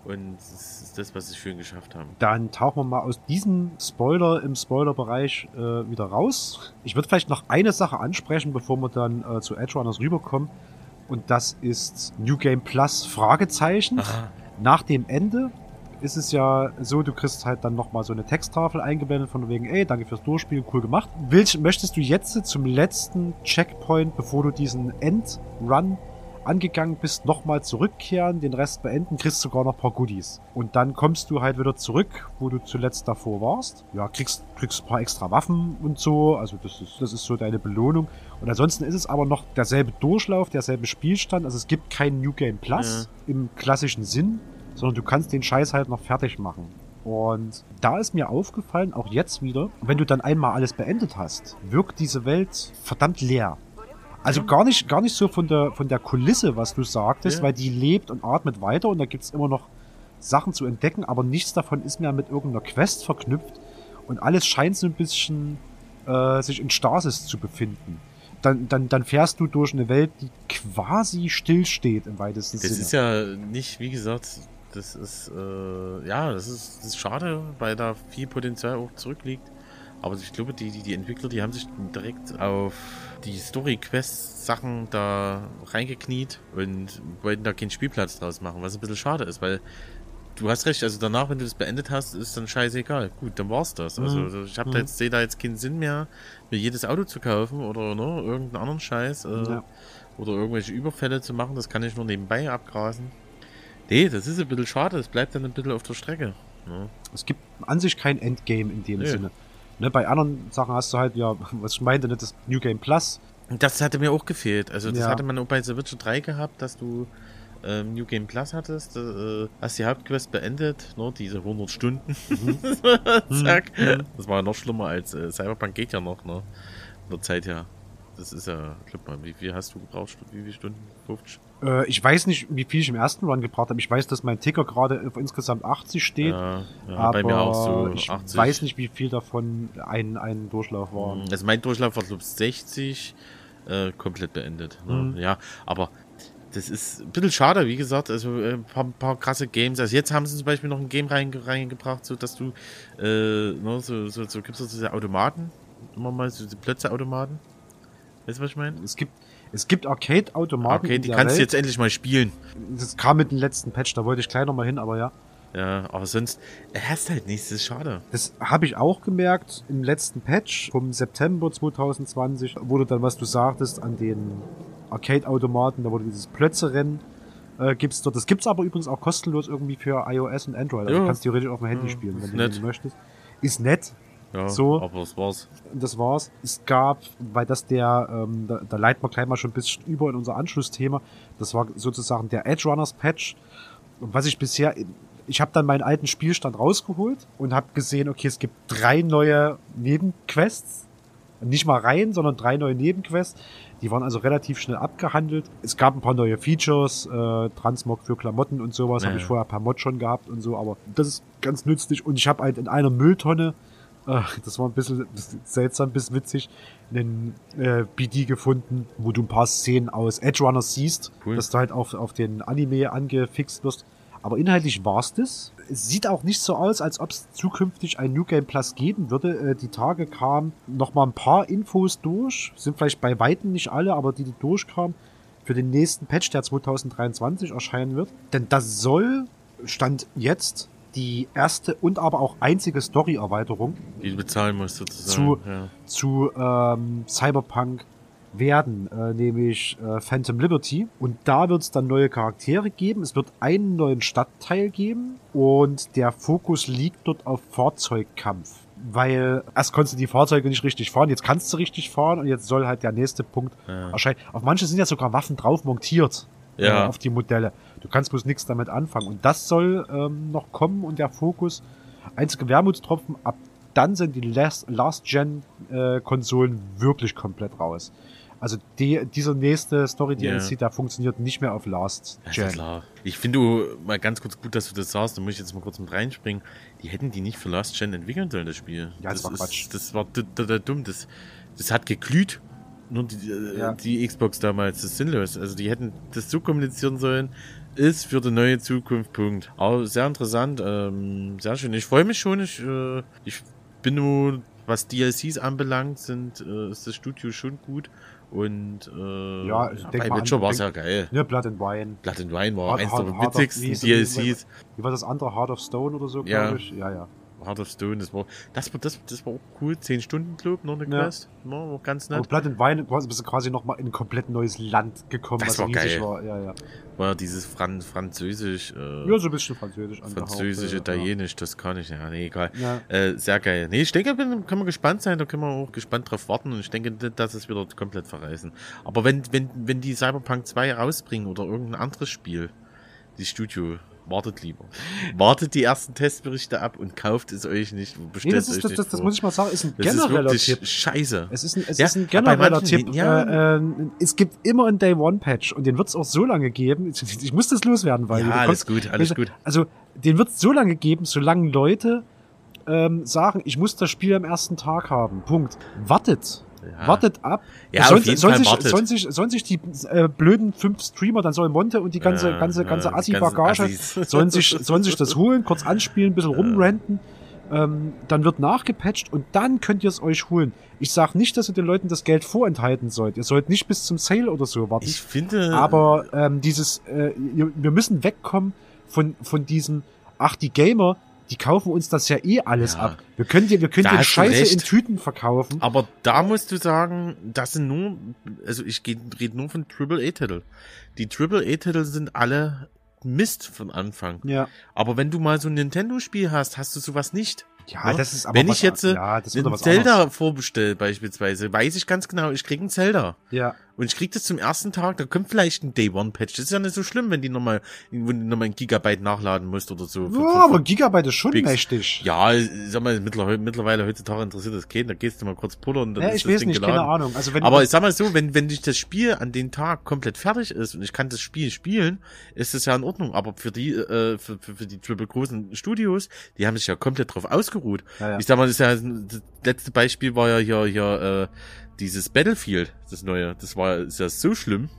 Speaker 2: Und das ist das, was sie schön geschafft haben.
Speaker 1: Dann tauchen wir mal aus diesem Spoiler im Spoiler-Bereich äh, wieder raus. Ich würde vielleicht noch eine Sache ansprechen, bevor wir dann äh, zu Edge Runners rüberkommen. Und das ist New Game Plus Fragezeichen. Aha. Nach dem Ende ist es ja so, du kriegst halt dann nochmal so eine Texttafel eingeblendet von wegen, ey, danke fürs Durchspielen, cool gemacht. Willst, möchtest du jetzt zum letzten Checkpoint, bevor du diesen Endrun angegangen bist, nochmal zurückkehren, den Rest beenden, kriegst sogar noch ein paar Goodies. Und dann kommst du halt wieder zurück, wo du zuletzt davor warst. Ja, kriegst, kriegst ein paar extra Waffen und so. Also das ist, das ist so deine Belohnung. Und ansonsten ist es aber noch derselbe Durchlauf, derselbe Spielstand. Also es gibt kein New Game Plus ja. im klassischen Sinn, sondern du kannst den Scheiß halt noch fertig machen. Und da ist mir aufgefallen, auch jetzt wieder, wenn du dann einmal alles beendet hast, wirkt diese Welt verdammt leer. Also gar nicht, gar nicht so von der, von der Kulisse, was du sagtest, ja. weil die lebt und atmet weiter und da gibt's immer noch Sachen zu entdecken, aber nichts davon ist mehr mit irgendeiner Quest verknüpft und alles scheint so ein bisschen äh, sich in Stasis zu befinden. Dann, dann, dann fährst du durch eine Welt, die quasi stillsteht im weitesten
Speaker 2: das
Speaker 1: Sinne.
Speaker 2: Das ist ja nicht, wie gesagt, das ist, äh, ja, das ist, das ist schade, weil da viel Potenzial auch zurückliegt. Aber ich glaube, die, die, die Entwickler, die haben sich direkt auf die Story-Quest-Sachen da reingekniet und wollten da keinen Spielplatz draus machen, was ein bisschen schade ist, weil du hast recht, also danach, wenn du das beendet hast, ist dann scheißegal. Gut, dann war's das. Also, mhm. ich habe mhm. da jetzt, sehe da jetzt keinen Sinn mehr, mir jedes Auto zu kaufen oder ne, irgendeinen anderen Scheiß äh, ja. oder irgendwelche Überfälle zu machen, das kann ich nur nebenbei abgrasen. Nee, das ist ein bisschen schade, das bleibt dann ein bisschen auf der Strecke.
Speaker 1: Ne? Es gibt an sich kein Endgame in dem nee. Sinne. Ne, bei anderen Sachen hast du halt, ja, was ich meinte, ne, das New Game Plus.
Speaker 2: Das hatte mir auch gefehlt. Also das ja. hatte man auch bei The Witcher 3 gehabt, dass du ähm, New Game Plus hattest, äh, hast die Hauptquest beendet, ne, diese 100 Stunden. Mhm. Zack. Mhm. Das war ja noch schlimmer als äh, Cyberpunk geht ja noch, ne? In der Zeit ja. Das ist ja, glaub mal, wie viel hast du gebraucht? Wie viele Stunden? 50?
Speaker 1: Äh, ich weiß nicht, wie viel ich im ersten Run gebraucht habe. Ich weiß, dass mein Ticker gerade auf insgesamt 80 steht. Ja, ja aber bei mir auch so ich 80. weiß nicht, wie viel davon ein, ein Durchlauf war.
Speaker 2: Mhm. Also mein Durchlauf war, glaube ich, 60 äh, komplett beendet. Ne? Mhm. Ja, aber das ist ein bisschen schade, wie gesagt, also ein äh, paar, paar, krasse Games. Also jetzt haben sie zum Beispiel noch ein Game reingebracht, so dass du, äh, ne, so, so, so gibt es diese Automaten, immer mal so diese Plötze-Automaten. Weißt du, was ich meine?
Speaker 1: Es gibt, es gibt Arcade-Automaten.
Speaker 2: Okay, die kannst Welt. du jetzt endlich mal spielen.
Speaker 1: Das kam mit dem letzten Patch, da wollte ich gleich nochmal hin, aber ja.
Speaker 2: Ja, aber sonst, er hast halt nichts, das ist schade.
Speaker 1: Das habe ich auch gemerkt im letzten Patch vom September 2020, wurde dann, was du sagtest, an den Arcade-Automaten, da wurde dieses Plötze-Rennen, äh, gibt's dort. Das gibt's aber übrigens auch kostenlos irgendwie für iOS und Android. Also ja. du kannst theoretisch auf dem Handy ja, spielen, wenn du, wenn du möchtest. Ist nett,
Speaker 2: Ja,
Speaker 1: so.
Speaker 2: aber das war's.
Speaker 1: Das war's. Es gab, weil das der, ähm, da, da leiten wir gleich mal schon ein bisschen über in unser Anschlussthema. Das war sozusagen der Edge Runners Patch. Und was ich bisher, ich habe dann meinen alten Spielstand rausgeholt und habe gesehen, okay, es gibt drei neue Nebenquests. Nicht mal Reihen, sondern drei neue Nebenquests. Die waren also relativ schnell abgehandelt. Es gab ein paar neue Features, äh, Transmog für Klamotten und sowas.
Speaker 2: Ja.
Speaker 1: Habe ich vorher per Mod schon gehabt und so, aber das ist ganz nützlich. Und ich habe halt in einer Mülltonne, äh, das war ein bisschen seltsam, bis witzig, einen äh, BD gefunden, wo du ein paar Szenen aus Edge Runners siehst,
Speaker 2: Cool.
Speaker 1: dass du halt auf, auf den Anime angefixt wirst. Aber inhaltlich war's das. Es sieht auch nicht so aus, als ob es zukünftig ein New Game Plus geben würde. Äh, die Tage kamen noch mal ein paar Infos durch. Sind vielleicht bei Weitem nicht alle, aber die, die durchkamen, für den nächsten Patch, der 2023 erscheinen wird. Denn das soll, stand jetzt, die erste und aber auch einzige Story-Erweiterung
Speaker 2: Die du bezahlen musst sozusagen.
Speaker 1: Zu-
Speaker 2: ja.
Speaker 1: zu ähm, Cyberpunk werden, äh, nämlich äh, Phantom Liberty. Und da wird es dann neue Charaktere geben. Es wird einen neuen Stadtteil geben und der Fokus liegt dort auf Fahrzeugkampf. Weil erst konntest du die Fahrzeuge nicht richtig fahren, jetzt kannst du richtig fahren und jetzt soll halt der nächste Punkt
Speaker 2: Ja.
Speaker 1: erscheinen. Auf manche sind ja sogar Waffen drauf montiert
Speaker 2: Ja.
Speaker 1: äh, auf die Modelle. Du kannst bloß nichts damit anfangen. Und das soll ähm, noch kommen und der Fokus. Einzige Wermutstropfen, ab dann sind die Last-Gen-Konsolen wirklich komplett raus. Also die, dieser nächste Story-DLC,
Speaker 2: Ja.
Speaker 1: der funktioniert nicht mehr auf Last
Speaker 2: Ja, ist ja
Speaker 1: Gen.
Speaker 2: klar. Ich finde du mal ganz kurz gut, dass du das sagst. Da muss ich jetzt mal kurz mit reinspringen. Die hätten die nicht für Last Gen entwickeln sollen, das Spiel.
Speaker 1: Ja, das war Quatsch.
Speaker 2: Ist, das war dumm. Das, das hat geglüht. Nur die, äh,
Speaker 1: Ja.
Speaker 2: die Xbox damals, das ist sinnlos. Also die hätten das so kommunizieren sollen. Ist für die neue Zukunft. Punkt. Aber sehr interessant. Ähm, sehr schön. Ich freue mich schon. Ich, äh, ich bin nur, was DLCs anbelangt, sind, äh, ist das Studio schon gut. Und äh,
Speaker 1: Ja, ich denk
Speaker 2: bei Witcher war es ja geil.
Speaker 1: Ne, Blood and Wine.
Speaker 2: Blood and Wine war
Speaker 1: Heart-
Speaker 2: eins
Speaker 1: Heart-
Speaker 2: der witzigsten DLCs.
Speaker 1: Wie war das andere? Heart of Stone oder so,
Speaker 2: Ja.
Speaker 1: glaube ich? Ja, ja.
Speaker 2: Heart of Stone, das war, das war, das, das war auch cool. 10 Stunden Club, noch eine
Speaker 1: Ja.
Speaker 2: Quest. War auch ganz nett.
Speaker 1: Blood and Wine quasi- bist du quasi nochmal in ein komplett neues Land gekommen,
Speaker 2: Das
Speaker 1: was
Speaker 2: war
Speaker 1: riesig
Speaker 2: geil.
Speaker 1: war. Ja, ja.
Speaker 2: War dieses Fran Französisch, äh,
Speaker 1: Ja, so ein bisschen Französisch
Speaker 2: Französisch,
Speaker 1: ja,
Speaker 2: Italienisch, das kann ich, ja, nee, egal.
Speaker 1: Ja.
Speaker 2: Äh, sehr geil. Nee, ich denke, kann man gespannt sein, da können wir auch gespannt drauf warten und ich denke, dass es wieder komplett verreißen. Aber wenn, wenn, wenn die Cyberpunk 2 rausbringen oder irgendein anderes Spiel, die Studio, wartet lieber. Wartet die ersten Testberichte ab und kauft es euch nicht.
Speaker 1: Nee,
Speaker 2: Bestellt
Speaker 1: das,
Speaker 2: euch
Speaker 1: ist, das,
Speaker 2: nicht
Speaker 1: das, das muss ich mal sagen, ist ein
Speaker 2: das ist
Speaker 1: genereller
Speaker 2: wirklich
Speaker 1: Tipp.
Speaker 2: scheiße.
Speaker 1: Es ist ein, es
Speaker 2: Ja,
Speaker 1: ist ein genereller
Speaker 2: manchen-
Speaker 1: Tipp.
Speaker 2: ja.
Speaker 1: Äh, äh, es gibt immer einen Day One Patch und den wird es auch so lange geben. Ich, ich muss das loswerden, weil
Speaker 2: Ja, alles
Speaker 1: kommst-
Speaker 2: gut, alles
Speaker 1: also,
Speaker 2: gut.
Speaker 1: Also den wird es so lange geben, solange Leute ähm, sagen, ich muss das Spiel am ersten Tag haben. Punkt. Wartet.
Speaker 2: Ja.
Speaker 1: Wartet ab.
Speaker 2: Ja,
Speaker 1: sollen, sollen
Speaker 2: Fall
Speaker 1: sich, sollen, sich, sollen sich die äh, blöden fünf Streamer, dann soll Monte und die ganze,
Speaker 2: Ja,
Speaker 1: ganze,
Speaker 2: ja,
Speaker 1: ganze Assi-Bagage, sollen sich, sollen sich das holen, kurz anspielen, ein bisschen rumrenten. Ähm, dann wird nachgepatcht und dann könnt ihr es euch holen. Ich sag nicht, dass ihr den Leuten das Geld vorenthalten sollt. Ihr sollt nicht bis zum Sale oder so warten.
Speaker 2: Ich finde.
Speaker 1: Aber ähm, dieses, äh, wir müssen wegkommen von, von diesem, ach, die Gamer, die kaufen uns das ja eh alles
Speaker 2: Ja.
Speaker 1: ab. Wir können dir, wir können
Speaker 2: Da
Speaker 1: dir Scheiße
Speaker 2: recht.
Speaker 1: in Tüten verkaufen.
Speaker 2: Aber da musst du sagen, das sind nur, also ich rede nur von AAA-Titel. Die AAA-Titel sind alle Mist von Anfang.
Speaker 1: Ja.
Speaker 2: Aber wenn du mal so ein Nintendo-Spiel hast, hast du sowas nicht.
Speaker 1: Ja,
Speaker 2: Ne?
Speaker 1: das ist aber
Speaker 2: Wenn
Speaker 1: was
Speaker 2: ich jetzt
Speaker 1: ja,
Speaker 2: ein Zelda
Speaker 1: anderes.
Speaker 2: vorbestelle beispielsweise, weiß ich ganz genau, ich krieg ein Zelda.
Speaker 1: Ja.
Speaker 2: Und ich krieg das zum ersten Tag, da kommt vielleicht ein Day-One-Patch. Das ist ja nicht so schlimm, wenn die nochmal, wenn du nochmal ein Gigabyte nachladen musst oder so. Für-
Speaker 1: Ja,
Speaker 2: für-
Speaker 1: aber Gigabyte ist schon
Speaker 2: Pix.
Speaker 1: mächtig.
Speaker 2: Ja, sag mal, mittlerweile, mittlerweile heutzutage interessiert das keinen, da gehst du mal kurz pullern und dann
Speaker 1: Ja,
Speaker 2: ist
Speaker 1: ich
Speaker 2: das
Speaker 1: weiß
Speaker 2: Ding
Speaker 1: nicht,
Speaker 2: geladen.
Speaker 1: keine Ahnung. Also wenn
Speaker 2: Aber ich sag mal so, wenn, wenn dich das Spiel an den Tag komplett fertig ist und ich kann das Spiel spielen, ist das ja in Ordnung. Aber für die, äh, für, für, für die triple großen Studios, die haben sich ja komplett drauf ausgeruht.
Speaker 1: Ja, ja.
Speaker 2: Ich sag mal, das, ist ja, das letzte Beispiel war ja hier, hier, äh, dieses Battlefield, das neue. Das war, ist ja so schlimm.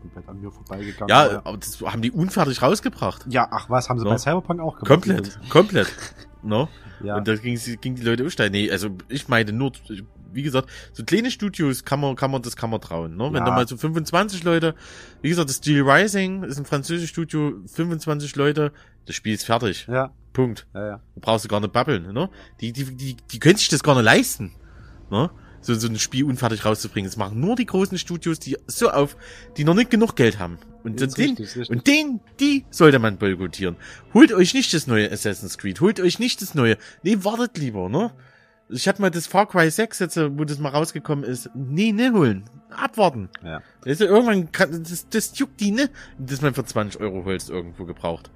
Speaker 1: komplett an mir vorbeigegangen.
Speaker 2: Ja,
Speaker 1: aber-
Speaker 2: das haben die unfertig rausgebracht.
Speaker 1: ja, ach was, haben sie
Speaker 2: So.
Speaker 1: bei Cyberpunk auch gemacht.
Speaker 2: Komplett, komplett. No?
Speaker 1: Ja.
Speaker 2: Und da ging, ging die Leute umsteigen. Nee, also ich meine nur, wie gesagt, so kleine Studios kann man, kann man, das kann man trauen. Ne? Wenn
Speaker 1: Ja.
Speaker 2: da mal so 25 Leute, wie gesagt, das Steel Rising ist ein französisches Studio, 25 Leute, das Spiel ist fertig.
Speaker 1: Ja,
Speaker 2: Punkt.
Speaker 1: ja, ja.
Speaker 2: Du brauchst du gar nicht babbeln, ne? Die, die, die, die können sich das gar nicht leisten. Ne? So, so ein Spiel unfertig rauszubringen. Das machen nur die großen Studios, die so auf, die noch nicht genug Geld haben. Und den,
Speaker 1: richtig,
Speaker 2: und den, die sollte man boykottieren. Holt euch nicht das neue Assassin's Creed, holt euch nicht das neue. Nee, wartet lieber, ne? Ich hatte mal das Far Cry 6 jetzt, wo das mal rausgekommen ist. Nee, ne holen. Abwarten.
Speaker 1: Ja.
Speaker 2: Du, irgendwann kann, das, das juckt die, ne? Das man für 20 Euro holst irgendwo gebraucht.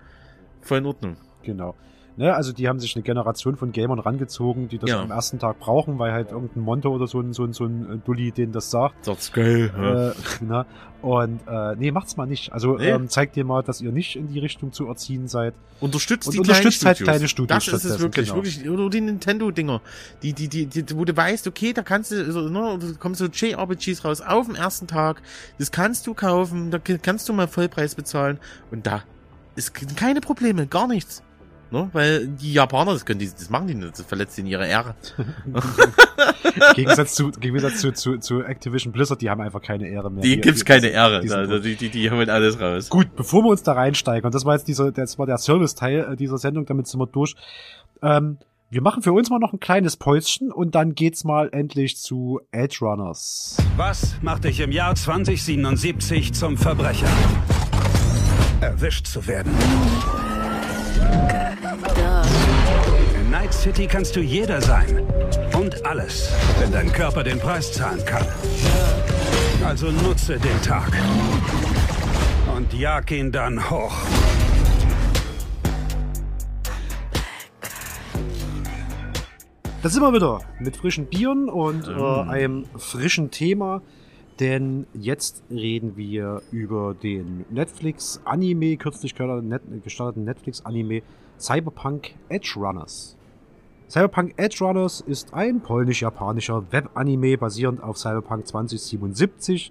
Speaker 2: Voll in Ordnung.
Speaker 1: Genau. Ne, also die haben sich eine Generation von Gamern rangezogen, die das
Speaker 2: Ja.
Speaker 1: am ersten Tag brauchen, weil halt irgendein Monte oder so ein, so ein, so ein Dulli denen das sagt.
Speaker 2: Sagt's geil. Ja.
Speaker 1: Äh, na, und äh, nee, macht's mal nicht. Also
Speaker 2: Nee.
Speaker 1: ähm, zeigt dir mal, dass ihr nicht in die Richtung zu erziehen seid.
Speaker 2: Unterstützt
Speaker 1: Und
Speaker 2: die
Speaker 1: unterstützt
Speaker 2: kleinen
Speaker 1: halt
Speaker 2: Studios.
Speaker 1: kleine Studios
Speaker 2: Das ist es wirklich,
Speaker 1: genau.
Speaker 2: wirklich. Oder die Nintendo-Dinger. Die, die, die, die, wo du weißt, okay, da kannst du, so, ne, da kommen so JRPGs raus auf dem ersten Tag. Das kannst du kaufen, da kannst du mal Vollpreis bezahlen. Und da ist keine Probleme, gar nichts. Ne? Weil die Japaner, das können die, das machen die nicht, das verletzt ihnen ihre Ehre.
Speaker 1: Gegensatz zu, Gegensatz zu, zu, zu Activision Blizzard, die haben einfach keine Ehre mehr.
Speaker 2: Die gibt's keine Ehre,
Speaker 1: die
Speaker 2: die, die, die holen alles raus.
Speaker 1: Gut, bevor wir uns da reinsteigen, und das war jetzt dieser, das war der Service-Teil äh, dieser Sendung, damit sind wir durch. Ähm, wir machen für uns mal noch ein kleines Päuschen und dann geht's mal endlich zu Edge Runners.
Speaker 5: Was macht dich im Jahr 2077 zum Verbrecher? Erwischt zu werden. In Night City kannst du jeder sein. Und alles, wenn dein Körper den Preis zahlen kann. Also nutze den Tag. Und jag ihn dann hoch.
Speaker 1: Da sind wir wieder mit frischen Bieren und äh,
Speaker 2: Mm.
Speaker 1: einem frischen Thema. Denn jetzt reden wir über den Netflix-Anime, kürzlich gestarteten Netflix-Anime Cyberpunk Edge Runners. Cyberpunk Edge Runners ist ein polnisch-japanischer Web-Anime basierend auf Cyberpunk 2077.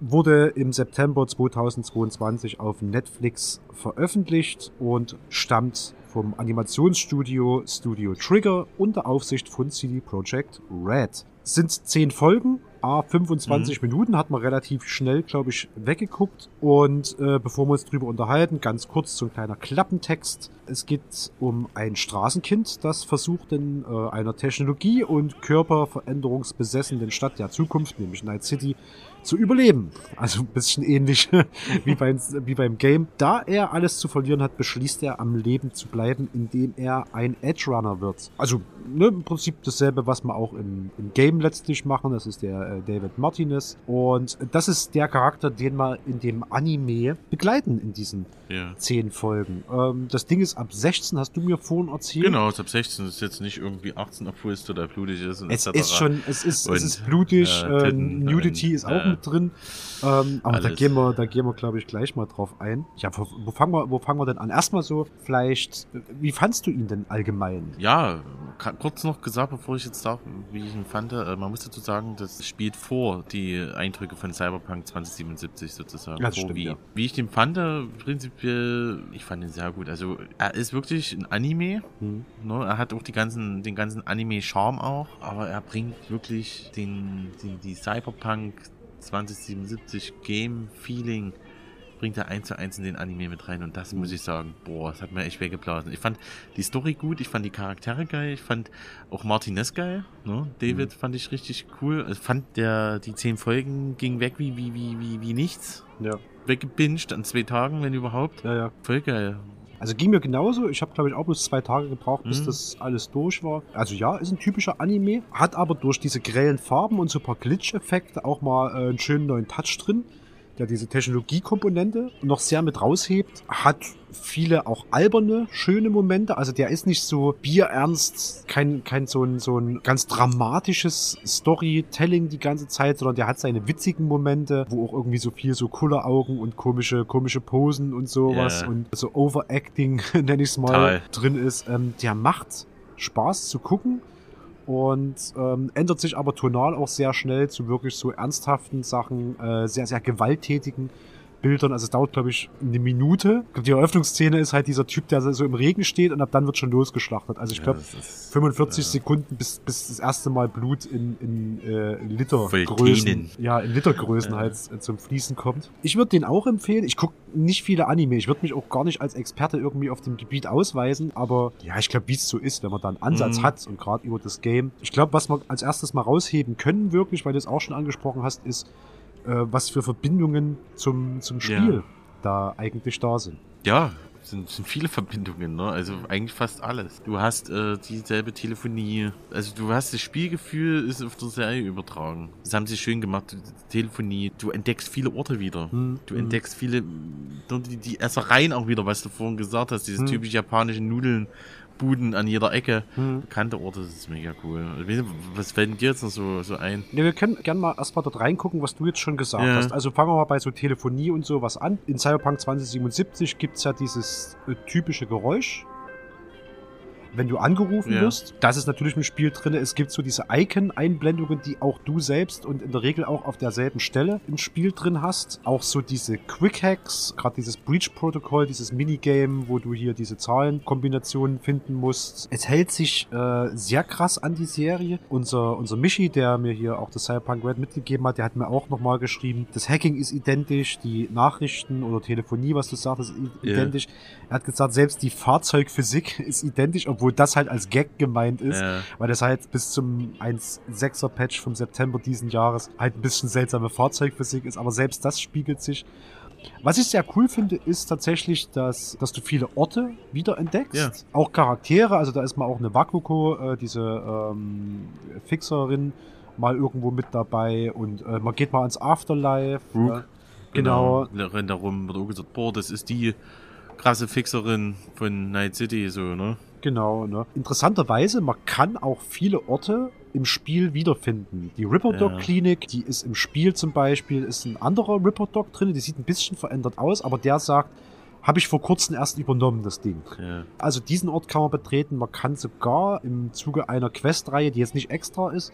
Speaker 1: Wurde im September 2022 auf Netflix veröffentlicht und stammt vom Animationsstudio Studio Trigger unter Aufsicht von CD Projekt Red. Es sind zehn Folgen, a 25 Minuten, hat man relativ schnell, glaube ich, weggeguckt. Und äh, bevor wir uns drüber unterhalten, ganz kurz so ein kleiner Klappentext. Es geht um ein Straßenkind, das versucht in äh, einer Technologie- und körperveränderungsbesessenen Stadt der Zukunft, nämlich Night City, zu überleben. Also ein bisschen ähnlich wie, beim, wie beim Game. Da er alles zu verlieren hat, beschließt er am Leben zu bleiben, indem er ein Edge Runner wird. Also ne, im Prinzip dasselbe, was wir auch im, im Game letztlich machen. Das ist der äh, David Martinez. Und das ist der Charakter, den wir in dem Anime begleiten in diesen
Speaker 2: Ja.
Speaker 1: zehn Folgen. Ähm, das Ding ist ab 16, hast du mir vorhin erzählt.
Speaker 2: Genau, ist ab 16 ist jetzt nicht irgendwie 18, obwohl es total blutig ist. Und
Speaker 1: Es ist schon, es ist,
Speaker 2: Und,
Speaker 1: es ist blutig,
Speaker 2: ja,
Speaker 1: äh,
Speaker 2: Titten
Speaker 1: Nudity
Speaker 2: und,
Speaker 1: ist auch
Speaker 2: äh,
Speaker 1: mit drin. Ähm, aber da
Speaker 2: alles.
Speaker 1: gehen wir, da gehen wir, glaube ich, gleich mal drauf ein. Ja, wo, wo fangen wir, wo fangen wir denn an? Erstmal so, vielleicht, wie fandst du ihn denn allgemein?
Speaker 2: Ja, kurz noch gesagt, bevor ich jetzt sage, wie ich ihn fand, äh, man muss dazu sagen, das spielt vor die Eindrücke von Cyberpunk 2077 sozusagen.
Speaker 1: Das
Speaker 2: vor
Speaker 1: stimmt,
Speaker 2: wie.
Speaker 1: ja.
Speaker 2: wie ich den fand, äh, prinzipiell, ich fand ihn sehr gut. Also er ist wirklich ein Anime,
Speaker 1: Hm.
Speaker 2: ne? er hat auch die ganzen, den ganzen Anime-Charme auch, aber er bringt wirklich den, den die Cyberpunk 2077 Game-Feeling bringt er eins zu eins in den Anime mit rein und das muss ich sagen, boah, das hat mir echt weggeblasen. Ich fand die Story gut, ich fand die Charaktere geil, ich fand auch Martinez geil, ne? David fand ich richtig cool. Ich fand der, die zehn Folgen ging weg wie, wie, wie, wie, wie nichts.
Speaker 1: Ja.
Speaker 2: Weggebinged an zwei Tagen, wenn überhaupt.
Speaker 1: Ja, ja.
Speaker 2: Voll geil.
Speaker 1: Also ging mir genauso. Ich habe, glaube ich, auch bloß zwei Tage gebraucht, bis
Speaker 2: Mhm.
Speaker 1: das alles durch war. Also ja, ist ein typischer Anime. Hat aber durch diese grellen Farben und so ein paar Glitch-Effekte auch mal äh, einen schönen neuen Touch drin, der diese Technologiekomponente noch sehr mit raushebt. Hat viele auch alberne, schöne Momente. Also der ist nicht so bierernst, kein, kein so ein, so ein ganz dramatisches Storytelling die ganze Zeit, sondern der hat seine witzigen Momente, wo auch irgendwie so viel so Kulleraugen und komische, komische Posen und sowas
Speaker 2: Ja.
Speaker 1: und so Overacting, nenne ich es mal,
Speaker 2: Toll.
Speaker 1: drin ist. Ähm, der macht Spaß zu gucken und ähm, ändert sich aber tonal auch sehr schnell zu wirklich so ernsthaften Sachen, äh, sehr, sehr gewalttätigen Bildern. Also es dauert, glaube ich, eine Minute. Die Eröffnungsszene ist halt dieser Typ, der so im Regen steht und ab dann wird schon losgeschlachtet. Also ich glaube,
Speaker 2: ist-
Speaker 1: 45
Speaker 2: ja.
Speaker 1: Sekunden, bis, bis das erste Mal Blut in, in äh, Litergrößen, ja, in Litergrößen
Speaker 2: Ja.
Speaker 1: halt äh, zum Fließen kommt. Ich würde den auch empfehlen. Ich gucke nicht viele Anime. Ich würde mich auch gar nicht als Experte irgendwie auf dem Gebiet ausweisen, aber ja, ich glaube, wie es so ist, wenn man da einen Ansatz
Speaker 2: Mhm.
Speaker 1: hat und gerade über das Game. Ich glaube, was wir als erstes mal rausheben können, wirklich, weil du es auch schon angesprochen hast, ist, was für Verbindungen zum, zum Spiel
Speaker 2: Ja.
Speaker 1: da eigentlich da sind.
Speaker 2: Ja, sind, sind viele Verbindungen, ne? Also eigentlich fast alles. Du hast äh, dieselbe Telefonie. Also du hast das Spielgefühl, ist auf der Serie übertragen. Das haben sie schön gemacht. Telefonie. Du entdeckst viele Orte wieder. Hm, du hm. entdeckst viele, die, die Essereien auch wieder, was du vorhin gesagt hast. Dieses hm. typisch japanische Nudeln Buden an jeder Ecke. Hm. Bekannte Orte, das ist mega cool. Was fällt dir jetzt noch so, so ein?
Speaker 1: Ja, wir können gerne mal erstmal dort reingucken, was du jetzt schon gesagt ja. hast. Also fangen wir mal bei so Telefonie und sowas an. In Cyberpunk 2077 gibt es ja dieses äh, typische Geräusch, wenn du angerufen ja. wirst. Das ist natürlich im Spiel drin. Es gibt so diese Icon-Einblendungen, die auch du selbst und in der Regel auch auf derselben Stelle im Spiel drin hast. Auch so diese Quick-Hacks, gerade dieses Breach-Protokoll, dieses Minigame, wo du hier diese Zahlenkombinationen finden musst. Es hält sich äh, sehr krass an die Serie. Unser, unser Michi, der mir hier auch das Cyberpunk Red mitgegeben hat, der hat mir auch nochmal geschrieben, das Hacking ist identisch, die Nachrichten oder Telefonie, was du sagst, ist identisch. Yeah. Er hat gesagt, selbst die Fahrzeugphysik ist identisch, obwohl das halt als Gag gemeint ist, ja. weil das halt bis zum 1.6er Patch vom September diesen Jahres halt ein bisschen seltsame Fahrzeugphysik ist, aber selbst das spiegelt sich. Was ich sehr cool finde, ist tatsächlich, dass, dass du viele Orte wieder entdeckst. Ja. Auch Charaktere, also da ist mal auch eine Wakuko, äh, diese ähm, Fixerin, mal irgendwo mit dabei und äh, man geht mal ins Afterlife.
Speaker 2: Äh, genau. genau. Rennt da rum, wird auch gesagt, boah, das ist die krasse Fixerin von Night City, so, ne?
Speaker 1: Genau, ne? Interessanterweise, man kann auch viele Orte im Spiel wiederfinden. Die Ripper Dog ja. Klinik, die ist im Spiel zum Beispiel, ist ein anderer Ripper Dog drin, die sieht ein bisschen verändert aus, aber der sagt, habe ich vor kurzem erst übernommen, das Ding. Ja. Also diesen Ort kann man betreten. Man kann sogar im Zuge einer Questreihe, die jetzt nicht extra ist,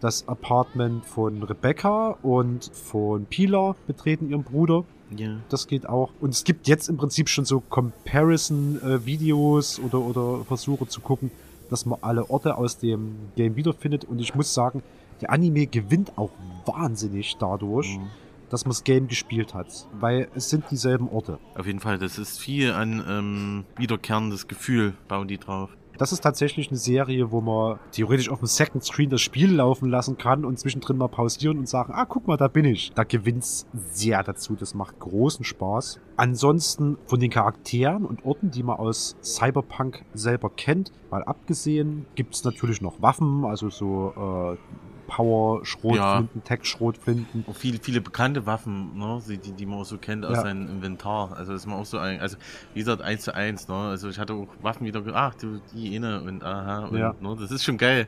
Speaker 1: das Apartment von Rebecca und von Pilar betreten, ihrem Bruder. Ja. Das geht auch. Und es gibt jetzt im Prinzip schon so Comparison-Videos oder, oder Versuche zu gucken, dass man alle Orte aus dem Game wiederfindet. Und ich muss sagen, der Anime gewinnt auch wahnsinnig dadurch. Mhm dass man das Game gespielt hat, weil es sind dieselben Orte.
Speaker 2: Auf jeden Fall, das ist viel an ähm, wiederkehrendes Gefühl, bauen die drauf.
Speaker 1: Das ist tatsächlich eine Serie, wo man theoretisch auf dem Second Screen das Spiel laufen lassen kann und zwischendrin mal pausieren und sagen, ah, guck mal, da bin ich. Da gewinnt's sehr dazu. Das macht großen Spaß. Ansonsten von den Charakteren und Orten, die man aus Cyberpunk selber kennt, mal abgesehen, gibt's natürlich noch Waffen, also so äh, Power, Schrotflinten, ja. Tech-Schrotflinten.
Speaker 2: Viele, viele bekannte Waffen, ne, die, die man auch so kennt aus ja. seinem Inventar. Also das ist man auch so ein, also wie gesagt, eins zu eins, ne? Also ich hatte auch Waffen wieder, ach, du, die inne und aha, und, ja. ne, das ist schon geil.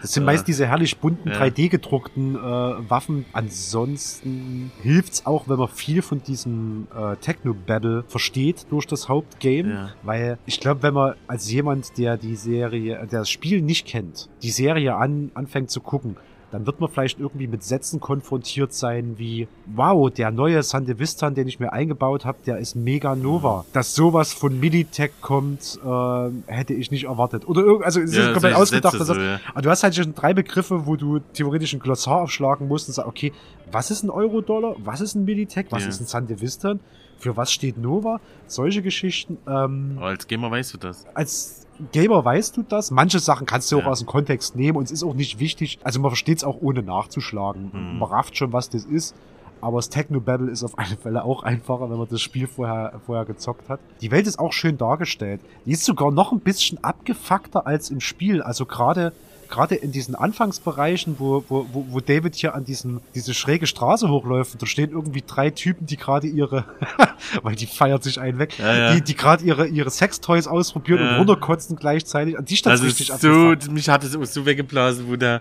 Speaker 1: Das sind äh, meist diese herrlich bunten, ja. 3D gedruckten äh, Waffen. Ansonsten hilft's auch, wenn man viel von diesem äh, Techno-Battle versteht durch das Hauptgame, ja. weil ich glaube, wenn man als jemand, der die Serie, der das Spiel nicht kennt, die Serie an, anfängt zu gucken, dann wird man vielleicht irgendwie mit Sätzen konfrontiert sein wie, wow, der neue Sandevistan, den ich mir eingebaut habe, der ist mega nova. Dass sowas von Militech kommt, äh, hätte ich nicht erwartet. Oder irgendwie, also es ja, ist komplett ausgedacht. So, ja. Aber du hast halt schon drei Begriffe, wo du theoretisch ein Glossar aufschlagen musst und sagst, okay, was ist ein Euro-Dollar? Was ist ein Militech? Was ja. ist ein Sandevistan? Für was steht Nova? Solche Geschichten. Ähm,
Speaker 2: Aber als Gamer weißt du das.
Speaker 1: Als Gamer weißt du das. Manche Sachen kannst du ja. auch aus dem Kontext nehmen und es ist auch nicht wichtig. Also man versteht es auch ohne nachzuschlagen. Mhm. Man rafft schon, was das ist. Aber das Techno-Battle ist auf alle Fälle auch einfacher, wenn man das Spiel vorher, vorher gezockt hat. Die Welt ist auch schön dargestellt. Die ist sogar noch ein bisschen abgefuckter als im Spiel. Also gerade gerade in diesen Anfangsbereichen, wo, wo, wo David hier an diesen, diese schräge Straße hochläuft, da stehen irgendwie drei Typen, die gerade ihre, weil die feiert sich einen weg, ja, ja. die, die gerade ihre, ihre Sextoys ausprobieren ja. und runterkotzen gleichzeitig. An die
Speaker 2: stand richtig so, mich hat es so weggeblasen, wo der,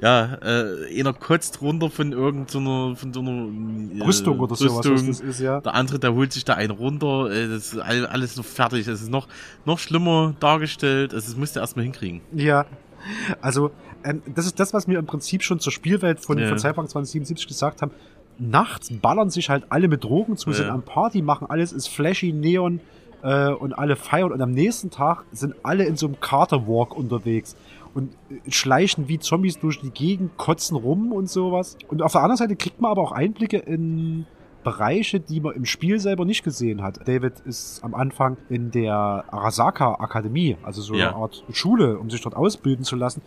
Speaker 2: ja, äh, einer kotzt runter von irgendeiner, von so einer
Speaker 1: äh, Rüstung oder Rüstung. sowas, was das ist, ja.
Speaker 2: Der andere, der holt sich da einen runter, äh, das ist alles noch fertig, es ist noch, noch schlimmer dargestellt, also das musst du erstmal hinkriegen.
Speaker 1: Ja, also, ähm, das ist das, was wir im Prinzip schon zur Spielwelt von, ja. von Cyberpunk 2077 gesagt haben. Nachts ballern sich halt alle mit Drogen zu, ja. sind am Party, machen alles, ist flashy, Neon äh, und alle feiern. Und am nächsten Tag sind alle in so einem Carter-Walk unterwegs und äh, schleichen wie Zombies durch die Gegend, kotzen rum und sowas. Und auf der anderen Seite kriegt man aber auch Einblicke in Bereiche, die man im Spiel selber nicht gesehen hat. David ist am Anfang in der Arasaka Akademie, also so ja. eine Art Schule, um sich dort ausbilden zu lassen.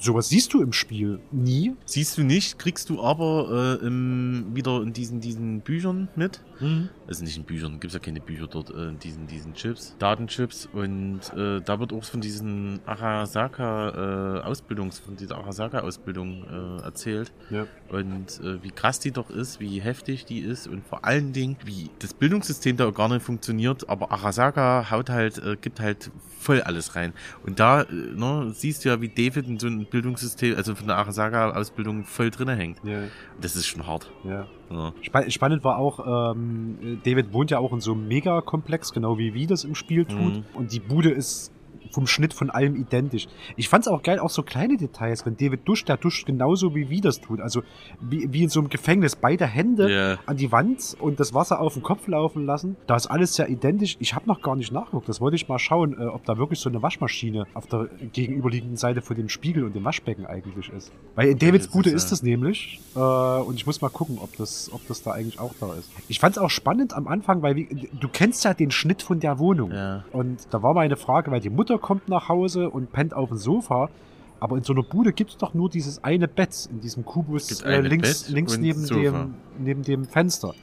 Speaker 1: Sowas siehst du im Spiel nie.
Speaker 2: Siehst du nicht, kriegst du aber äh, im, wieder in diesen, diesen Büchern mit. Mhm. Also nicht in Büchern, gibt's ja keine Bücher dort, äh, in diesen, diesen Chips, Datenchips. Und äh, da wird auch von diesen Arasaka äh, Ausbildungs, von dieser Arasaka-Ausbildung äh, erzählt. Ja. Und äh, wie krass die doch ist, wie heftig die ist und vor allen Dingen, wie das Bildungssystem da gar nicht funktioniert, aber Arasaka haut halt, äh, gibt halt voll alles rein. Und da äh, ne, siehst du ja, wie David in so einem Bildungssystem, also von der Arasaka-Ausbildung voll drinne hängt. Ja. Das ist schon hart.
Speaker 1: Ja. ja. Spannend war auch, ähm, David wohnt ja auch in so einem Megakomplex, genau wie wie das im Spiel tut. Mhm. Und die Bude ist vom Schnitt von allem identisch. Ich fand's auch geil, auch so kleine Details. Wenn David duscht, der duscht genauso wie wie das tut. Also wie, wie in so einem Gefängnis. Beide Hände yeah. an die Wand und das Wasser auf den Kopf laufen lassen. Da ist alles sehr identisch. Ich habe noch gar nicht nachgeguckt. Das wollte ich mal schauen, äh, ob da wirklich so eine Waschmaschine auf der gegenüberliegenden Seite von dem Spiegel und dem Waschbecken eigentlich ist. Weil in Davids Bude ist das nämlich. Äh, und ich muss mal gucken, ob das, ob das da eigentlich auch da ist. Ich fand's auch spannend am Anfang, weil wie, du kennst ja den Schnitt von der Wohnung. Ja. Und da war meine Frage, weil die Mutter kommt nach Hause und pennt auf dem Sofa. Aber in so einer Bude gibt es doch nur dieses eine Bett in diesem Kubus äh, links, links neben, dem, neben dem Fenster.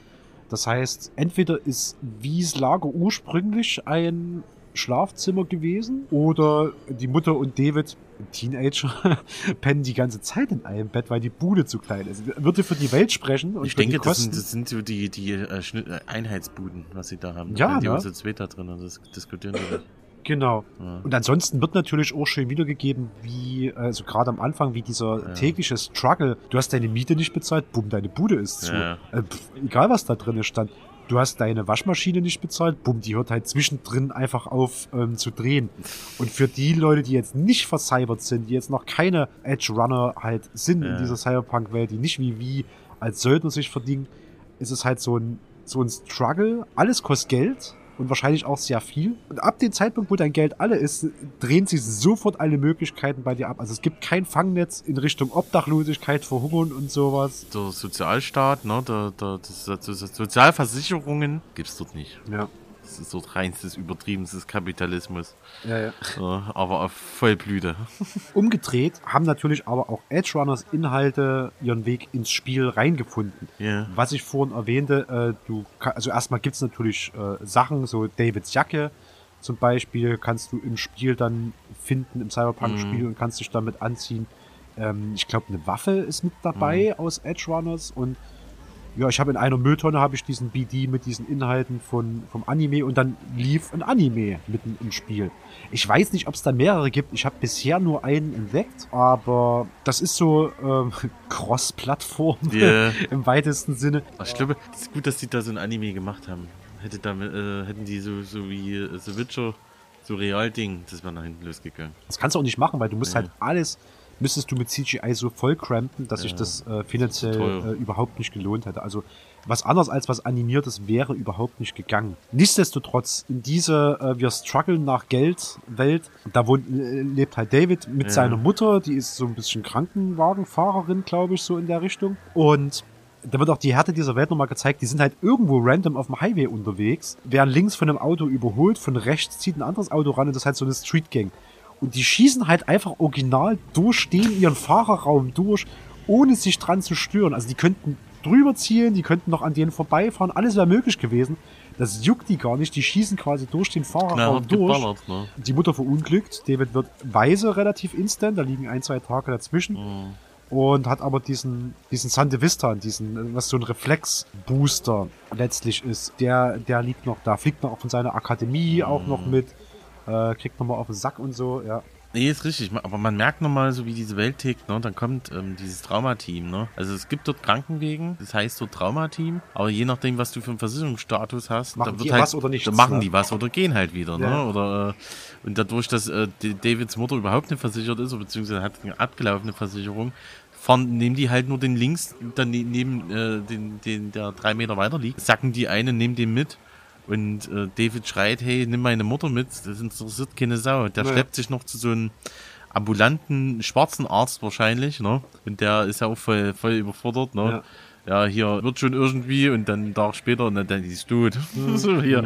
Speaker 1: Das heißt, entweder ist Wies Lager ursprünglich ein Schlafzimmer gewesen oder die Mutter und David, Teenager, pennen die ganze Zeit in einem Bett, weil die Bude zu klein ist. Würde für die Welt sprechen und
Speaker 2: Ich denke, das sind, das sind so die, die äh, Einheitsbuden, was sie da haben.
Speaker 1: Da ja,
Speaker 2: die
Speaker 1: ne?
Speaker 2: so zweiter drin, das diskutieren wir.
Speaker 1: Genau. Ja. Und ansonsten wird natürlich auch schön wiedergegeben, wie, also gerade am Anfang, wie dieser ja. tägliche Struggle. Du hast deine Miete nicht bezahlt, bumm, deine Bude ist zu. Ja. Äh, pff, egal was da drin stand. Du hast deine Waschmaschine nicht bezahlt, bumm, die hört halt zwischendrin einfach auf ähm, zu drehen. Und für die Leute, die jetzt nicht vercybert sind, die jetzt noch keine Edge Runner halt sind in dieser Cyberpunk-Welt, die nicht wie wie als Söldner sich verdienen, ist es halt so ein, so ein Struggle. Alles kostet Geld und wahrscheinlich auch sehr viel. Und ab dem Zeitpunkt, wo dein Geld alle ist, drehen sich sofort alle Möglichkeiten bei dir ab. Also es gibt kein Fangnetz in Richtung Obdachlosigkeit, Verhungern und sowas.
Speaker 2: Der Sozialstaat, ne, der, der, das, das Sozialversicherungen gibt's dort nicht.
Speaker 1: Ja.
Speaker 2: Das ist so reinstes, übertriebenstes Kapitalismus.
Speaker 1: Ja, ja.
Speaker 2: ja aber auf Vollblüte.
Speaker 1: Umgedreht haben natürlich aber auch Edge Runners Inhalte ihren Weg ins Spiel reingefunden.
Speaker 2: Ja.
Speaker 1: Was ich vorhin erwähnte, äh, du, also erstmal gibt's natürlich äh, Sachen, so Davids Jacke zum Beispiel kannst du im Spiel dann finden, im Cyberpunk-Spiel mhm. und kannst dich damit anziehen. Ähm, ich glaube, eine Waffe ist mit dabei mhm. aus Edge Runners und ja, ich habe in einer Mülltonne habe ich diesen BD mit diesen Inhalten von, vom Anime und dann lief ein Anime mitten im Spiel. Ich weiß nicht, ob es da mehrere gibt. Ich habe bisher nur einen entdeckt, aber das ist so ähm, Cross-Plattform yeah. im weitesten Sinne.
Speaker 2: Ich glaube, es ist gut, dass die da so ein Anime gemacht haben. Hätte da, äh, hätten die so, so wie äh, The Witcher so Real-Ding, das wäre nach hinten losgegangen.
Speaker 1: Das kannst du auch nicht machen, weil du musst ja. halt alles müsstest du mit CGI so voll crampen, dass ja, sich das äh, finanziell äh, überhaupt nicht gelohnt hätte. Also was anderes als was animiertes wäre überhaupt nicht gegangen. Nichtsdestotrotz, in diese äh, wir strugglen nach Geld Welt, da wohnt, äh, lebt halt David mit ja. seiner Mutter, die ist so ein bisschen Krankenwagenfahrerin, glaube ich, so in der Richtung. Und da wird auch die Härte dieser Welt nochmal gezeigt. Die sind halt irgendwo random auf dem Highway unterwegs, werden links von einem Auto überholt, von rechts zieht ein anderes Auto ran und das ist halt so eine Street Gang. Und die schießen halt einfach original durch den ihren Fahrerraum durch, ohne sich dran zu stören. Also die könnten drüber zielen, die könnten noch an denen vorbeifahren, alles wäre möglich gewesen. Das juckt die gar nicht, die schießen quasi durch den Fahrerraum durch. Ne? Die Mutter verunglückt, David wird weise relativ instant, da liegen ein, zwei Tage dazwischen. Mhm. Und hat aber diesen, diesen Sante Vista, diesen, was so ein Reflex-Booster letztlich ist, der, der liegt noch da, fliegt noch von seiner Akademie mhm. auch noch mit äh, kriegt nochmal auf den Sack und so, ja.
Speaker 2: Nee, ist richtig. Aber man merkt nochmal, so wie diese Welt tickt, ne? Dann kommt ähm, dieses Traumateam, ne? Also es gibt dort Krankenwegen, das heißt so Traumateam, aber je nachdem, was du für einen Versicherungsstatus hast,
Speaker 1: machen
Speaker 2: die
Speaker 1: halt, was oder nicht.
Speaker 2: Dann machen ne? die was oder gehen halt wieder, ne? ja. ne? Oder äh, und dadurch, dass äh, Davids Mutter überhaupt nicht versichert ist, beziehungsweise hat eine abgelaufene Versicherung, fahren, nehmen die halt nur den links, dann ne-, neben äh, den, den, der drei Meter weiter liegt, sacken die einen, nehmen den mit und äh, David schreit, hey, nimm meine Mutter mit, das interessiert keine Sau. Der nee. schleppt sich noch zu so einem ambulanten schwarzen Arzt wahrscheinlich, ne? Und der ist ja auch voll, voll überfordert, ne? Ja. ja, hier wird schon irgendwie und dann einen Tag später und dann, dann ist tot. so hier,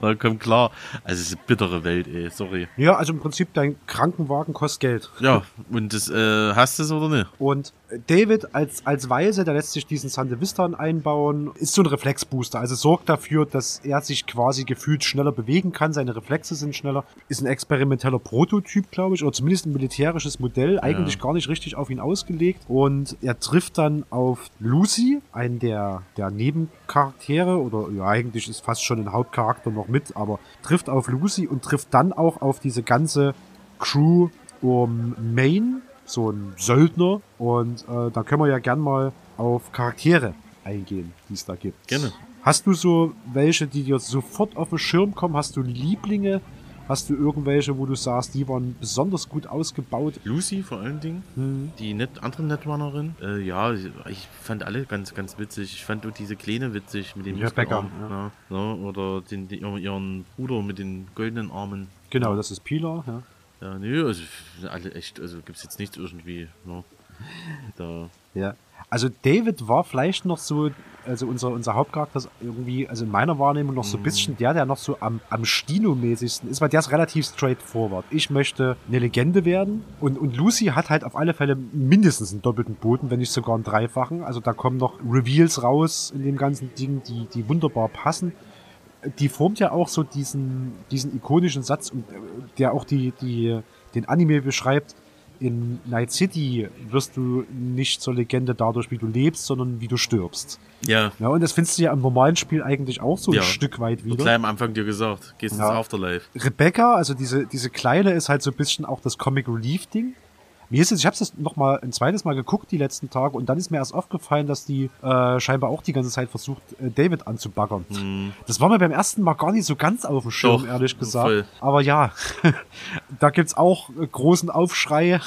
Speaker 2: na komm klar. Also es ist eine bittere Welt, ey, sorry.
Speaker 1: Ja, also im Prinzip dein Krankenwagen kostet Geld.
Speaker 2: Ja, und das, äh, hast du es oder nicht?
Speaker 1: Und David als, als Weise, der lässt sich diesen Sandevistan einbauen, ist so ein Reflexbooster. Also sorgt dafür, dass er sich quasi gefühlt schneller bewegen kann. Seine Reflexe sind schneller. Ist ein experimenteller Prototyp, glaube ich, oder zumindest ein militärisches Modell. Eigentlich gar nicht richtig auf ihn ausgelegt. Und er trifft dann auf Lucy, einen der, der Nebencharaktere, oder ja, eigentlich ist fast schon ein Hauptcharakter noch mit, aber trifft auf Lucy und trifft dann auch auf diese ganze Crew um Maine, so ein Söldner. Und äh, da können wir ja gern mal auf Charaktere eingehen, die es da gibt.
Speaker 2: Gerne.
Speaker 1: Hast du so welche, die dir sofort auf den Schirm kommen? Hast du Lieblinge? Hast du irgendwelche, wo du sagst, die waren besonders gut ausgebaut?
Speaker 2: Lucy vor allen Dingen,
Speaker 1: Hm.
Speaker 2: die net, andere Netrunnerin. Äh, ja, ich fand alle ganz, ganz witzig. Ich fand auch diese Kleine witzig mit den
Speaker 1: Rebecca,
Speaker 2: Muskelarmen, ja. Ja, oder den, den, ihren Bruder mit den goldenen Armen.
Speaker 1: Genau, das ist Pilar. Ja.
Speaker 2: Ja, nö, also alle echt, also gibt's jetzt nichts irgendwie. Ne? Da,
Speaker 1: Ja. Also David war vielleicht noch so, also unser, unser Hauptcharakter ist irgendwie, also in meiner Wahrnehmung noch so ein bisschen der, der noch so am, am Stino-mäßigsten ist, weil der ist relativ straightforward. Ich möchte eine Legende werden und, und Lucy hat halt auf alle Fälle mindestens einen doppelten Boden, wenn nicht sogar einen dreifachen. Also da kommen noch Reveals raus in dem ganzen Ding, die, die wunderbar passen. Die formt ja auch so diesen, diesen ikonischen Satz, äh, der auch die, die, den Anime beschreibt, in Night City wirst du nicht zur Legende dadurch, wie du lebst, sondern wie du stirbst.
Speaker 2: ja,
Speaker 1: Ja, und das findest du ja im normalen Spiel eigentlich auch so
Speaker 2: Ja.
Speaker 1: ein Stück weit wieder.
Speaker 2: gleich am Anfang dir gesagt, gehst
Speaker 1: Ja.
Speaker 2: ins Afterlife.
Speaker 1: Rebecca, also diese, diese Kleine, ist halt so ein bisschen auch das Comic Relief Ding. Mir ist es, ich habe es noch mal ein zweites Mal geguckt die letzten Tage und dann ist mir erst aufgefallen, dass die äh, scheinbar auch die ganze Zeit versucht, äh, David anzubaggern. Das war mir beim ersten Mal gar nicht so ganz auf dem Schirm,
Speaker 2: Doch,
Speaker 1: ehrlich gesagt.
Speaker 2: voll.
Speaker 1: Aber ja, da gibt's auch großen Aufschrei,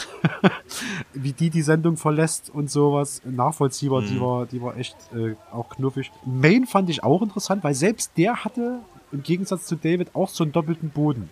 Speaker 1: wie die die Sendung verlässt und sowas. Nachvollziehbar, die war, die war echt äh, auch knuffig. Main fand ich auch interessant, weil selbst der hatte im Gegensatz zu David auch so einen doppelten Boden.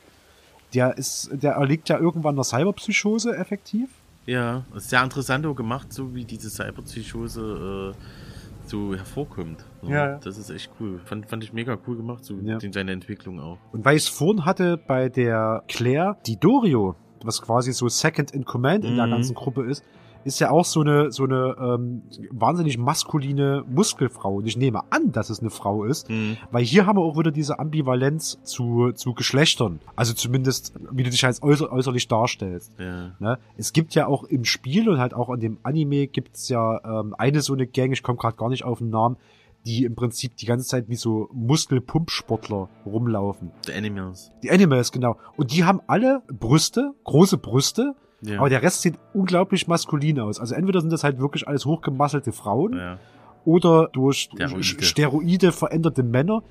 Speaker 1: Der ist, der erliegt ja irgendwann der Cyberpsychose effektiv.
Speaker 2: Ja, ist sehr interessant auch gemacht, so wie diese Cyberpsychose äh, so hervorkommt. So,
Speaker 1: Ja, ja.
Speaker 2: Das ist echt cool. Fand, fand ich mega cool gemacht, so
Speaker 1: Ja.
Speaker 2: in seiner Entwicklung auch.
Speaker 1: Und weil ich es vorhin hatte bei der Claire, die Dorio, was quasi so Second in Command in der
Speaker 2: Mhm.
Speaker 1: ganzen Gruppe ist, ist ja auch so eine, so eine ähm, wahnsinnig maskuline Muskelfrau. Und ich nehme an, dass es eine Frau ist,
Speaker 2: Mhm.
Speaker 1: weil hier haben wir auch wieder diese Ambivalenz zu, zu Geschlechtern. Also zumindest, wie du dich als äußer, äußerlich darstellst.
Speaker 2: Ja.
Speaker 1: Ne? Es gibt ja auch im Spiel und halt auch in dem Anime gibt's ja ähm, eine so eine Gang, ich komme gerade gar nicht auf den Namen, die im Prinzip die ganze Zeit wie so Muskelpumpsportler rumlaufen.
Speaker 2: The Animals.
Speaker 1: Die Animals, genau. Und die haben alle Brüste, große Brüste,
Speaker 2: Ja.
Speaker 1: aber der Rest sieht unglaublich maskulin aus. Also entweder sind das halt wirklich alles hochgemasselte Frauen
Speaker 2: ja.
Speaker 1: oder durch
Speaker 2: Steroide.
Speaker 1: Steroide. Steroide veränderte Männer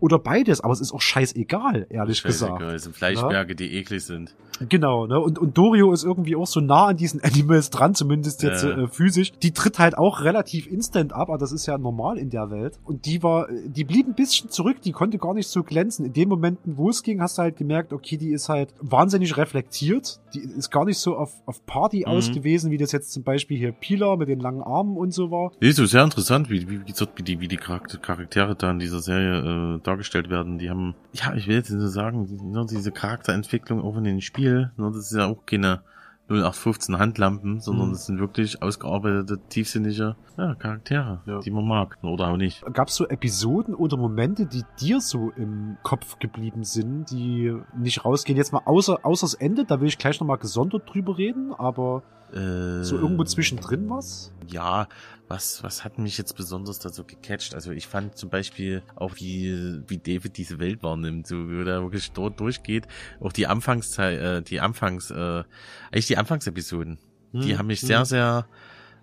Speaker 1: oder beides. Aber es ist auch scheißegal, ehrlich gesagt.
Speaker 2: Scheißegal, es sind Fleischberge, die eklig sind.
Speaker 1: Genau, ne? Und, und Dorio ist irgendwie auch so nah an diesen Animals dran, zumindest jetzt
Speaker 2: Ja.
Speaker 1: äh, physisch. Die tritt halt auch relativ instant ab, aber das ist ja normal in der Welt. Und die war, die blieb ein bisschen zurück, die konnte gar nicht so glänzen. In den Momenten, wo es ging, hast du halt gemerkt, okay, die ist halt wahnsinnig reflektiert. Die ist gar nicht so auf, auf Party
Speaker 2: Mhm.
Speaker 1: aus gewesen, wie das jetzt zum Beispiel hier Pilar mit den langen Armen und so war.
Speaker 2: Nee, so sehr interessant, wie, wie, wie, die, wie die Charakter- Charaktere da in dieser Serie äh, dargestellt werden. Die haben, ja, ich will jetzt nicht so sagen, die, ne, diese Charakterentwicklung auch in den Spiel, ne, das ist ja auch keine 0815 Handlampen, sondern
Speaker 1: Mhm.
Speaker 2: das sind wirklich ausgearbeitete, tiefsinnige ja, Charaktere,
Speaker 1: Ja.
Speaker 2: die man mag. Oder auch nicht.
Speaker 1: Gab es so Episoden oder Momente, die dir so im Kopf geblieben sind, die nicht rausgehen? Jetzt mal außer, außer das Ende, da will ich gleich nochmal gesondert drüber reden, aber
Speaker 2: Äh,
Speaker 1: so irgendwo zwischendrin was?
Speaker 2: Ja, was, was hat mich jetzt besonders da so gecatcht? Also ich fand zum Beispiel auch wie, wie David diese Welt wahrnimmt, so wie er wirklich dort durchgeht. Auch die Anfangszeit, äh, die Anfangs, äh, eigentlich die Anfangsepisoden. Die
Speaker 1: Hm,
Speaker 2: haben mich
Speaker 1: hm.
Speaker 2: sehr, sehr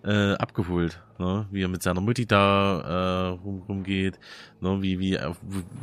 Speaker 2: äh, abgeholt, ne? wie er mit seiner Mutti da äh, rum, rumgeht, ne? wie wie auf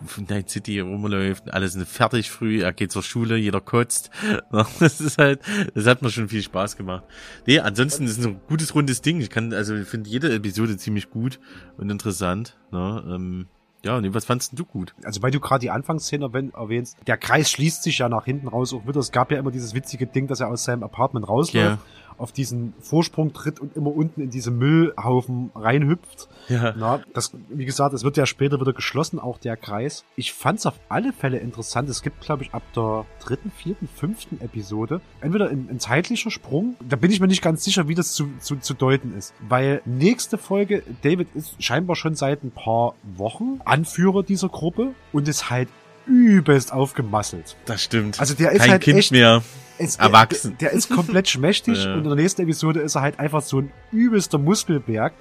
Speaker 2: auf Night City rumläuft, alle sind fertig früh, er geht zur Schule, jeder kotzt, ne? das ist halt, das hat mir schon viel Spaß gemacht. Nee, ansonsten ist es ein gutes rundes Ding, ich kann, also ich finde jede Episode ziemlich gut und interessant, ne? ähm, ja, nee, was fandst du gut?
Speaker 1: Also weil du gerade die Anfangsszene erwähn- erwähnst, der Kreis schließt sich ja nach hinten raus auch wieder. Es gab ja immer dieses witzige Ding, dass er aus seinem Apartment rausläuft.
Speaker 2: Ja.
Speaker 1: Auf diesen Vorsprung tritt und immer unten in diese Müllhaufen reinhüpft.
Speaker 2: Ja.
Speaker 1: Na, das, wie gesagt, es wird ja später wieder geschlossen, auch der Kreis. Ich fand's auf alle Fälle interessant. Es gibt, glaube ich, ab der dritten, vierten, fünften Episode entweder ein, ein zeitlicher Sprung. Da bin ich mir nicht ganz sicher, wie das zu, zu, zu deuten ist. Weil nächste Folge, David ist scheinbar schon seit ein paar Wochen Anführer dieser Gruppe und ist halt übelst aufgemasselt.
Speaker 2: Das stimmt.
Speaker 1: Also der ist
Speaker 2: Kein
Speaker 1: halt
Speaker 2: kind
Speaker 1: echt
Speaker 2: mehr.
Speaker 1: Es,
Speaker 2: Erwachsen.
Speaker 1: Der, der ist komplett schmächtig
Speaker 2: Ja.
Speaker 1: und in der nächsten Episode ist er halt einfach so ein übelster Muskelberg.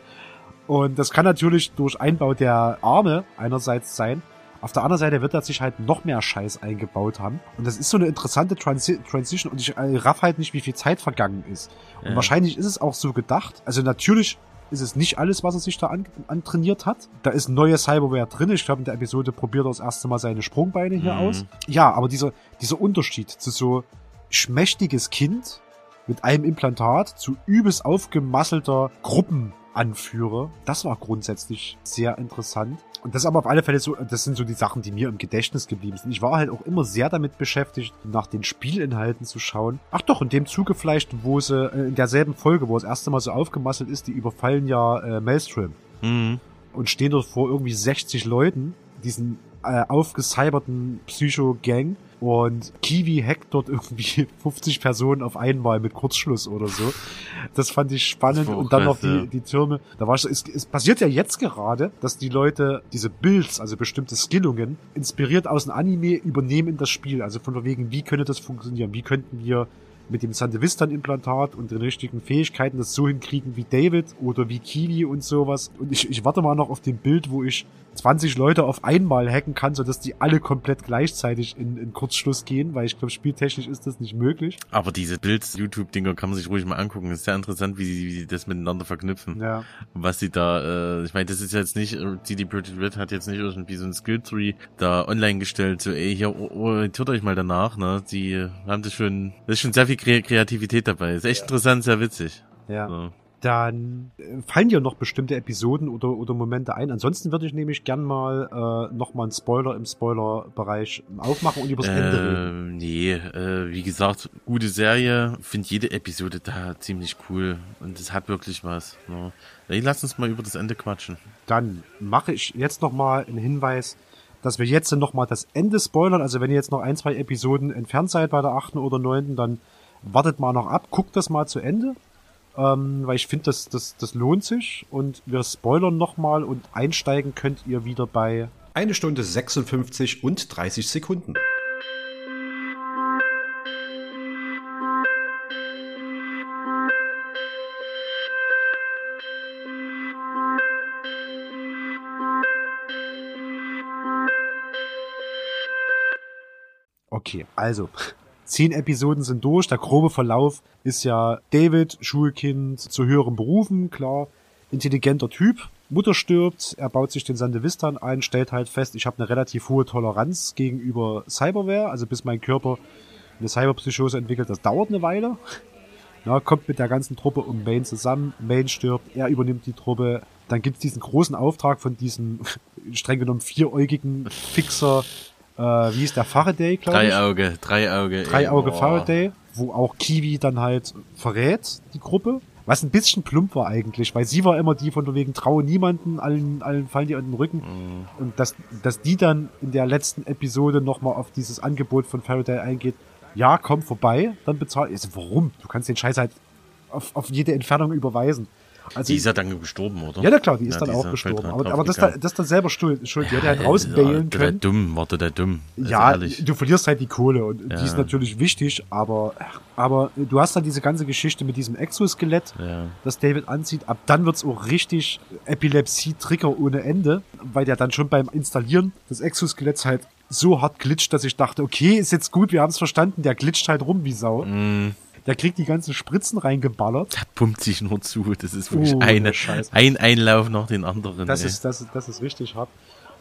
Speaker 1: Und das kann natürlich durch Einbau der Arme einerseits sein. Auf der anderen Seite wird er sich halt noch mehr Scheiß eingebaut haben. Und das ist so eine interessante Transi Transition und ich äh, raff halt nicht, wie viel Zeit vergangen ist. Und
Speaker 2: Ja.
Speaker 1: wahrscheinlich ist es auch so gedacht. Also natürlich ist es nicht alles, was er sich da an, antrainiert hat. Da ist neue Cyberware drin. Ich glaube, in der Episode probiert er das erste Mal seine Sprungbeine hier
Speaker 2: Mhm.
Speaker 1: aus. Ja, aber dieser, dieser Unterschied zu so schmächtiges Kind mit einem Implantat zu übelst aufgemasselter Gruppenanführer, das war grundsätzlich sehr interessant. Und das ist aber auf alle Fälle so, das sind so die Sachen, die mir im Gedächtnis geblieben sind. Ich war halt auch immer sehr damit beschäftigt, nach den Spielinhalten zu schauen. Ach doch, in dem Zuge vielleicht, wo sie, äh, in derselben Folge, wo es das erste Mal so aufgemasselt ist, die überfallen ja äh, Maelstrom
Speaker 2: Mhm.
Speaker 1: und stehen dort vor irgendwie 60 Leuten, diesen äh, aufgecyberten Psycho-Gang. Und Kiwi hackt dort irgendwie 50 Personen auf einmal mit Kurzschluss oder so. Das fand ich spannend. Und dann noch
Speaker 2: ja.
Speaker 1: die, die Türme. Da war ich so, es, es passiert ja jetzt gerade, dass die Leute diese Builds, also bestimmte Skillungen, inspiriert aus dem Anime übernehmen in das Spiel. Also von wegen, wie könnte das funktionieren? Wie könnten wir mit dem Sandevistan-Implantat und den richtigen Fähigkeiten das so hinkriegen wie David oder wie Kiwi und sowas. Und ich, ich warte mal noch auf dem Bild, wo ich 20 Leute auf einmal hacken kann, sodass die alle komplett gleichzeitig in, in Kurzschluss gehen, weil ich glaube, spieltechnisch ist das nicht möglich.
Speaker 2: Aber diese Bild-YouTube-Dinger kann man sich ruhig mal angucken. Ist sehr interessant, wie sie, wie sie das miteinander verknüpfen.
Speaker 1: Ja.
Speaker 2: Was sie da, äh, ich meine, das ist jetzt nicht, äh, CD Projekt Red hat jetzt nicht irgendwie so ein Skill-Tree da online gestellt, so, ey, hier, o- orientiert euch mal danach, ne? Die äh, haben das schon, da ist schon sehr viel Kreativität dabei. Ist echt interessant, sehr witzig.
Speaker 1: Ja.
Speaker 2: So.
Speaker 1: Dann äh, fallen dir noch bestimmte Episoden oder, oder Momente ein. Ansonsten würde ich nämlich gern mal äh, noch mal einen Spoiler im Spoiler-Bereich aufmachen und übers Ende reden.
Speaker 2: Ähm, nee, äh, wie gesagt, gute Serie. Finde jede Episode da ziemlich cool. Und es hat wirklich was. Ne? Ey, lass uns mal über das Ende quatschen.
Speaker 1: Dann mache ich jetzt noch mal einen Hinweis, dass wir jetzt noch mal das Ende spoilern. Also wenn ihr jetzt noch ein, zwei Episoden entfernt seid bei der achten oder neunten, dann wartet mal noch ab, guckt das mal zu Ende. Ähm, weil ich finde, das, das, das lohnt sich. Und wir spoilern noch mal und einsteigen könnt ihr wieder bei
Speaker 4: Eine Stunde 56 und 30 Sekunden.
Speaker 1: Okay, also zehn Episoden sind durch. Der grobe Verlauf ist ja David, Schulkind zu höheren Berufen, klar, intelligenter Typ. Mutter stirbt, er baut sich den Sandevistan ein, stellt halt fest, ich habe eine relativ hohe Toleranz gegenüber Cyberware, also bis mein Körper eine Cyberpsychose entwickelt, das dauert eine Weile. Na, kommt mit der ganzen Truppe um Main zusammen, Main stirbt, er übernimmt die Truppe, dann gibt's diesen großen Auftrag von diesem streng genommen vieräugigen Fixer, äh, wie ist der Faraday, glaube ich?
Speaker 2: Dreiauge, Dreiauge. ey,
Speaker 1: Dreiauge
Speaker 2: boah.
Speaker 1: Faraday, wo auch Kiwi dann halt verrät, die Gruppe. Was ein bisschen plump war eigentlich, weil sie war immer die von wegen traue niemanden, allen, allen fallen die an den Rücken.
Speaker 2: Mhm.
Speaker 1: Und dass, dass die dann in der letzten Episode nochmal auf dieses Angebot von Faraday eingeht, ja, komm vorbei, dann bezahl. Also, warum? Du kannst den Scheiß halt auf, auf jede Entfernung überweisen. Also,
Speaker 2: Die ist ja dann gestorben, oder?
Speaker 1: ja, na klar, die ist
Speaker 2: Ja,
Speaker 1: dann
Speaker 2: die
Speaker 1: auch
Speaker 2: halt
Speaker 1: gestorben. Aber, aber das, da, das ist dann selber schuld. schuld. Die hätte halt rausbailen
Speaker 2: der,
Speaker 1: können.
Speaker 2: Der dumm, war der dumm. Also
Speaker 1: Ja,
Speaker 2: ehrlich.
Speaker 1: du verlierst halt die Kohle und die
Speaker 2: Ja.
Speaker 1: ist natürlich wichtig, aber, aber du hast dann diese ganze Geschichte mit diesem Exoskelett,
Speaker 2: Ja.
Speaker 1: das David anzieht. Ab dann wird's auch richtig Epilepsie-Trigger ohne Ende, weil der dann schon beim Installieren des Exoskeletts halt so hart glitscht, dass ich dachte, okay, ist jetzt gut, wir haben es verstanden, der glitscht halt rum wie Sau.
Speaker 2: Mm,
Speaker 1: Der kriegt die ganzen Spritzen reingeballert.
Speaker 2: der pumpt sich nur zu. Das ist wirklich
Speaker 1: Oh,
Speaker 2: eine,
Speaker 1: Scheiße.
Speaker 2: ein Einlauf nach den anderen.
Speaker 1: Das
Speaker 2: ey.
Speaker 1: ist, das, ist- das ist richtig hart.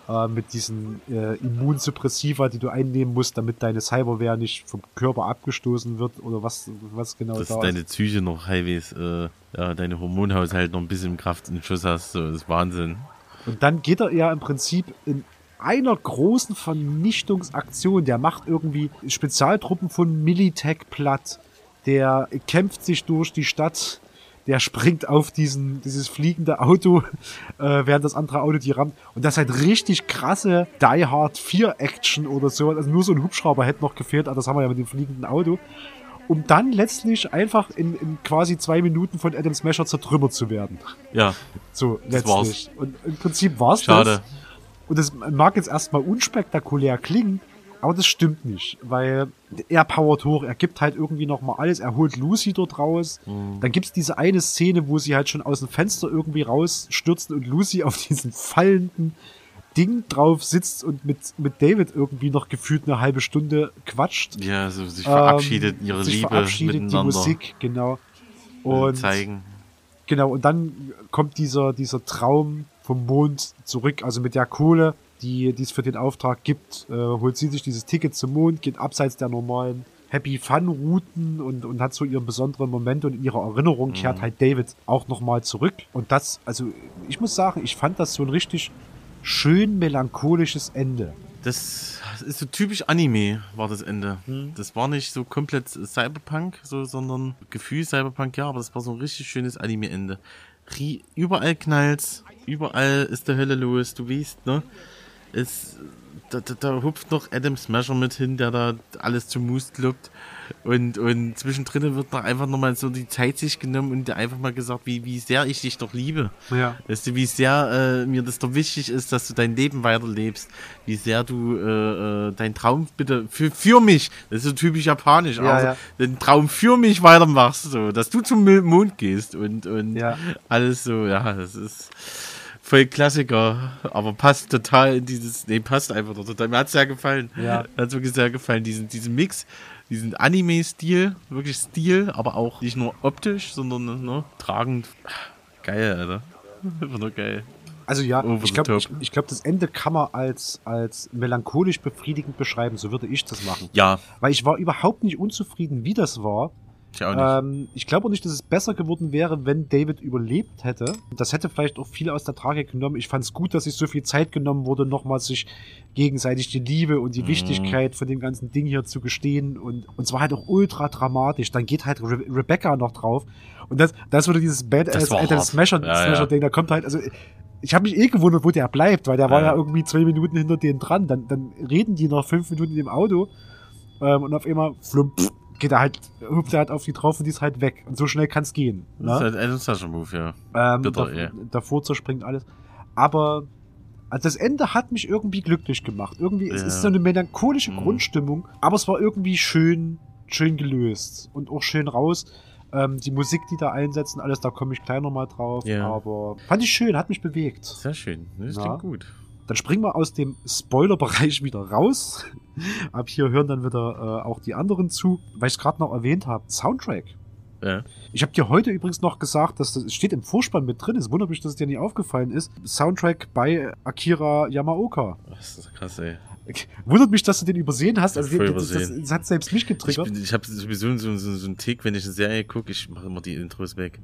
Speaker 1: Äh, mit diesen äh, Immunsuppressiva, die du einnehmen musst, damit deine Cyberware nicht vom Körper abgestoßen wird oder was, was genau
Speaker 2: dass
Speaker 1: da
Speaker 2: deine
Speaker 1: ist.
Speaker 2: Psyche noch halbwegs, äh, ja, deine Hormonhaushalt noch ein bisschen Kraft in Schuss hast. So, das ist Wahnsinn.
Speaker 1: Und dann geht er ja im Prinzip in einer großen Vernichtungsaktion. Der macht irgendwie Spezialtruppen von Militech platt. Der kämpft sich durch die Stadt, der springt auf diesen, dieses fliegende Auto, äh, während das andere Auto die rammt. Und das ist halt richtig krasse Die Hard 4 Action oder so. Also nur so ein Hubschrauber hätte noch gefehlt, aber das haben wir ja mit dem fliegenden Auto. Um dann letztlich einfach in, in quasi zwei Minuten von Adam Smasher zertrümmert zu werden.
Speaker 2: Ja.
Speaker 1: So, letztlich.
Speaker 2: war's.
Speaker 1: Und im Prinzip war's
Speaker 2: Schade.
Speaker 1: das. Und das mag jetzt erstmal unspektakulär klingen, aber das stimmt nicht, weil er powert hoch, er gibt halt irgendwie nochmal alles, er holt Lucy dort raus.
Speaker 2: Mhm.
Speaker 1: Dann gibt's diese eine Szene, wo sie halt schon aus dem Fenster irgendwie rausstürzen und Lucy auf diesem fallenden Ding drauf sitzt und mit, mit David irgendwie noch gefühlt eine halbe Stunde quatscht.
Speaker 2: Ja, so sich verabschiedet,
Speaker 1: Ähm,
Speaker 2: ihre
Speaker 1: sich
Speaker 2: Liebe
Speaker 1: verabschiedet,
Speaker 2: miteinander
Speaker 1: die Musik, genau.
Speaker 2: äh,
Speaker 1: Und
Speaker 2: zeigen.
Speaker 1: Genau, und dann kommt dieser, dieser Traum vom Mond zurück, also mit der Kohle, die die es für den Auftrag gibt, äh, holt sie sich dieses Ticket zum Mond, geht abseits der normalen Happy Fun Routen und, und hat so ihren besonderen Moment und in ihrer Erinnerung kehrt halt David auch nochmal zurück. Und das, also ich muss sagen, ich fand das so ein richtig schön melancholisches Ende.
Speaker 2: Das ist so typisch Anime, war das Ende.
Speaker 1: Hm.
Speaker 2: Das war nicht so komplett Cyberpunk, so, sondern Gefühl Cyberpunk, ja, aber das war so ein richtig schönes Anime-Ende. Rie- Überall knallt's, überall ist der Hölle los, du weißt, ne? Es, da, da, da hupft noch Adam Smasher mit hin, der da alles zum Mus kloppt. Und, und zwischendrin wird noch einfach nochmal so die Zeit sich genommen und dir einfach mal gesagt, wie, wie sehr ich dich doch liebe.
Speaker 1: Ja.
Speaker 2: Weißt du, wie sehr äh, mir das doch wichtig ist, dass du dein Leben weiterlebst, wie sehr du äh, äh, deinen Traum bitte für, für mich, das ist so typisch japanisch,
Speaker 1: Ja,
Speaker 2: also
Speaker 1: ja.
Speaker 2: den Traum für mich weitermachst, so, dass du zum Mond gehst und, und
Speaker 1: Ja.
Speaker 2: alles so, ja, das ist voll Klassiker, aber passt total in dieses, nee, passt einfach total, mir hat's sehr gefallen,
Speaker 1: Ja.
Speaker 2: mir hat's wirklich sehr gefallen, diesen, diesen Mix, diesen Anime-Stil, wirklich Stil, aber auch nicht nur optisch, sondern ne, tragend, geil, Alter, einfach nur geil.
Speaker 1: Also ja,
Speaker 2: Over
Speaker 1: ich
Speaker 2: the
Speaker 1: glaube, ich, ich glaub, das Ende kann man als, als melancholisch befriedigend beschreiben, so würde ich das machen.
Speaker 2: Ja,
Speaker 1: Weil ich war überhaupt nicht unzufrieden, wie das war.
Speaker 2: Ich.
Speaker 1: Ähm, ich glaube auch nicht, dass es besser geworden wäre, wenn David überlebt hätte. Das hätte vielleicht auch viel aus der Tragik genommen. Ich fand es gut, dass sich so viel Zeit genommen wurde, nochmal sich gegenseitig die Liebe und die
Speaker 2: Mhm.
Speaker 1: Wichtigkeit von dem ganzen Ding hier zu gestehen. Und, und zwar halt auch ultra dramatisch. Dann geht halt Re Rebecca noch drauf. Und das, das wurde dieses Badass
Speaker 2: Das war
Speaker 1: Adam
Speaker 2: hart.
Speaker 1: Smasher,
Speaker 2: Ja,
Speaker 1: Smasher
Speaker 2: ja.
Speaker 1: Ding. Da kommt halt, also ich habe mich eh gewundert, wo der bleibt, weil der war
Speaker 2: Ja.
Speaker 1: ja irgendwie zwei Minuten hinter denen dran. Dann, dann reden die noch fünf Minuten in dem Auto ähm, und auf einmal flump, geht er halt, hüpft er halt auf die drauf und die ist halt weg. Und so schnell kann's gehen.
Speaker 2: Das ist
Speaker 1: Ne?
Speaker 2: halt Adam Sasha Move, ja.
Speaker 1: Ähm,
Speaker 2: bitter, ey.
Speaker 1: davor zerspringt alles. Aber also das Ende hat mich irgendwie glücklich gemacht. Irgendwie, es
Speaker 2: Ja.
Speaker 1: ist so eine melancholische
Speaker 2: Mhm.
Speaker 1: Grundstimmung, aber es war irgendwie schön, schön gelöst und auch schön raus. Ähm, die Musik, die da einsetzen, alles, da komme ich gleich nochmal drauf.
Speaker 2: Ja.
Speaker 1: Aber fand ich schön, hat mich bewegt.
Speaker 2: Sehr schön. Das
Speaker 1: Ja.
Speaker 2: klingt gut.
Speaker 1: Dann springen wir aus dem Spoiler-Bereich wieder raus. Ab hier hören dann wieder äh, auch die anderen zu, weil ich es gerade noch erwähnt habe. Soundtrack.
Speaker 2: Ja.
Speaker 1: Ich habe dir heute übrigens noch gesagt, dass das es steht im Vorspann mit drin. Es wundert mich, dass es dir nicht aufgefallen ist. Soundtrack bei Akira Yamaoka.
Speaker 2: Das ist krass, ey.
Speaker 1: Wundert mich, dass du den übersehen hast. Also den, das, das,
Speaker 2: übersehen.
Speaker 1: das hat selbst mich
Speaker 2: Ich,
Speaker 1: getriggert.
Speaker 2: bin- ich habe sowieso so, so, so einen Tick, wenn ich eine Serie gucke, ich mache immer die Intros weg.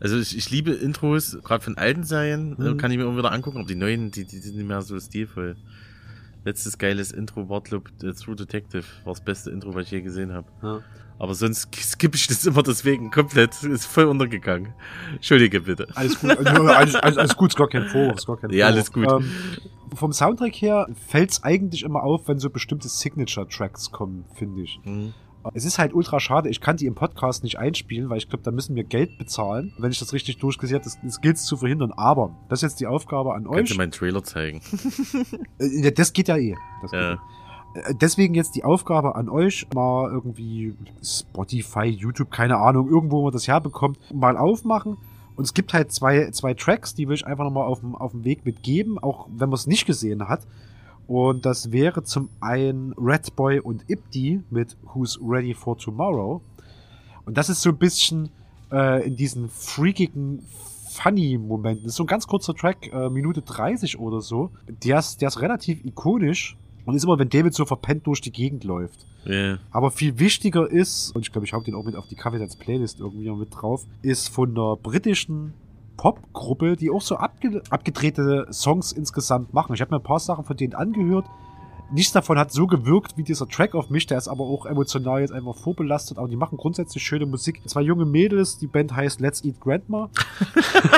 Speaker 2: Also ich, ich liebe Intros, gerade von alten Serien, äh,
Speaker 1: Mhm.
Speaker 2: kann ich mir immer wieder angucken, aber die neuen, die, die sind nicht mehr so stilvoll. Letztes geiles Intro, Wortloop, äh, True Detective, war das beste Intro, was ich je gesehen habe.
Speaker 1: Ja.
Speaker 2: Aber sonst skippe ich das immer deswegen komplett, ist voll untergegangen. Entschuldige bitte.
Speaker 1: Alles gut, also, alles, alles, alles gut, ist gar kein Vorwurf. Gar kein
Speaker 2: Ja, alles
Speaker 1: Vorwurf.
Speaker 2: gut.
Speaker 1: Ähm, vom Soundtrack her fällt's eigentlich immer auf, wenn so bestimmte Signature-Tracks kommen, finde ich.
Speaker 2: Mhm.
Speaker 1: Es ist halt ultra schade, ich kann die im Podcast nicht einspielen, weil ich glaube, da müssen wir Geld bezahlen, wenn ich das richtig durchgesehen habe, das, das gilt zu verhindern. Aber das ist jetzt die Aufgabe an
Speaker 2: Kannst du
Speaker 1: euch.
Speaker 2: meinen Trailer zeigen?
Speaker 1: Äh, Das geht ja eh. Das geht
Speaker 2: Ja.
Speaker 1: eh. Äh, Deswegen jetzt die Aufgabe an euch, mal irgendwie Spotify, YouTube, keine Ahnung, irgendwo man das herbekommt, mal aufmachen. Und es gibt halt zwei, zwei Tracks, die will ich einfach nochmal auf dem, auf dem Weg mitgeben, auch wenn man es nicht gesehen hat. Und das wäre zum einen Red Boy und Ipti mit Who's Ready for Tomorrow. Und das ist so ein bisschen äh, in diesen freakigen, funny Momenten. Das ist so ein ganz kurzer Track, äh, Minute 30 oder so. Der ist, der ist relativ ikonisch und ist immer, wenn David so verpennt durch die Gegend läuft.
Speaker 2: Ja.
Speaker 1: Aber viel wichtiger ist, und ich glaube, ich hau den auch mit auf die Kaffeesatz Playlist irgendwie mit drauf, ist von einer britischen Popgruppe, die auch so abge abgedrehte Songs insgesamt machen. Ich habe mir ein paar Sachen von denen angehört. nichts davon hat so gewirkt wie dieser Track auf mich. Der ist aber auch emotional jetzt einfach vorbelastet. Aber die machen grundsätzlich schöne Musik. Zwei junge Mädels, die Band heißt Let's Eat Grandma.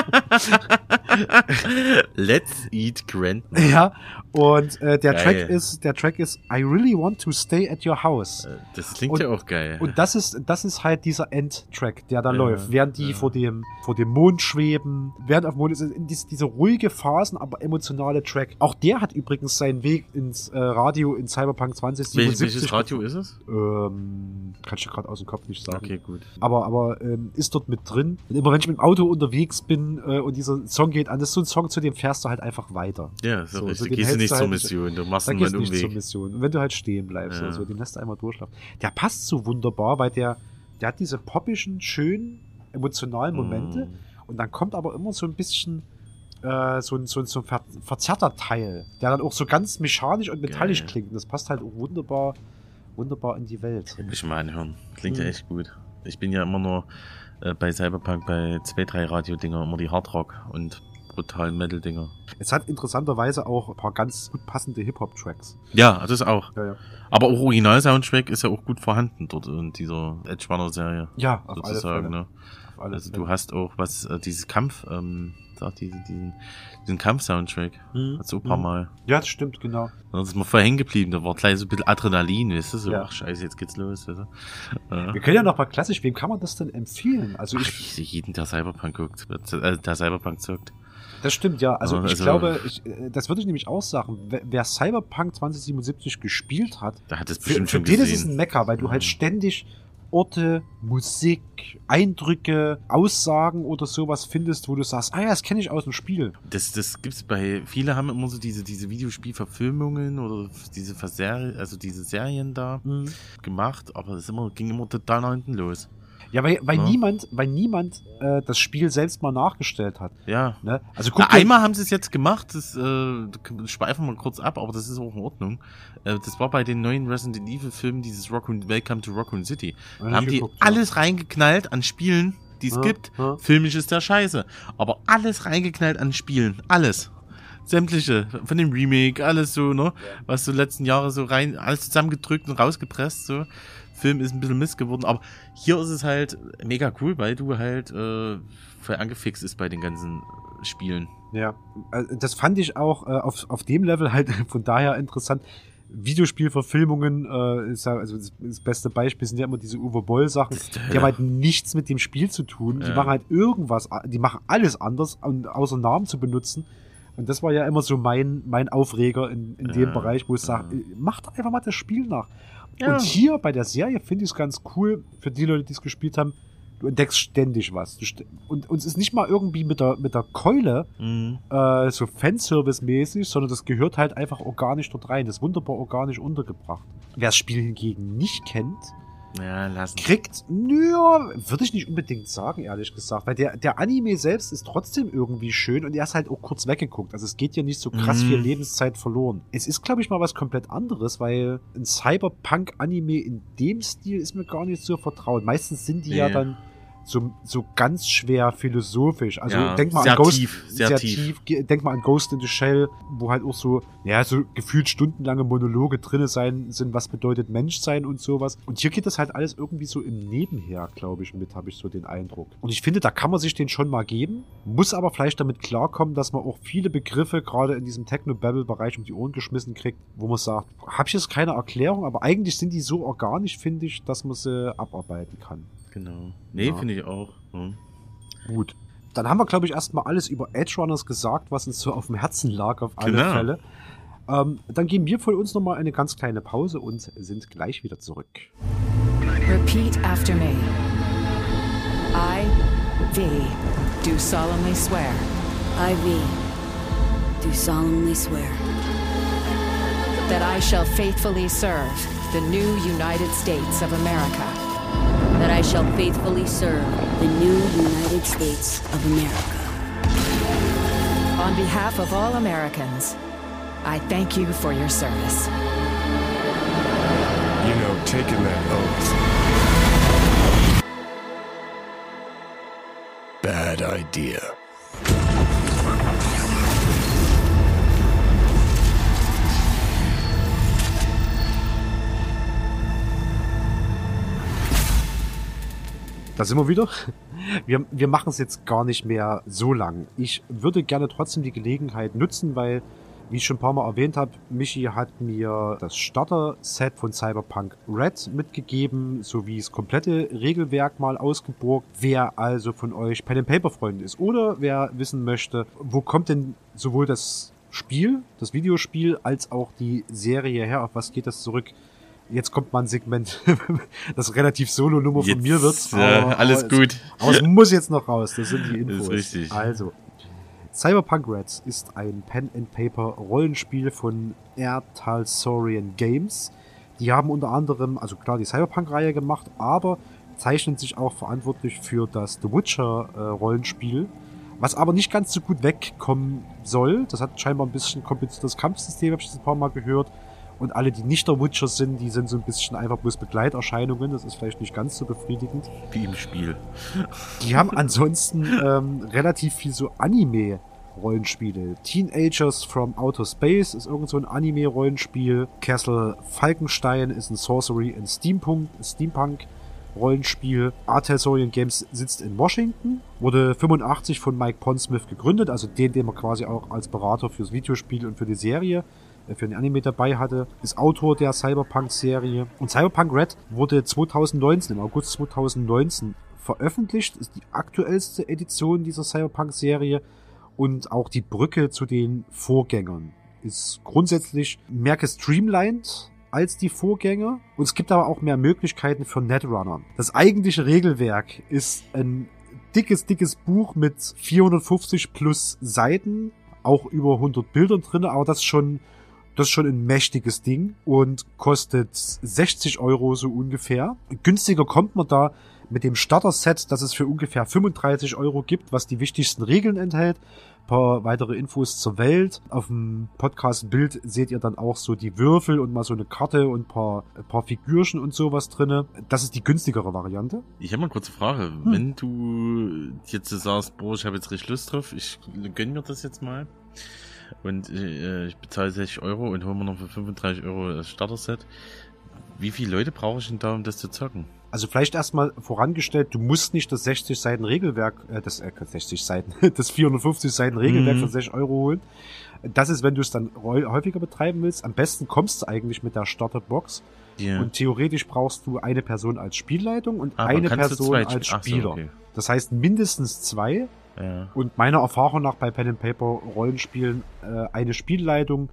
Speaker 2: Let's Eat Grandma.
Speaker 1: Ja, und äh, der
Speaker 2: Geil.
Speaker 1: Track ist, der Track ist I really want to stay at your house.
Speaker 2: Äh, Das klingt
Speaker 1: Und-
Speaker 2: ja auch geil.
Speaker 1: Und das ist, das ist halt dieser Endtrack, der da
Speaker 2: Ja,
Speaker 1: läuft, während die
Speaker 2: ja.
Speaker 1: vor dem, vor dem Mond schweben, während auf dem Mond ist, in diese, diese ruhige Phasen, aber emotionale Track. Auch der hat übrigens seinen Weg ins äh, Radio in Cyberpunk
Speaker 2: Wel
Speaker 1: 2077.
Speaker 2: welches Radio ist es?
Speaker 1: Ähm, kann ich dir gerade aus dem Kopf nicht sagen.
Speaker 2: Okay, gut.
Speaker 1: Aber, aber ähm, ist dort mit drin. Und immer wenn ich mit dem Auto unterwegs bin äh, und dieser Song geht an, das ist so ein Song, zu dem fährst du halt einfach weiter.
Speaker 2: Ja,
Speaker 1: So, so
Speaker 2: richtig. Gehst du nicht zur
Speaker 1: halt-
Speaker 2: Mission, du machst
Speaker 1: Da gehst nicht zur
Speaker 2: Umweg.
Speaker 1: Mission. Und wenn du halt stehen bleibst
Speaker 2: Ja.
Speaker 1: oder so, den lässt du einmal durchlaufen. Der passt so wunderbar, weil der, der hat diese poppischen, schönen, emotionalen Momente.
Speaker 2: Mm.
Speaker 1: Und dann kommt aber immer so ein bisschen äh, so, ein, so, ein, so ein ver verzerrter Teil, der dann auch so ganz mechanisch und metallisch
Speaker 2: Geil.
Speaker 1: klingt. Und das passt halt auch wunderbar, wunderbar in die Welt.
Speaker 2: Will ich mal anhören. Klingt ja
Speaker 1: Mhm.
Speaker 2: echt gut. Ich bin ja immer nur äh, bei Cyberpunk bei zwei, drei Radio-Dinger immer die Hardrock und brutalen Metal-Dinger.
Speaker 1: Es hat interessanterweise auch ein paar ganz gut passende Hip-Hop-Tracks.
Speaker 2: Ja, das auch.
Speaker 1: Ja, ja.
Speaker 2: Aber auch Original-Soundtrack ist ja auch gut vorhanden dort in dieser Edge Runner-Serie.
Speaker 1: Ja, auf
Speaker 2: Sozusagen, ne?
Speaker 1: Auf
Speaker 2: Also
Speaker 1: Fälle.
Speaker 2: du hast auch was, äh, dieses Kampf, ähm, sag, diese, diesen, diesen Kampf-Soundtrack.
Speaker 1: Mhm.
Speaker 2: Hat's auch ein paar
Speaker 1: Mhm.
Speaker 2: Mal.
Speaker 1: Ja, das stimmt, genau.
Speaker 2: Das ist mir voll hängen geblieben. Da war gleich so ein bisschen Adrenalin, weißt du? So,
Speaker 1: Ja.
Speaker 2: ach scheiße, jetzt geht's los, weißt du? Ja.
Speaker 1: Wir können ja noch mal klassisch, wem kann man das denn empfehlen? Also
Speaker 2: Ach,
Speaker 1: ich,
Speaker 2: ich, jeden, der Cyberpunk guckt, äh, der Cyberpunk zockt.
Speaker 1: Das stimmt, ja. Also,
Speaker 2: Ja,
Speaker 1: ich
Speaker 2: also-
Speaker 1: glaube, ich, äh, das würde ich nämlich auch sagen. Wer, wer Cyberpunk 2077 gespielt hat,
Speaker 2: Der hat es
Speaker 1: für,
Speaker 2: bestimmt
Speaker 1: für
Speaker 2: schon
Speaker 1: den ist es ein
Speaker 2: gesehen.
Speaker 1: Mecker, weil du halt
Speaker 2: Mhm.
Speaker 1: ständig Orte, Musik, Eindrücke, Aussagen oder sowas findest, wo du sagst, ah ja, das kenne ich aus dem Spiel.
Speaker 2: Das, das gibt's bei, viele haben immer so diese, diese Videospielverfilmungen oder diese Verser also diese Serien da gemacht, aber es immer, ging immer total nach hinten los.
Speaker 1: Ja, weil, weil
Speaker 2: Ja.
Speaker 1: niemand, weil niemand äh, das Spiel selbst mal nachgestellt hat.
Speaker 2: Ja.
Speaker 1: Ne? Also
Speaker 2: Na,
Speaker 1: guck dir-
Speaker 2: einmal haben sie es jetzt gemacht, das äh, schweifen wir kurz ab, aber das ist auch in Ordnung. Äh, das war bei den neuen Resident Evil Filmen, dieses Raccoon, Welcome to Raccoon City.
Speaker 1: Hab
Speaker 2: Da haben die
Speaker 1: geguckt, ja.
Speaker 2: alles reingeknallt an Spielen, die es
Speaker 1: Ja,
Speaker 2: gibt.
Speaker 1: ja.
Speaker 2: Filmisch ist der Scheiße. Aber alles reingeknallt an Spielen. Alles. Sämtliche. Von dem Remake, alles so, ne? Was so letzten Jahre so rein, alles zusammengedrückt und rausgepresst, so. Film ist ein bisschen Mist geworden, aber hier ist es halt mega cool, weil du halt äh, voll angefixt ist bei den ganzen Spielen.
Speaker 1: Ja, also das fand ich auch äh, auf, auf dem Level halt von daher interessant. Videospielverfilmungen äh, ist ja, also das, beste Beispiel sind ja immer diese Uwe Boll Sachen. Die haben halt nichts mit dem Spiel zu tun. Die
Speaker 2: Ja.
Speaker 1: machen halt irgendwas, die machen alles anders, und außer Namen zu benutzen. Und das war ja immer so mein, mein Aufreger in, in dem
Speaker 2: Ja,
Speaker 1: Bereich, wo ich sage,
Speaker 2: ja.
Speaker 1: macht doch einfach mal das Spiel nach.
Speaker 2: Ja.
Speaker 1: Und hier bei der Serie finde ich es ganz cool, für die Leute, die es gespielt haben, du entdeckst ständig was. St und es ist nicht mal irgendwie mit der, mit der Keule
Speaker 2: Mhm.
Speaker 1: äh, so Fanservice-mäßig, sondern das gehört halt einfach organisch dort rein. Das ist wunderbar organisch untergebracht. Wer das Spiel hingegen nicht kennt,
Speaker 2: Ja, lassen.
Speaker 1: kriegt, ja, würde ich nicht unbedingt sagen, ehrlich gesagt. Weil der, der Anime selbst ist trotzdem irgendwie schön und er ist halt auch kurz weggeguckt. Also es geht ja nicht so krass
Speaker 2: Mhm.
Speaker 1: viel Lebenszeit verloren. Es ist, glaube ich, mal was komplett anderes, weil ein Cyberpunk-Anime in dem Stil ist mir gar nicht so vertraut. Meistens sind die ja
Speaker 2: Nee.
Speaker 1: dann so, so ganz schwer philosophisch. Also
Speaker 2: Ja,
Speaker 1: denk mal
Speaker 2: sehr
Speaker 1: an Ghost,
Speaker 2: tief, sehr tief.
Speaker 1: Ge- Denk mal an Ghost in the Shell, wo halt auch so, ja, so gefühlt stundenlange Monologe drinne sein sind, was bedeutet Menschsein und sowas. Und hier geht das halt alles irgendwie so im Nebenher, glaube ich, mit, habe ich so den Eindruck. Und ich finde, da kann man sich den schon mal geben, muss aber vielleicht damit klarkommen, dass man auch viele Begriffe gerade in diesem Techno-Babble-Bereich um die Ohren geschmissen kriegt, wo man sagt, habe ich jetzt keine Erklärung, aber eigentlich sind die so organisch, finde ich, dass man sie abarbeiten kann.
Speaker 2: Genau. Nee,
Speaker 1: Ja.
Speaker 2: finde ich auch. Mhm.
Speaker 1: Gut. Dann haben wir, glaube ich, erstmal alles über Edge Runners gesagt, was uns so auf dem Herzen lag, auf alle
Speaker 2: Genau.
Speaker 1: Fälle. Ähm, dann geben wir von uns nochmal eine ganz kleine Pause und sind gleich wieder zurück.
Speaker 6: Repeat after me. I, V, do solemnly swear
Speaker 7: I, V, do solemnly swear
Speaker 6: that I shall faithfully serve the new United States of America
Speaker 7: that I shall faithfully serve the new United States of America.
Speaker 6: on behalf of all Americans. I thank you for your service.
Speaker 8: You know, taking that oath. Bad idea.
Speaker 1: Da sind wir wieder. Wir, wir machen es jetzt gar nicht mehr so lang. Ich würde gerne trotzdem die Gelegenheit nutzen, weil, wie ich schon ein paar Mal erwähnt habe, Michi hat mir das Starter-Set von Cyberpunk Red mitgegeben, sowie das komplette Regelwerk mal ausgeborgt. Wer also von euch Pen and Paper Freund ist oder wer wissen möchte, wo kommt denn sowohl das Spiel, das Videospiel, als auch die Serie her, auf was geht das zurück? Jetzt kommt mal ein Segment, das relativ Solo-Nummer von mir wird.
Speaker 2: Aber, alles
Speaker 1: aber
Speaker 2: gut.
Speaker 1: Es, aber es muss jetzt noch raus, das sind die Infos.
Speaker 2: Das ist richtig.
Speaker 1: Also, Cyberpunk Reds ist ein Pen-and-Paper-Rollenspiel von Ertalsorian Games. Die haben unter anderem, also klar, die Cyberpunk-Reihe gemacht, aber zeichnen sich auch verantwortlich für das The Witcher-Rollenspiel. was aber nicht ganz so gut wegkommen soll. Das hat scheinbar ein bisschen kompliziertes Kampfsystem, habe ich das ein paar Mal gehört. Und alle, die nicht der Witcher sind, die sind so ein bisschen einfach bloß Begleiterscheinungen. Das ist vielleicht nicht ganz so befriedigend.
Speaker 2: Wie im Spiel.
Speaker 1: Die haben ansonsten ähm, relativ viel so Anime. Rollenspiele. Teenagers from Outer Space ist irgend so ein Anime-Rollenspiel. Castle Falkenstein ist ein Sorcery and Steampunk, Steampunk Rollenspiel. Artelsorian Games sitzt in Washington, wurde 85 von Mike Pondsmith gegründet, also den, den man quasi auch als Berater fürs Videospiel und für die Serie für den Anime dabei hatte, ist Autor der Cyberpunk-Serie. Und Cyberpunk Red wurde 2019, im August 2019 veröffentlicht, ist die aktuellste Edition dieser Cyberpunk-Serie und auch die Brücke zu den Vorgängern ist grundsätzlich mehr gestreamlined als die Vorgänger und es gibt aber auch mehr Möglichkeiten für Netrunner. Das eigentliche Regelwerk ist ein dickes, dickes Buch mit 450 plus Seiten, auch über 100 Bildern drin, aber das schon das ist schon ein mächtiges Ding und kostet 60 Euro so ungefähr. Günstiger kommt man da mit dem Starter-Set, das es für ungefähr 35 Euro gibt, was die wichtigsten Regeln enthält. Ein paar weitere Infos zur Welt. Auf dem Podcast-Bild seht ihr dann auch so die Würfel und mal so eine Karte und ein paar, ein paar Figürchen und sowas drinne. Das ist die günstigere Variante.
Speaker 2: Ich habe mal kurze Frage. Hm. Wenn du jetzt sagst, boah, ich habe jetzt richtig Lust drauf, ich gönn mir das jetzt mal und äh, ich bezahle 60 Euro und hole mir noch für 35 Euro das Starter-Set. Wie viele Leute brauche ich denn da, um das zu zocken?
Speaker 1: Also vielleicht erstmal vorangestellt, du musst nicht das 60 Seiten Regelwerk, äh, das äh, 60 Seiten, das 450 Seiten Regelwerk mhm. für 60 Euro holen. Das ist, wenn du es dann häufiger betreiben willst. Am besten kommst du eigentlich mit der Starterbox. Yeah. Und theoretisch brauchst du eine Person als Spielleitung und Aber eine Person als Spieler. So, okay. Das heißt mindestens zwei. Ja. Und meiner Erfahrung nach bei Pen and Paper Rollenspielen äh, eine Spielleitung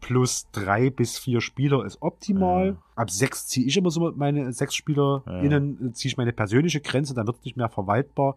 Speaker 1: plus drei bis vier Spieler ist optimal. Ja. Ab sechs ziehe ich immer so meine sechs SpielerInnen, ja. ziehe ich meine persönliche Grenze, dann wird es nicht mehr verwaltbar.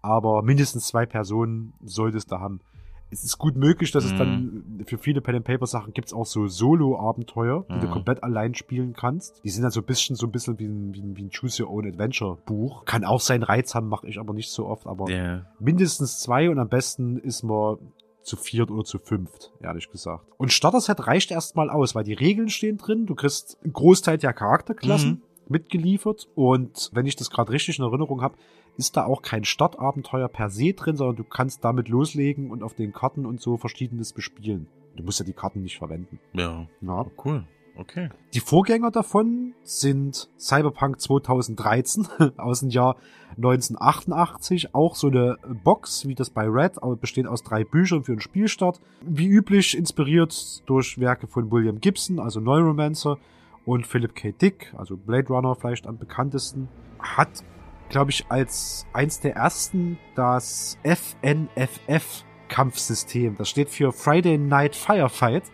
Speaker 1: Aber mindestens zwei Personen sollte es da haben es ist gut möglich, dass mhm. es dann mhm. für viele Pen and Paper Sachen gibt es auch so Solo-Abenteuer, die mhm. du komplett allein spielen kannst. Die sind dann so ein bisschen so ein bisschen wie ein, wie ein, wie ein Choose Your Own Adventure Buch. Kann auch seinen Reiz haben, mache ich aber nicht so oft. Aber yeah. mindestens zwei und am besten ist man zu viert oder zu fünft, ehrlich gesagt. Und Starter-Set reicht erstmal aus, weil die Regeln stehen drin. Du kriegst einen Großteil der Charakterklassen. Mhm mitgeliefert. Und wenn ich das gerade richtig in Erinnerung habe, ist da auch kein Startabenteuer per se drin, sondern du kannst damit loslegen und auf den Karten und so verschiedenes bespielen. Du musst ja die Karten nicht verwenden.
Speaker 2: Ja. ja. Oh, cool. Okay.
Speaker 1: Die Vorgänger davon sind Cyberpunk 2013 aus dem Jahr 1988. Auch so eine Box, wie das bei Red, besteht aus drei Büchern für den Spielstart. Wie üblich inspiriert durch Werke von William Gibson, also Neuromancer, und Philip K. Dick, also Blade Runner vielleicht am bekanntesten. Hat glaube ich, als eins der ersten das FNFF-Kampfsystem. Das steht für Friday Night Firefight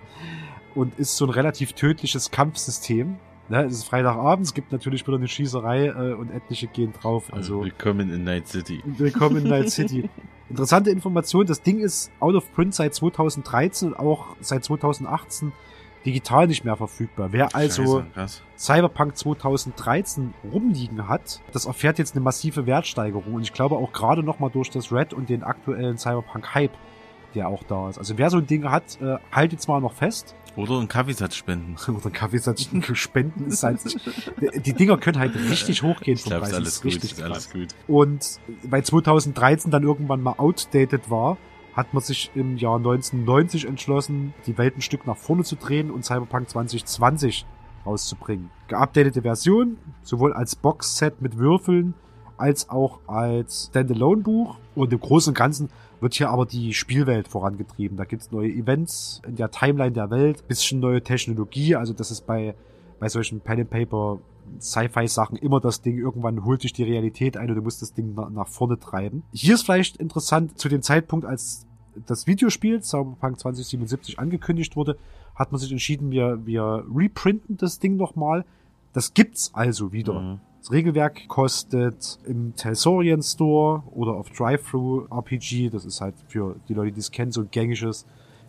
Speaker 1: und ist so ein relativ tödliches Kampfsystem. Ne, es ist Freitagabend, es gibt natürlich wieder eine Schießerei äh, und etliche gehen drauf. Also
Speaker 2: Willkommen in Night City.
Speaker 1: Willkommen in Night City. Interessante Information, das Ding ist out of print seit 2013 und auch seit 2018 digital nicht mehr verfügbar. Wer also Scheiße, Cyberpunk 2013 rumliegen hat, das erfährt jetzt eine massive Wertsteigerung. Und ich glaube auch gerade nochmal durch das Red und den aktuellen Cyberpunk-Hype, der auch da ist. Also wer so ein Ding hat, äh, haltet zwar noch fest.
Speaker 2: Oder einen Kaffeesatz spenden.
Speaker 1: Oder einen Kaffeesatz spenden ist halt, die Dinger können halt richtig hochgehen
Speaker 2: vom Preis. Alles gut, richtig alles gut.
Speaker 1: Und weil 2013 dann irgendwann mal outdated war, hat man sich im Jahr 1990 entschlossen, die Welt ein Stück nach vorne zu drehen und Cyberpunk 2020 rauszubringen. Geupdatete Version, sowohl als Boxset mit Würfeln, als auch als Standalone-Buch. Und im Großen und Ganzen wird hier aber die Spielwelt vorangetrieben. Da gibt's neue Events in der Timeline der Welt, bisschen neue Technologie. Also das ist bei, bei solchen Pen and Paper Sci-Fi-Sachen immer das Ding, irgendwann holt dich die Realität ein und du musst das Ding nach, nach vorne treiben. Hier ist vielleicht interessant, zu dem Zeitpunkt, als das Videospiel Cyberpunk 2077 angekündigt wurde, hat man sich entschieden, wir, wir reprinten das Ding nochmal. Das gibt's also wieder.
Speaker 2: Mhm.
Speaker 1: Das Regelwerk kostet im Telsorian Store oder auf Drive-Thru RPG, das ist halt für die Leute, die es kennen, so ein gängiges,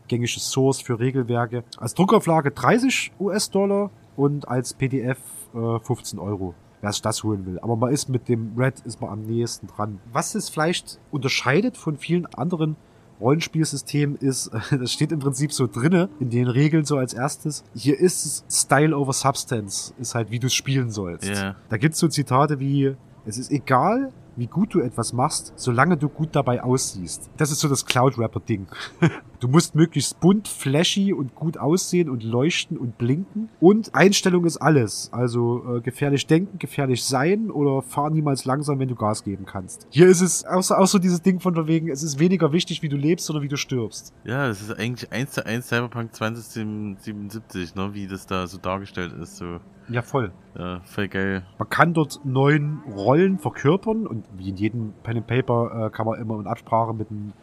Speaker 1: gängiges Source für Regelwerke. Als Druckauflage 30 US-Dollar und als PDF äh, 15 Euro wer sich das holen will. Aber man ist mit dem Red ist man am nächsten dran. Was es vielleicht unterscheidet von vielen anderen Rollenspielsystemen ist, das steht im Prinzip so drinne in den Regeln so als erstes. Hier ist es Style over Substance, ist halt wie du es spielen sollst.
Speaker 2: Ja.
Speaker 1: Da gibt's so Zitate wie, es ist egal, wie gut du etwas machst, solange du gut dabei aussiehst. Das ist so das Cloud-Rapper-Ding. Du musst möglichst bunt, flashy und gut aussehen und leuchten und blinken. Und Einstellung ist alles. Also äh, gefährlich denken, gefährlich sein oder fahr niemals langsam, wenn du Gas geben kannst. Hier ist es auch so, auch so dieses Ding von wegen, es ist weniger wichtig, wie du lebst oder wie du stirbst.
Speaker 2: Ja, das ist eigentlich eins zu eins Cyberpunk 2077, ne, wie das da so dargestellt ist. So,
Speaker 1: Ja, voll.
Speaker 2: ja, voll geil.
Speaker 1: Man kann dort neun Rollen verkörpern und wie in jedem Pen and Paper äh, kann man immer in Absprache mit, dem,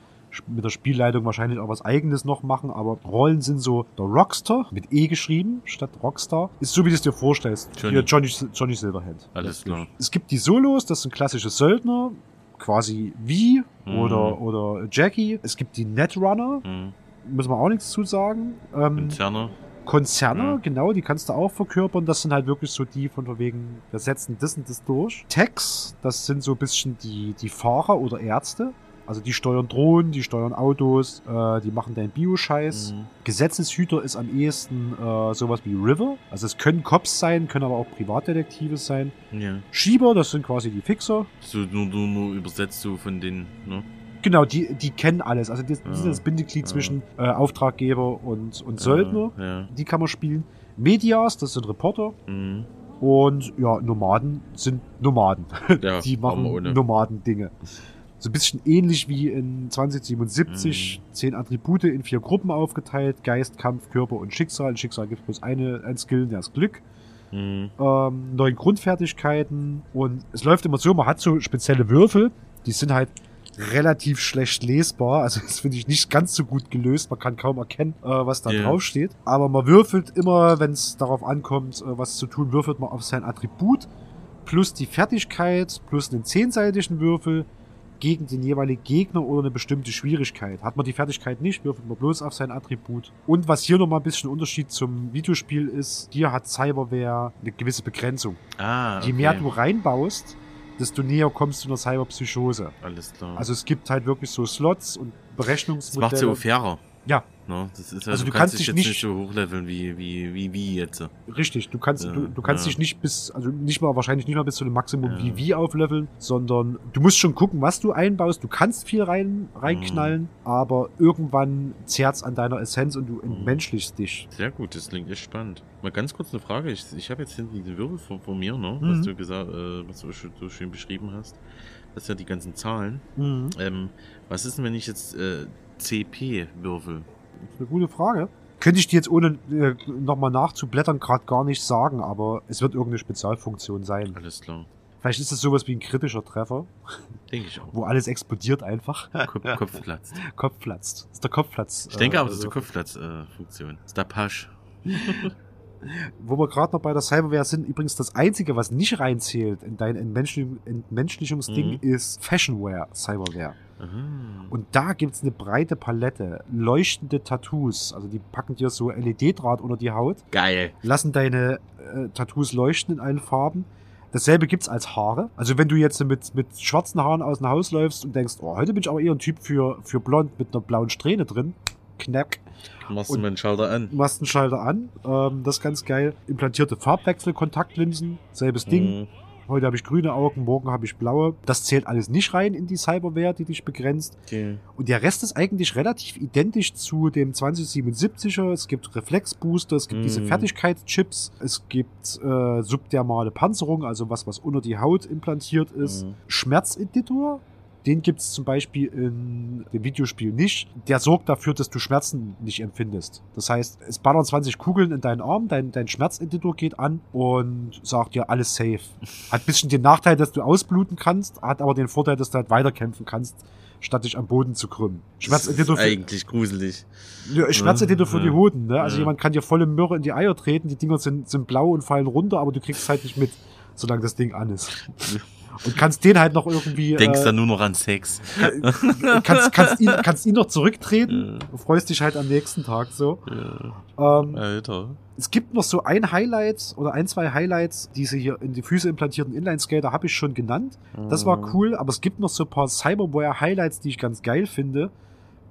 Speaker 1: mit der Spielleitung wahrscheinlich auch was eigenes noch machen, aber Rollen sind so der Rockstar mit E geschrieben statt Rockstar. Ist so wie du es dir vorstellst.
Speaker 2: Johnny.
Speaker 1: Hier Johnny, Johnny Silverhand.
Speaker 2: Alles klar.
Speaker 1: Es gibt die Solos, das sind klassische Söldner, quasi wie
Speaker 2: Mhm.
Speaker 1: oder, oder Jackie. Es gibt die Netrunner,
Speaker 2: Mhm.
Speaker 1: müssen wir auch nichts zu sagen. Ähm,
Speaker 2: Konzerne.
Speaker 1: Konzerne,
Speaker 2: Ja.
Speaker 1: genau, die kannst du auch verkörpern. Das sind halt wirklich so die von wegen, wir setzen das und das durch. Techs, das sind so ein bisschen die, die Fahrer oder Ärzte. Also die steuern Drohnen, die steuern Autos, äh, die machen deinen Bio-Scheiß.
Speaker 2: Mhm.
Speaker 1: Gesetzeshüter ist am ehesten äh, sowas wie River. Also es können Cops sein, können aber auch Privatdetektive sein.
Speaker 2: Ja.
Speaker 1: Schieber, das sind quasi die Fixer.
Speaker 2: So nur, nur, nur übersetzt so von den, ne?
Speaker 1: Genau, die, die kennen alles. Also die, die sind das Bindeglied zwischen äh, Auftraggeber und, und Söldner. Die kann man spielen. Medias, das sind Reporter.
Speaker 2: Mhm.
Speaker 1: Und ja, Nomaden sind Nomaden.
Speaker 2: Ja,
Speaker 1: die machen. Nomaden-Dinge. So ein bisschen ähnlich wie in 2077.
Speaker 2: Mhm.
Speaker 1: Zehn Attribute in vier Gruppen aufgeteilt. Geist, Kampf, Körper und Schicksal. In Schicksal gibt es bloß eine, ein Skill, der ist Glück.
Speaker 2: Mhm.
Speaker 1: Ähm, neun Grundfertigkeiten. Und es läuft immer so, man hat so spezielle Würfel. Die sind halt relativ schlecht lesbar. Also das finde ich nicht ganz so gut gelöst. Man kann kaum erkennen, äh, was da
Speaker 2: Ja.
Speaker 1: drauf steht. Aber man würfelt immer, wenn es darauf ankommt, äh, was zu tun, würfelt man auf sein Attribut plus die Fertigkeit plus einen zehnseitigen Würfel gegen den jeweiligen Gegner oder eine bestimmte Schwierigkeit. Hat man die Fertigkeit nicht, würfelt man bloß auf sein Attribut. Und was hier nochmal ein bisschen Unterschied zum Videospiel ist, hier hat Cyberware eine gewisse Begrenzung.
Speaker 2: Ah, okay.
Speaker 1: Je mehr du reinbaust, desto näher kommst du einer Cyberpsychose.
Speaker 2: Alles klar.
Speaker 1: Also es gibt halt wirklich so Slots und
Speaker 2: das
Speaker 1: Berechnungsmodelle.
Speaker 2: macht ja auch fairer.
Speaker 1: Ja,
Speaker 2: Ne? Das ist ja,
Speaker 1: Also
Speaker 2: du, kannst
Speaker 1: kannst
Speaker 2: dich jetzt
Speaker 1: nicht-
Speaker 2: nicht so hochleveln wie, wie, wie, wie jetzt.
Speaker 1: richtig. Du kannst,
Speaker 2: Ja,
Speaker 1: du, du kannst
Speaker 2: ja.
Speaker 1: dich nicht bis, also nicht mal wahrscheinlich nicht mal bis zu dem Maximum wie wie aufleveln, sondern du musst schon gucken, was du einbaust. Du kannst viel rein, reinknallen,
Speaker 2: Mhm.
Speaker 1: aber irgendwann zehrt's an deiner Essenz und du entmenschlichst dich.
Speaker 2: Sehr gut, das klingt echt spannend. Mal ganz kurz eine Frage. Ich, ich habe jetzt hinten diese Wirbel vor, vor mir, ne?
Speaker 1: Mhm.
Speaker 2: Was du gesagt, äh, was du so schön beschrieben hast. Das sind ja die ganzen Zahlen. Ähm, was ist denn, wenn ich jetzt äh, CP würfel?
Speaker 1: Das ist eine gute Frage. Könnte ich dir jetzt ohne äh, nochmal nachzublättern gerade gar nicht sagen, aber es wird irgendeine Spezialfunktion sein.
Speaker 2: Alles klar.
Speaker 1: Vielleicht ist es sowas wie ein kritischer Treffer,
Speaker 2: Denke ich auch.
Speaker 1: wo alles explodiert einfach.
Speaker 2: Kopf, Kopf platzt.
Speaker 1: Kopf platzt. Das ist der Kopfplatz.
Speaker 2: Ich denke
Speaker 1: äh,
Speaker 2: aber, das ist die
Speaker 1: Würfel.
Speaker 2: Kopfplatz-Funktion. Äh, das ist der Pasch.
Speaker 1: Wo wir gerade noch bei der Cyberware sind, übrigens das Einzige, was nicht reinzählt in dein Entmenschlich Entmenschlichungsding,
Speaker 2: Mhm.
Speaker 1: ist Fashionware Cyberware.
Speaker 2: Aha.
Speaker 1: Und da gibt's eine breite Palette. Leuchtende Tattoos. Also die packen dir so LED-Draht unter die Haut,
Speaker 2: Geil.
Speaker 1: lassen deine äh, Tattoos leuchten in allen Farben. Dasselbe gibt's als Haare. Also wenn du jetzt mit, mit schwarzen Haaren aus dem Haus läufst und denkst, oh, heute bin ich aber eher ein Typ für, für blond mit einer blauen Strähne drin. Knack.
Speaker 2: Machst du meinen Schalter an.
Speaker 1: machst einen Schalter an. Ähm, das ist ganz geil. Implantierte Farbwechsel, Kontaktlinsen, selbes Ding.
Speaker 2: Mhm.
Speaker 1: Heute habe ich grüne Augen, morgen habe ich blaue. Das zählt alles nicht rein in die Cyberware, die dich begrenzt.
Speaker 2: Okay.
Speaker 1: Und der Rest ist eigentlich relativ identisch zu dem 2077er. Es gibt Reflexbooster, es gibt
Speaker 2: Mhm.
Speaker 1: diese Fertigkeitschips, es gibt äh, subdermale Panzerung, also was, was unter die Haut implantiert ist.
Speaker 2: Mhm.
Speaker 1: Schmerzinditor, den gibt es zum Beispiel in dem Videospiel nicht. Der sorgt dafür, dass du Schmerzen nicht empfindest. Das heißt, es ballern 20 Kugeln in deinen Arm, dein, dein Schmerzinditor geht an und sagt dir alles safe. Hat ein bisschen den Nachteil, dass du ausbluten kannst, hat aber den Vorteil, dass du halt weiterkämpfen kannst, statt dich am Boden zu krümmen. Schmerzinditor für,
Speaker 2: Eigentlich gruselig.
Speaker 1: ja, Schmerzinditor für
Speaker 2: Ja.
Speaker 1: die Hoden, ne? Also
Speaker 2: Ja.
Speaker 1: jemand kann dir volle Möhre in die Eier treten, die Dinger sind, sind blau und fallen runter, aber du kriegst halt nicht mit, solange das Ding an ist. Und kannst den halt noch irgendwie.
Speaker 2: Denkst
Speaker 1: äh,
Speaker 2: dann nur noch an Sex.
Speaker 1: kannst, kannst, ihn, kannst ihn noch zurücktreten und freust dich halt am nächsten Tag so. Ähm,
Speaker 2: Alter.
Speaker 1: es gibt noch so ein Highlight oder ein, zwei Highlights, diese hier in die Füße implantierten Inline-Skater habe ich schon genannt. Das war cool, aber es gibt noch so ein paar Cyberware-Highlights, die ich ganz geil finde.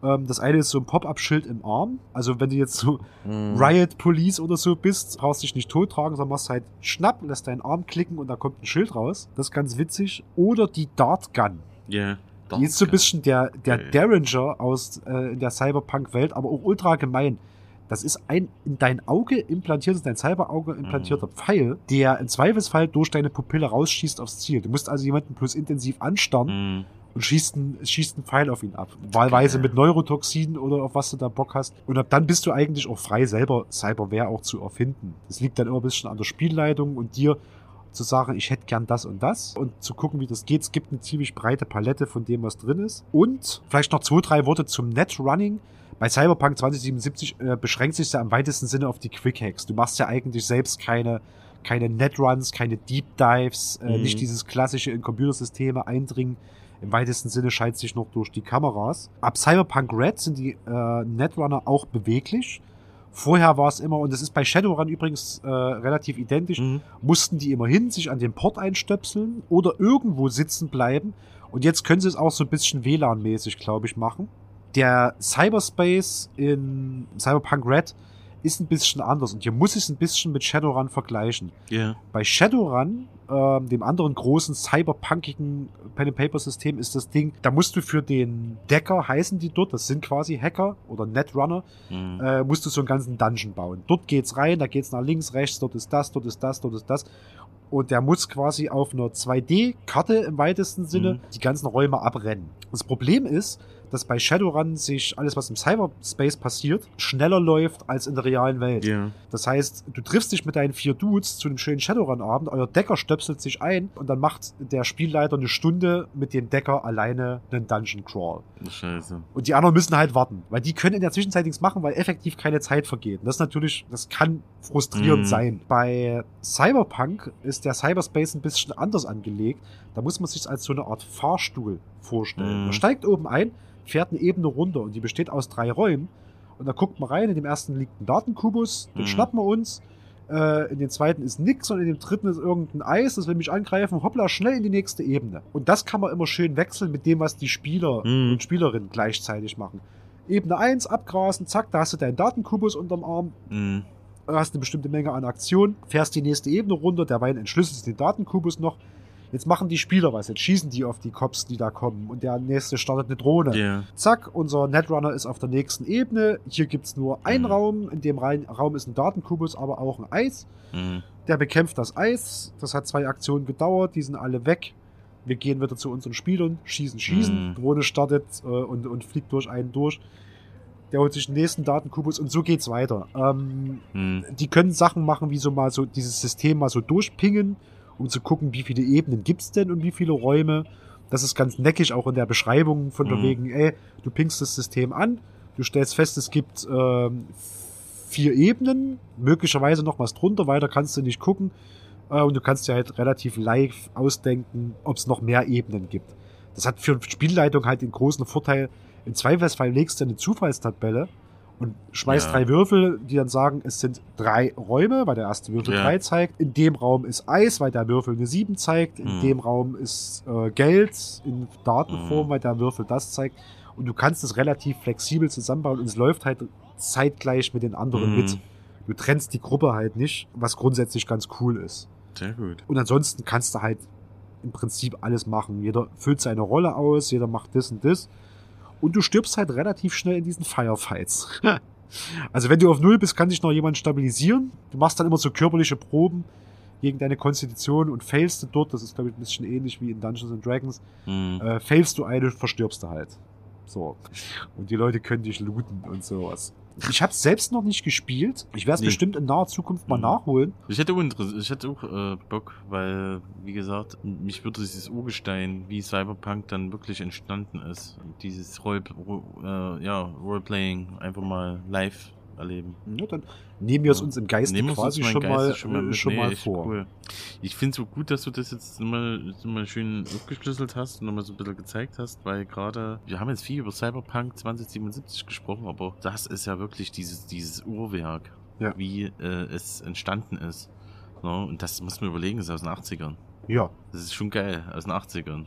Speaker 1: Ähm, das eine ist so ein Pop-Up-Schild im Arm. Also wenn du jetzt so
Speaker 2: Mhm.
Speaker 1: Riot Police oder so bist, brauchst dich nicht tot tragen, sondern machst halt schnapp, lässt deinen Arm klicken und da kommt ein Schild raus. Das ist ganz witzig. Oder die Dart Gun.
Speaker 2: Ja.
Speaker 1: Die ist so ein bisschen der, der
Speaker 2: Geil.
Speaker 1: Derringer aus äh, in der Cyberpunk-Welt, aber auch ultra gemein. Das ist ein in dein Auge implantiertes, dein Cyberauge implantierter
Speaker 2: Mhm.
Speaker 1: Pfeil, der im Zweifelsfall durch deine Pupille rausschießt aufs Ziel. Du musst also jemanden plus intensiv anstarren
Speaker 2: Mhm.
Speaker 1: Und schießt einen, schießt einen Pfeil auf ihn ab. Wahlweise mit Neurotoxin oder auf was du da Bock hast. Und ab dann bist du eigentlich auch frei, selber Cyberware auch zu erfinden. Das liegt dann immer ein bisschen an der Spielleitung und dir zu sagen, ich hätte gern das und das und zu gucken, wie das geht. Es gibt eine ziemlich breite Palette von dem, was drin ist. Und vielleicht noch zwei, drei Worte zum Netrunning. Bei Cyberpunk 2077 äh, beschränkt sich ja im weitesten Sinne auf die Quick Hacks. Du machst ja eigentlich selbst keine, keine Netruns, keine Deep Dives, äh,
Speaker 2: Mhm.
Speaker 1: nicht dieses klassische in Computersysteme eindringen. Im weitesten Sinne scheint sich noch durch die Kameras. Ab Cyberpunk Red sind die äh, Netrunner auch beweglich. Vorher war es immer, und das ist bei Shadowrun übrigens äh, relativ identisch,
Speaker 2: Mhm.
Speaker 1: mussten die immerhin sich an den Port einstöpseln oder irgendwo sitzen bleiben. Und jetzt können sie es auch so ein bisschen WLAN-mäßig, glaube ich, machen. Der Cyberspace in Cyberpunk Red ist ein bisschen anders und hier muss ich es ein bisschen mit Shadowrun vergleichen.
Speaker 2: Ja.
Speaker 1: Bei Shadowrun, ähm, dem anderen großen cyberpunkigen Pen-and-Paper-System, ist das Ding, da musst du für den Decker, heißen die dort, das sind quasi Hacker oder Netrunner,
Speaker 2: Mhm.
Speaker 1: äh, musst du so einen ganzen Dungeon bauen. Dort geht's rein, da geht's nach links, rechts, dort ist das, dort ist das, dort ist das. Und der muss quasi auf einer 2D-Karte im weitesten Sinne
Speaker 2: Mhm.
Speaker 1: die ganzen Räume abrennen. Das Problem ist, dass bei Shadowrun sich alles, was im Cyberspace passiert, schneller läuft als in der realen Welt.
Speaker 2: Ja.
Speaker 1: Das heißt, du triffst dich mit deinen vier Dudes zu einem schönen Shadowrun-Abend, euer Decker stöpselt sich ein und dann macht der Spielleiter eine Stunde mit dem Decker alleine einen Dungeon Crawl.
Speaker 2: Scheiße.
Speaker 1: Und die anderen müssen halt warten, weil die können in der Zwischenzeit nichts machen, weil effektiv keine Zeit vergeht. Und das ist natürlich, das kann frustrierend
Speaker 2: Mhm.
Speaker 1: sein. Bei Cyberpunk ist der Cyberspace ein bisschen anders angelegt. Da muss man sich als so eine Art Fahrstuhl vorstellen.
Speaker 2: Mhm.
Speaker 1: Man steigt oben ein, fährt eine Ebene runter und die besteht aus drei Räumen. Und da guckt man rein, in dem ersten liegt ein Datenkubus, den
Speaker 2: Mhm.
Speaker 1: schnappen wir uns. Äh, in dem zweiten ist nix und in dem dritten ist irgendein Eis, das will mich angreifen. Hoppla, schnell in die nächste Ebene. Und das kann man immer schön wechseln mit dem, was die Spieler
Speaker 2: Mhm.
Speaker 1: und Spielerinnen gleichzeitig machen. Ebene 1, abgrasen, zack, da hast du deinen Datenkubus unterm Arm,
Speaker 2: Mhm.
Speaker 1: hast eine bestimmte Menge an Aktion, fährst die nächste Ebene runter, derweil entschlüsselst du den Datenkubus noch. Jetzt machen die Spieler was, jetzt schießen die auf die Cops, die da kommen und der nächste startet eine Drohne.
Speaker 2: Ja.
Speaker 1: Zack, unser Netrunner ist auf der nächsten Ebene. Hier gibt's nur einen
Speaker 2: Mhm.
Speaker 1: Raum, in dem Raum ist ein Datenkubus, aber auch ein Eis.
Speaker 2: Mhm.
Speaker 1: Der bekämpft das Eis. Das hat zwei Aktionen gedauert, die sind alle weg. Wir gehen wieder zu unseren Spielern, schießen, schießen.
Speaker 2: Mhm.
Speaker 1: Drohne startet äh, und, und fliegt durch einen durch. Der holt sich den nächsten Datenkubus und so geht's weiter. Ähm,
Speaker 2: Mhm.
Speaker 1: die können Sachen machen, wie so mal so dieses System mal so durchpingen, um zu gucken, wie viele Ebenen gibt's denn und wie viele Räume. Das ist ganz neckig auch in der Beschreibung von der
Speaker 2: Mhm.
Speaker 1: wegen, ey, du pingst das System an, du stellst fest, es gibt ähm, vier Ebenen, möglicherweise noch was drunter, weiter kannst du nicht gucken. Äh, und du kannst dir halt relativ live ausdenken, ob es noch mehr Ebenen gibt. Das hat für Spielleitung halt den großen Vorteil, im Zweifelsfall legst du eine Zufallstabelle und schmeißt
Speaker 2: Ja.
Speaker 1: drei Würfel, die dann sagen, es sind drei Räume, weil der erste Würfel
Speaker 2: Ja.
Speaker 1: drei zeigt. In dem Raum ist Eis, weil der Würfel eine sieben zeigt. In
Speaker 2: Mhm.
Speaker 1: dem Raum ist äh, Geld in Datenform,
Speaker 2: Mhm.
Speaker 1: weil der Würfel das zeigt. Und du kannst es relativ flexibel zusammenbauen und es läuft halt zeitgleich mit den anderen
Speaker 2: Mhm.
Speaker 1: mit. Du trennst die Gruppe halt nicht, was grundsätzlich ganz cool ist.
Speaker 2: Sehr gut.
Speaker 1: Und ansonsten kannst du halt im Prinzip alles machen. Jeder füllt seine Rolle aus, jeder macht das und das. Und du stirbst halt relativ schnell in diesen Firefights. also wenn du auf Null bist, kann dich noch jemand stabilisieren. Du machst dann immer so körperliche Proben gegen deine Konstitution und failst du dort, das ist glaube ich ein bisschen ähnlich wie in Dungeons and Dragons,
Speaker 2: Mhm.
Speaker 1: äh, failst du eine, verstirbst du halt. So. Und die Leute können dich looten und sowas. Ich habe selbst noch nicht gespielt. Ich werde es
Speaker 2: Nee.
Speaker 1: bestimmt in naher Zukunft mal
Speaker 2: Mhm.
Speaker 1: nachholen.
Speaker 2: Ich hätte, ich hätte auch äh, Bock, weil, wie gesagt, mich würde dieses Urgestein, wie Cyberpunk dann wirklich entstanden ist, dieses Role, Ro, äh, ja, Roleplaying einfach mal live erleben.
Speaker 1: Ja, dann nehmen wir es uns im Geiste
Speaker 2: Nehmen
Speaker 1: quasi schon,
Speaker 2: Geiste
Speaker 1: mal,
Speaker 2: schon mal,
Speaker 1: äh,
Speaker 2: mit.
Speaker 1: schon
Speaker 2: Nee,
Speaker 1: mal vor.
Speaker 2: Cool. Ich finde es so gut, dass du das jetzt mal schön aufgeschlüsselt hast und nochmal so ein bisschen gezeigt hast, weil gerade, wir haben jetzt viel über Cyberpunk 2077 gesprochen, aber das ist ja wirklich dieses, dieses Uhrwerk,
Speaker 1: Ja.
Speaker 2: wie äh, es entstanden ist. Ne? Und das muss man überlegen, ist aus den 80ern.
Speaker 1: Ja.
Speaker 2: Das ist schon geil, aus den 80ern.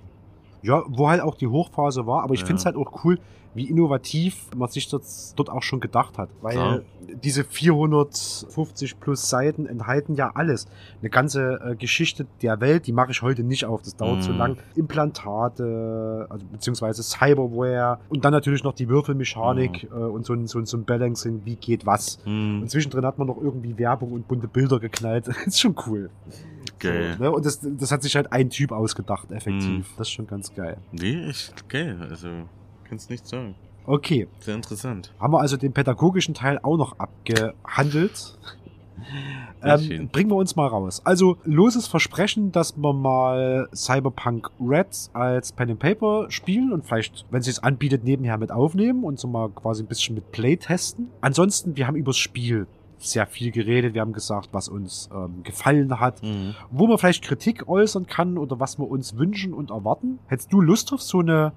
Speaker 1: Ja, wo halt auch die Hochphase war, aber ich
Speaker 2: Ja.
Speaker 1: finde es halt auch cool, wie innovativ man sich das dort auch schon gedacht hat. Weil
Speaker 2: Klar.
Speaker 1: diese 450 plus Seiten enthalten ja alles. Eine ganze äh, Geschichte der Welt, die mache ich heute nicht auf, das dauert zu
Speaker 2: Mhm.
Speaker 1: lang. Implantate, also beziehungsweise Cyberware und dann natürlich noch die Würfelmechanik
Speaker 2: Mhm.
Speaker 1: äh, und so ein, so, ein, so ein Balancing, wie geht was.
Speaker 2: Hm,
Speaker 1: Und zwischendrin hat man noch irgendwie Werbung und bunte Bilder geknallt. ist schon cool.
Speaker 2: geil.
Speaker 1: So, ne? Und das, das hat sich halt ein Typ ausgedacht, effektiv.
Speaker 2: Mhm.
Speaker 1: Das ist schon ganz geil.
Speaker 2: Nee, echt geil. Also, kannst nicht sagen.
Speaker 1: Okay,
Speaker 2: Sehr interessant.
Speaker 1: haben wir also den pädagogischen Teil auch noch abgehandelt. Ähm, bringen wir uns mal raus. Also loses Versprechen, dass wir mal Cyberpunk Red als Pen and Paper spielen und vielleicht, wenn es sich anbietet, nebenher mit aufnehmen und so mal quasi ein bisschen mit Play testen. Ansonsten, wir haben übers Spiel sehr viel geredet. Wir haben gesagt, was uns ähm, gefallen hat,
Speaker 2: Mhm.
Speaker 1: wo man vielleicht Kritik äußern kann oder was wir uns wünschen und erwarten. Hättest du Lust auf so eine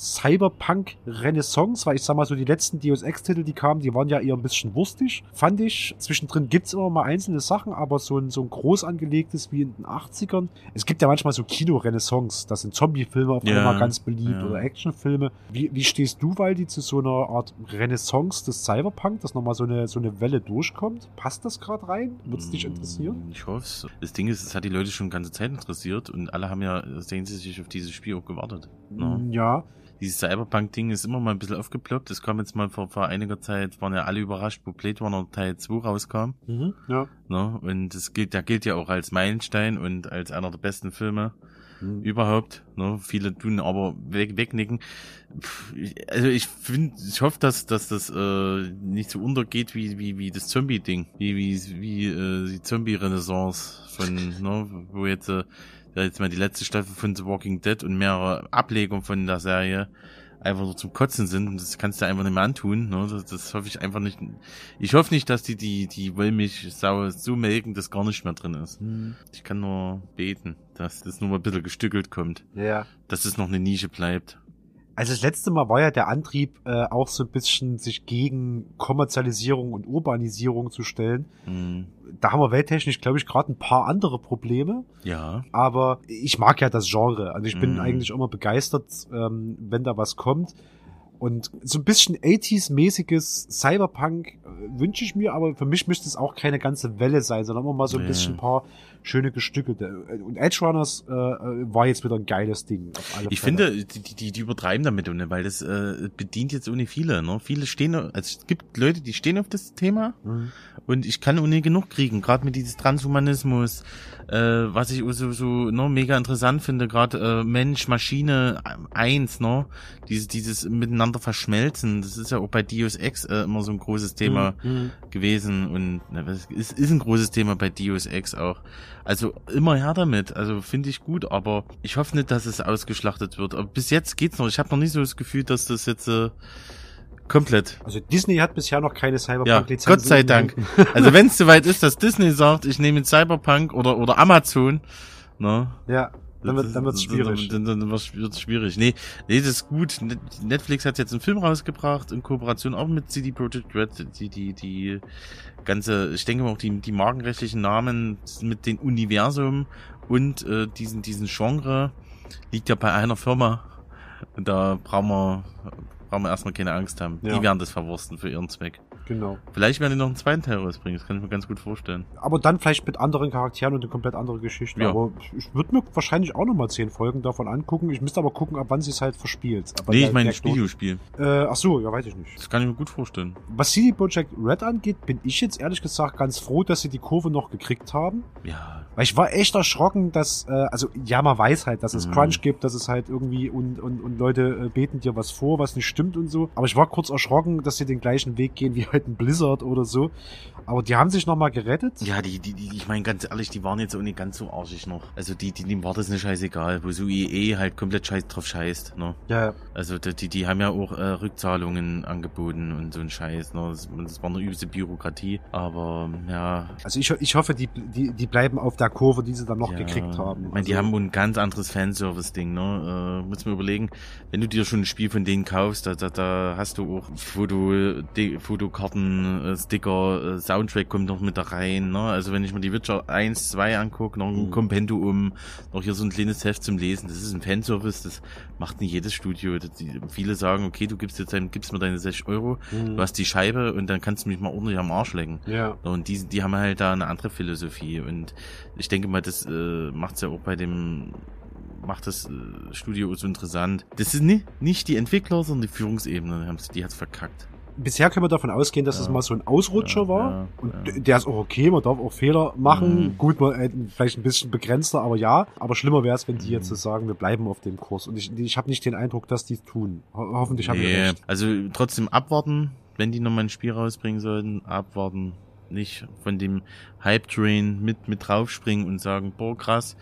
Speaker 1: Cyberpunk-Renaissance? Weil ich sag mal so, die letzten Deus Ex-Titel, die kamen, die waren ja eher ein bisschen wurstig, fand ich. Zwischendrin gibt's immer mal einzelne Sachen, aber so ein, so ein groß angelegtes wie in den 80ern. Es gibt ja manchmal so Kino-Renaissance, da sind Zombie-Filme auf
Speaker 2: Ja,
Speaker 1: einmal ganz beliebt
Speaker 2: ja.
Speaker 1: oder Actionfilme. Wie, wie stehst du, Waldi, zu so einer Art Renaissance des Cyberpunk, dass nochmal so eine, so eine Welle durchkommt? Passt das gerade rein? Würde es dich interessieren?
Speaker 2: Ich hoffe es. Das Ding ist, es hat die Leute schon die ganze Zeit interessiert und alle haben ja sehnsüchtig auf dieses Spiel auch gewartet. Ne?
Speaker 1: Ja.
Speaker 2: Dieses Cyberpunk-Ding ist immer mal ein bisschen aufgeploppt. Es kam jetzt mal vor, vor einiger Zeit, waren ja alle überrascht, wo Blade Runner Teil 2 rauskam.
Speaker 1: Mhm. Ja.
Speaker 2: Ne? Und das gilt, der gilt ja auch als Meilenstein und als einer der besten Filme
Speaker 1: Mhm.
Speaker 2: überhaupt. Ne? Viele tun aber weg, wegnicken. Pff, Also ich finde, ich hoffe, dass, dass das äh, nicht so untergeht wie, wie, wie das Zombie-Ding. Wie, wie, wie äh, die Zombie-Renaissance von, ne, wo jetzt, äh, jetzt mal die letzte Staffel von The Walking Dead und mehrere Ablegungen von der Serie einfach nur zum Kotzen sind und das kannst du einfach nicht mehr antun. Ne? Das, das hoffe ich einfach nicht. Ich hoffe nicht, dass die die die Wollmilchsau so melken, dass gar nicht mehr drin ist. Ich kann nur beten, dass das nur mal ein bisschen gestückelt kommt,
Speaker 1: Ja.
Speaker 2: dass es noch eine Nische bleibt.
Speaker 1: Also das letzte Mal war ja der Antrieb äh, auch so ein bisschen, sich gegen Kommerzialisierung und Urbanisierung zu stellen.
Speaker 2: Hm,
Speaker 1: Da haben wir welttechnisch, glaube ich, gerade ein paar andere Probleme.
Speaker 2: ja.
Speaker 1: Aber ich mag ja das Genre. Also ich bin
Speaker 2: Mhm.
Speaker 1: eigentlich immer begeistert, ähm, wenn da was kommt. Und so ein bisschen 80s-mäßiges Cyberpunk äh, wünsche ich mir, aber für mich müsste es auch keine ganze Welle sein, sondern immer mal so ein bisschen ein paar schöne gestückelte. Und Edge Runners äh, äh, war jetzt wieder ein geiles Ding.
Speaker 2: Ich
Speaker 1: Fälle.
Speaker 2: finde, die, die, die übertreiben damit, ne? weil das äh, bedient jetzt ohne viele. Ne? Viele stehen, also es gibt Leute, die stehen auf das Thema
Speaker 1: Mhm.
Speaker 2: und ich kann ohne genug kriegen, gerade mit dieses Transhumanismus, äh, was ich so, so ne, mega interessant finde, gerade äh, Mensch, Maschine äh, eins, ne? Dieses, dieses miteinander verschmelzen, das ist ja auch bei Deus Ex äh, immer so ein großes Thema
Speaker 1: Mhm.
Speaker 2: gewesen und ne, es ist, ist ein großes Thema bei Deus Ex auch. Also immer her damit, also finde ich gut, aber ich hoffe nicht, dass es ausgeschlachtet wird. Aber bis jetzt geht's noch. Ich habe noch nicht so das Gefühl, dass das jetzt äh, komplett.
Speaker 1: Also Disney hat bisher noch keine
Speaker 2: Ja,
Speaker 1: Cyberpunk-Lizenz.
Speaker 2: Gott sei Dank. Also wenn es soweit ist, dass Disney sagt, ich nehme Cyberpunk oder oder Amazon, ne?
Speaker 1: Ja, dann wird dann wird's schwierig.
Speaker 2: Dann, dann, dann wird's schwierig. Nee, nee, das ist gut. Net- Netflix hat jetzt einen Film rausgebracht in Kooperation auch mit CD Projekt Red. Die, die, die ganze, ich denke mal auch die, die markenrechtlichen Namen mit dem Universum und äh, diesen, diesen Genre liegt ja bei einer Firma. Und da brauchen wir, brauchen wir erstmal keine Angst haben.
Speaker 1: Ja.
Speaker 2: Die werden das verwursten für ihren Zweck.
Speaker 1: Genau.
Speaker 2: Vielleicht werden die noch einen zweiten Teil rausbringen, das kann ich mir ganz gut vorstellen.
Speaker 1: Aber dann vielleicht mit anderen Charakteren und eine komplett andere Geschichte.
Speaker 2: Ja.
Speaker 1: Aber ich würde mir wahrscheinlich auch nochmal zehn Folgen davon angucken. Ich müsste aber gucken, ab wann sie es halt verspielt. Aber
Speaker 2: nee, ich meine das Videospiel.
Speaker 1: Äh, ach so, ja, weiß ich nicht.
Speaker 2: Das kann ich mir gut vorstellen.
Speaker 1: Was CD Projekt Red angeht, bin ich jetzt ehrlich gesagt ganz froh, dass sie die Kurve noch gekriegt haben.
Speaker 2: Ja,
Speaker 1: Weil ich war echt erschrocken, dass, äh, also ja, man weiß halt, dass es
Speaker 2: Mhm.
Speaker 1: Crunch gibt, dass es halt irgendwie und, und, und Leute äh, beten dir was vor, was nicht stimmt und so. Aber ich war kurz erschrocken, dass sie den gleichen Weg gehen wie halt ein Blizzard oder so. Aber die haben sich nochmal gerettet.
Speaker 2: Ja, die, die, die, ich meine ganz ehrlich, die waren jetzt auch nicht ganz so arschig noch. Also die, die, dem war das nicht scheißegal, wo so EE halt komplett scheiß drauf scheißt, ne?
Speaker 1: Ja,
Speaker 2: Also die, die, die haben ja auch äh, Rückzahlungen angeboten und so ein Scheiß, ne? Das, das war eine übelste Bürokratie, aber ja.
Speaker 1: also ich, ich hoffe, die, die, die bleiben auf der Kurve, die sie dann noch
Speaker 2: ja,
Speaker 1: gekriegt haben.
Speaker 2: Ich meine, die
Speaker 1: Also-
Speaker 2: haben wohl ein ganz anderes Fanservice-Ding, ne? Äh, muss mir überlegen, wenn du dir schon ein Spiel von denen kaufst, da, da, da hast du auch Foto, die, Fotokarten, äh, Sticker, äh, Soundtrack kommt noch mit da rein, ne? Also wenn ich mir die Witcher 1, 2 angucke, noch ein
Speaker 1: Mhm.
Speaker 2: Kompendium, noch hier so ein kleines Heft zum Lesen, das ist ein Fanservice, das macht nicht jedes Studio. Die, viele sagen, okay, du gibst jetzt dein, gibst mir deine 60 Euro,
Speaker 1: Mhm.
Speaker 2: du hast die Scheibe und dann kannst du mich mal ordentlich am Arsch lecken.
Speaker 1: Ja.
Speaker 2: Und die, die haben halt da eine andere Philosophie. Und ich denke mal, das äh, macht's ja auch bei dem, macht das äh, Studio so interessant. Das ist nicht, nicht die Entwickler, sondern die Führungsebene, die die hat's verkackt.
Speaker 1: Bisher können wir davon ausgehen, dass
Speaker 2: Ja.
Speaker 1: es mal so ein Ausrutscher
Speaker 2: Ja,
Speaker 1: war.
Speaker 2: ja,
Speaker 1: und der ist auch okay, man darf auch Fehler machen.
Speaker 2: Mhm.
Speaker 1: Gut, man, äh, vielleicht ein bisschen begrenzter, aber ja. Aber schlimmer wäre es, wenn die
Speaker 2: Mhm.
Speaker 1: jetzt so sagen, wir bleiben auf dem Kurs. Und ich, ich habe nicht den Eindruck, dass die es tun. Ho hoffentlich haben wir
Speaker 2: Nee,
Speaker 1: recht.
Speaker 2: also trotzdem abwarten, wenn die nochmal ein Spiel rausbringen sollten, abwarten. Nicht von dem Hype-Train mit, mit draufspringen und sagen, boah, krass,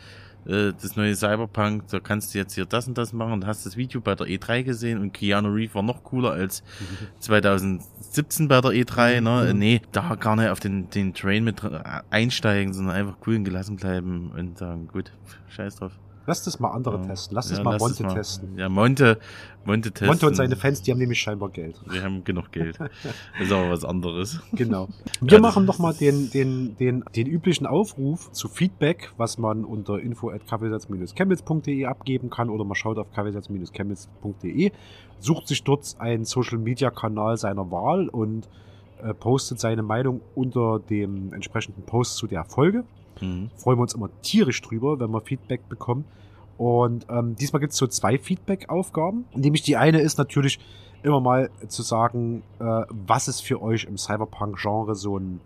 Speaker 2: äh, das neue Cyberpunk, da kannst du jetzt hier das und das machen und hast das Video bei der E3 gesehen und Keanu Reeves war noch cooler als 2017 bei der E3, ne?
Speaker 1: Mhm.
Speaker 2: Nee, da gar nicht auf den, den Train mit einsteigen, sondern einfach cool und gelassen bleiben und sagen, gut, scheiß drauf.
Speaker 1: Lass das mal andere
Speaker 2: Ja.
Speaker 1: testen. Lass das
Speaker 2: Ja,
Speaker 1: mal
Speaker 2: lass
Speaker 1: Monte
Speaker 2: mal.
Speaker 1: testen.
Speaker 2: Ja, Monte, Monte testen.
Speaker 1: Monte und seine Fans, die haben nämlich scheinbar Geld.
Speaker 2: Wir haben genug Geld. Das ist aber was anderes.
Speaker 1: Genau.
Speaker 2: Ja,
Speaker 1: Wir
Speaker 2: das
Speaker 1: machen
Speaker 2: ist-
Speaker 1: noch mal den, den, den, den üblichen Aufruf zu Feedback, was man unter info at chemnitz.de abgeben kann oder man schaut auf chemnitz-chemnitz.de, sucht sich dort einen Social Media Kanal seiner Wahl und äh, postet seine Meinung unter dem entsprechenden Post zu der Folge.
Speaker 2: Mhm.
Speaker 1: Freuen wir uns immer tierisch drüber, wenn wir Feedback bekommen. Und ähm, diesmal gibt es so zwei Feedback-Aufgaben. Nämlich die eine ist natürlich immer mal zu sagen, äh, was ist für euch im Cyberpunk-Genre so ein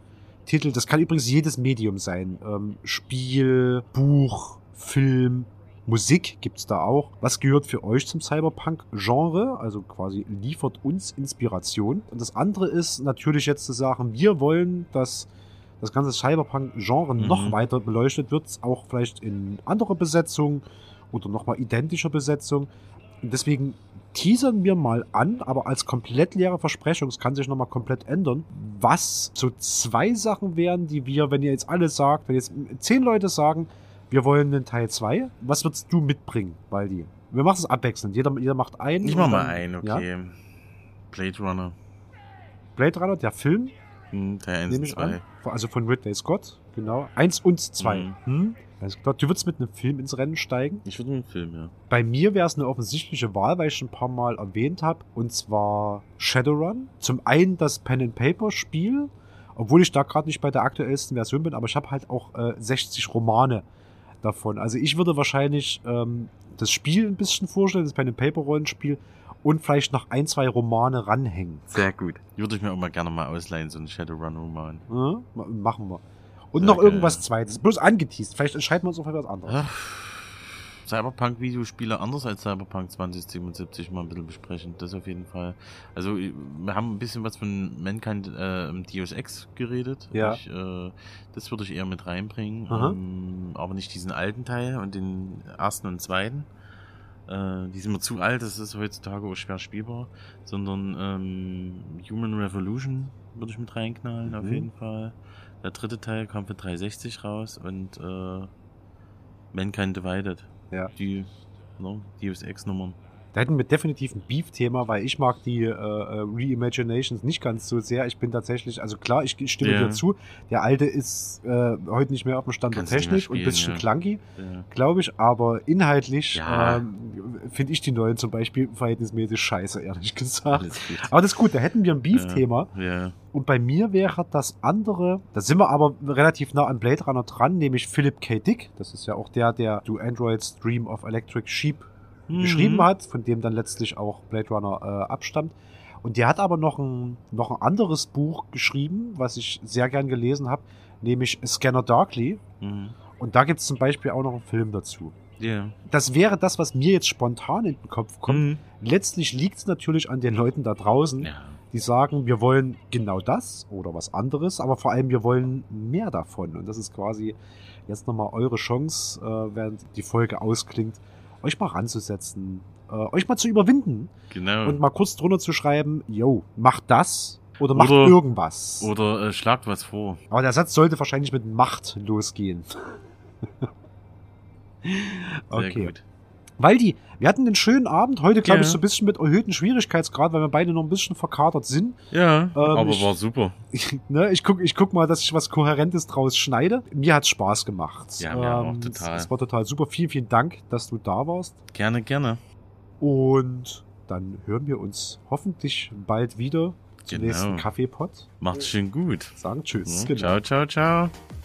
Speaker 1: Titel. Das kann übrigens jedes Medium sein. Ähm, Spiel, Buch, Film, Musik gibt's da auch. Was gehört für euch zum Cyberpunk-Genre? Also quasi liefert uns Inspiration. Und das andere ist natürlich jetzt zu sagen, wir wollen, dass das ganze Cyberpunk-Genre
Speaker 2: Mhm.
Speaker 1: noch weiter beleuchtet wird, auch vielleicht in anderer Besetzung oder nochmal identischer Besetzung. Und deswegen teasern wir mal an, aber als komplett leere Versprechung, es kann sich nochmal komplett ändern, was so zwei Sachen wären, die wir, wenn ihr jetzt alle sagt, wenn jetzt zehn Leute sagen, wir wollen einen Teil 2, was würdest du mitbringen, Waldi? Wir machen es abwechselnd. Jeder, jeder macht einen.
Speaker 2: Ich mach mal einen,
Speaker 1: Ja?
Speaker 2: okay. Blade Runner.
Speaker 1: Blade Runner, der Film,
Speaker 2: Hm, Teil 1
Speaker 1: nehme
Speaker 2: und
Speaker 1: ich an.
Speaker 2: 2.
Speaker 1: Also von Ridley Scott, genau. Eins und zwei.
Speaker 2: Mhm.
Speaker 1: Hm? Klar. Du würdest mit einem Film ins Rennen steigen.
Speaker 2: Ich würde einen Film, ja.
Speaker 1: Bei mir wäre es eine offensichtliche Wahl, weil ich schon ein paar Mal erwähnt habe. Und zwar Shadowrun. Zum einen das Pen-and-Paper-Spiel, obwohl ich da gerade nicht bei der aktuellsten Version bin, aber ich habe halt auch äh, 60 Romane davon. Also ich würde wahrscheinlich ähm, das Spiel ein bisschen vorstellen, das Pen-and-Paper-Rollenspiel und vielleicht noch ein, zwei Romane ranhängen.
Speaker 2: Sehr gut. Würde ich mir auch mal gerne mal ausleihen, so einen Shadowrun-Roman.
Speaker 1: Ja, ma- machen wir. Und
Speaker 2: Sehr
Speaker 1: noch
Speaker 2: geil.
Speaker 1: irgendwas zweites. Bloß angeteased. Vielleicht entscheiden wir uns auf etwas anderes.
Speaker 2: Ach, Cyberpunk-Videospiele anders als Cyberpunk 2077 mal ein bisschen besprechen. Das auf jeden Fall. Also, wir haben ein bisschen was von Mankind äh, im Deus Ex geredet.
Speaker 1: Ja.
Speaker 2: Ich, äh, das würde ich eher mit reinbringen. Ähm, aber nicht diesen alten Teil und den ersten und zweiten. Äh, die sind mir zu alt, das ist heutzutage auch schwer spielbar. Sondern ähm, Human Revolution würde ich mit reinknallen, auf
Speaker 1: Mhm.
Speaker 2: jeden Fall. Der dritte Teil kam für 360 raus und äh, Mankind Divided.
Speaker 1: Ja.
Speaker 2: Die ne, Deus Ex Nummern.
Speaker 1: Da hätten wir definitiv ein Beef-Thema, weil ich mag die äh, äh, Reimaginations nicht ganz so sehr. Ich bin tatsächlich, also klar, ich stimme
Speaker 2: Ja.
Speaker 1: dir zu. Der alte ist äh, heute nicht mehr auf dem Stand der
Speaker 2: Kannst mehr
Speaker 1: Technik und ein bisschen
Speaker 2: ja.
Speaker 1: clunky,
Speaker 2: Ja.
Speaker 1: glaube ich. Aber inhaltlich
Speaker 2: Ja.
Speaker 1: ähm, finde ich die neuen zum Beispiel verhältnismäßig scheiße, ehrlich gesagt.
Speaker 2: Gut.
Speaker 1: Aber das ist gut, da hätten wir ein Beef-Thema.
Speaker 2: Ja.
Speaker 1: Und bei mir wäre das andere, da sind wir aber relativ nah an Blade Runner dran, nämlich Philip K. Dick. Das ist ja auch der, der Do Androids Dream of Electric Sheep
Speaker 2: Mhm.
Speaker 1: geschrieben hat, von dem dann letztlich auch Blade Runner äh, abstammt. Und der hat aber noch ein, noch ein anderes Buch geschrieben, was ich sehr gern gelesen habe, nämlich Scanner Darkly.
Speaker 2: Mhm.
Speaker 1: Und da gibt es zum Beispiel auch noch einen Film dazu.
Speaker 2: Ja.
Speaker 1: Das wäre das, was mir jetzt spontan in den Kopf kommt.
Speaker 2: Mhm.
Speaker 1: Letztlich liegt es natürlich an den Leuten da draußen,
Speaker 2: Ja.
Speaker 1: die sagen, wir wollen genau das oder was anderes, aber vor allem wir wollen mehr davon. Und das ist quasi jetzt nochmal eure Chance, äh, während die Folge ausklingt, euch mal ranzusetzen, äh, euch mal zu überwinden
Speaker 2: Genau.
Speaker 1: und mal kurz drunter zu schreiben, yo, macht das oder macht
Speaker 2: Oder-
Speaker 1: irgendwas.
Speaker 2: Oder äh, schlagt was vor.
Speaker 1: Aber der Satz sollte wahrscheinlich mit Macht losgehen.
Speaker 2: Sehr
Speaker 1: okay.
Speaker 2: gut.
Speaker 1: Weil die, wir hatten einen schönen Abend, heute glaube
Speaker 2: Ja.
Speaker 1: ich so ein bisschen mit erhöhten Schwierigkeitsgrad, weil wir beide noch ein bisschen verkatert sind.
Speaker 2: Ja, aber
Speaker 1: ich-
Speaker 2: war super.
Speaker 1: Ich, ne, ich guck, ich guck mal, dass ich was Kohärentes draus schneide. Mir hat's Spaß gemacht. Ähm,
Speaker 2: Ja, mir auch, total.
Speaker 1: Es, es war total super. Vielen, vielen Dank, dass du da warst.
Speaker 2: Gerne, gerne.
Speaker 1: Und dann hören wir uns hoffentlich bald wieder zum
Speaker 2: Genau.
Speaker 1: nächsten Kaffeepot.
Speaker 2: Macht's schön gut.
Speaker 1: Sagen Tschüss.
Speaker 2: Ja,
Speaker 1: Genau.
Speaker 2: Ciao, ciao, ciao.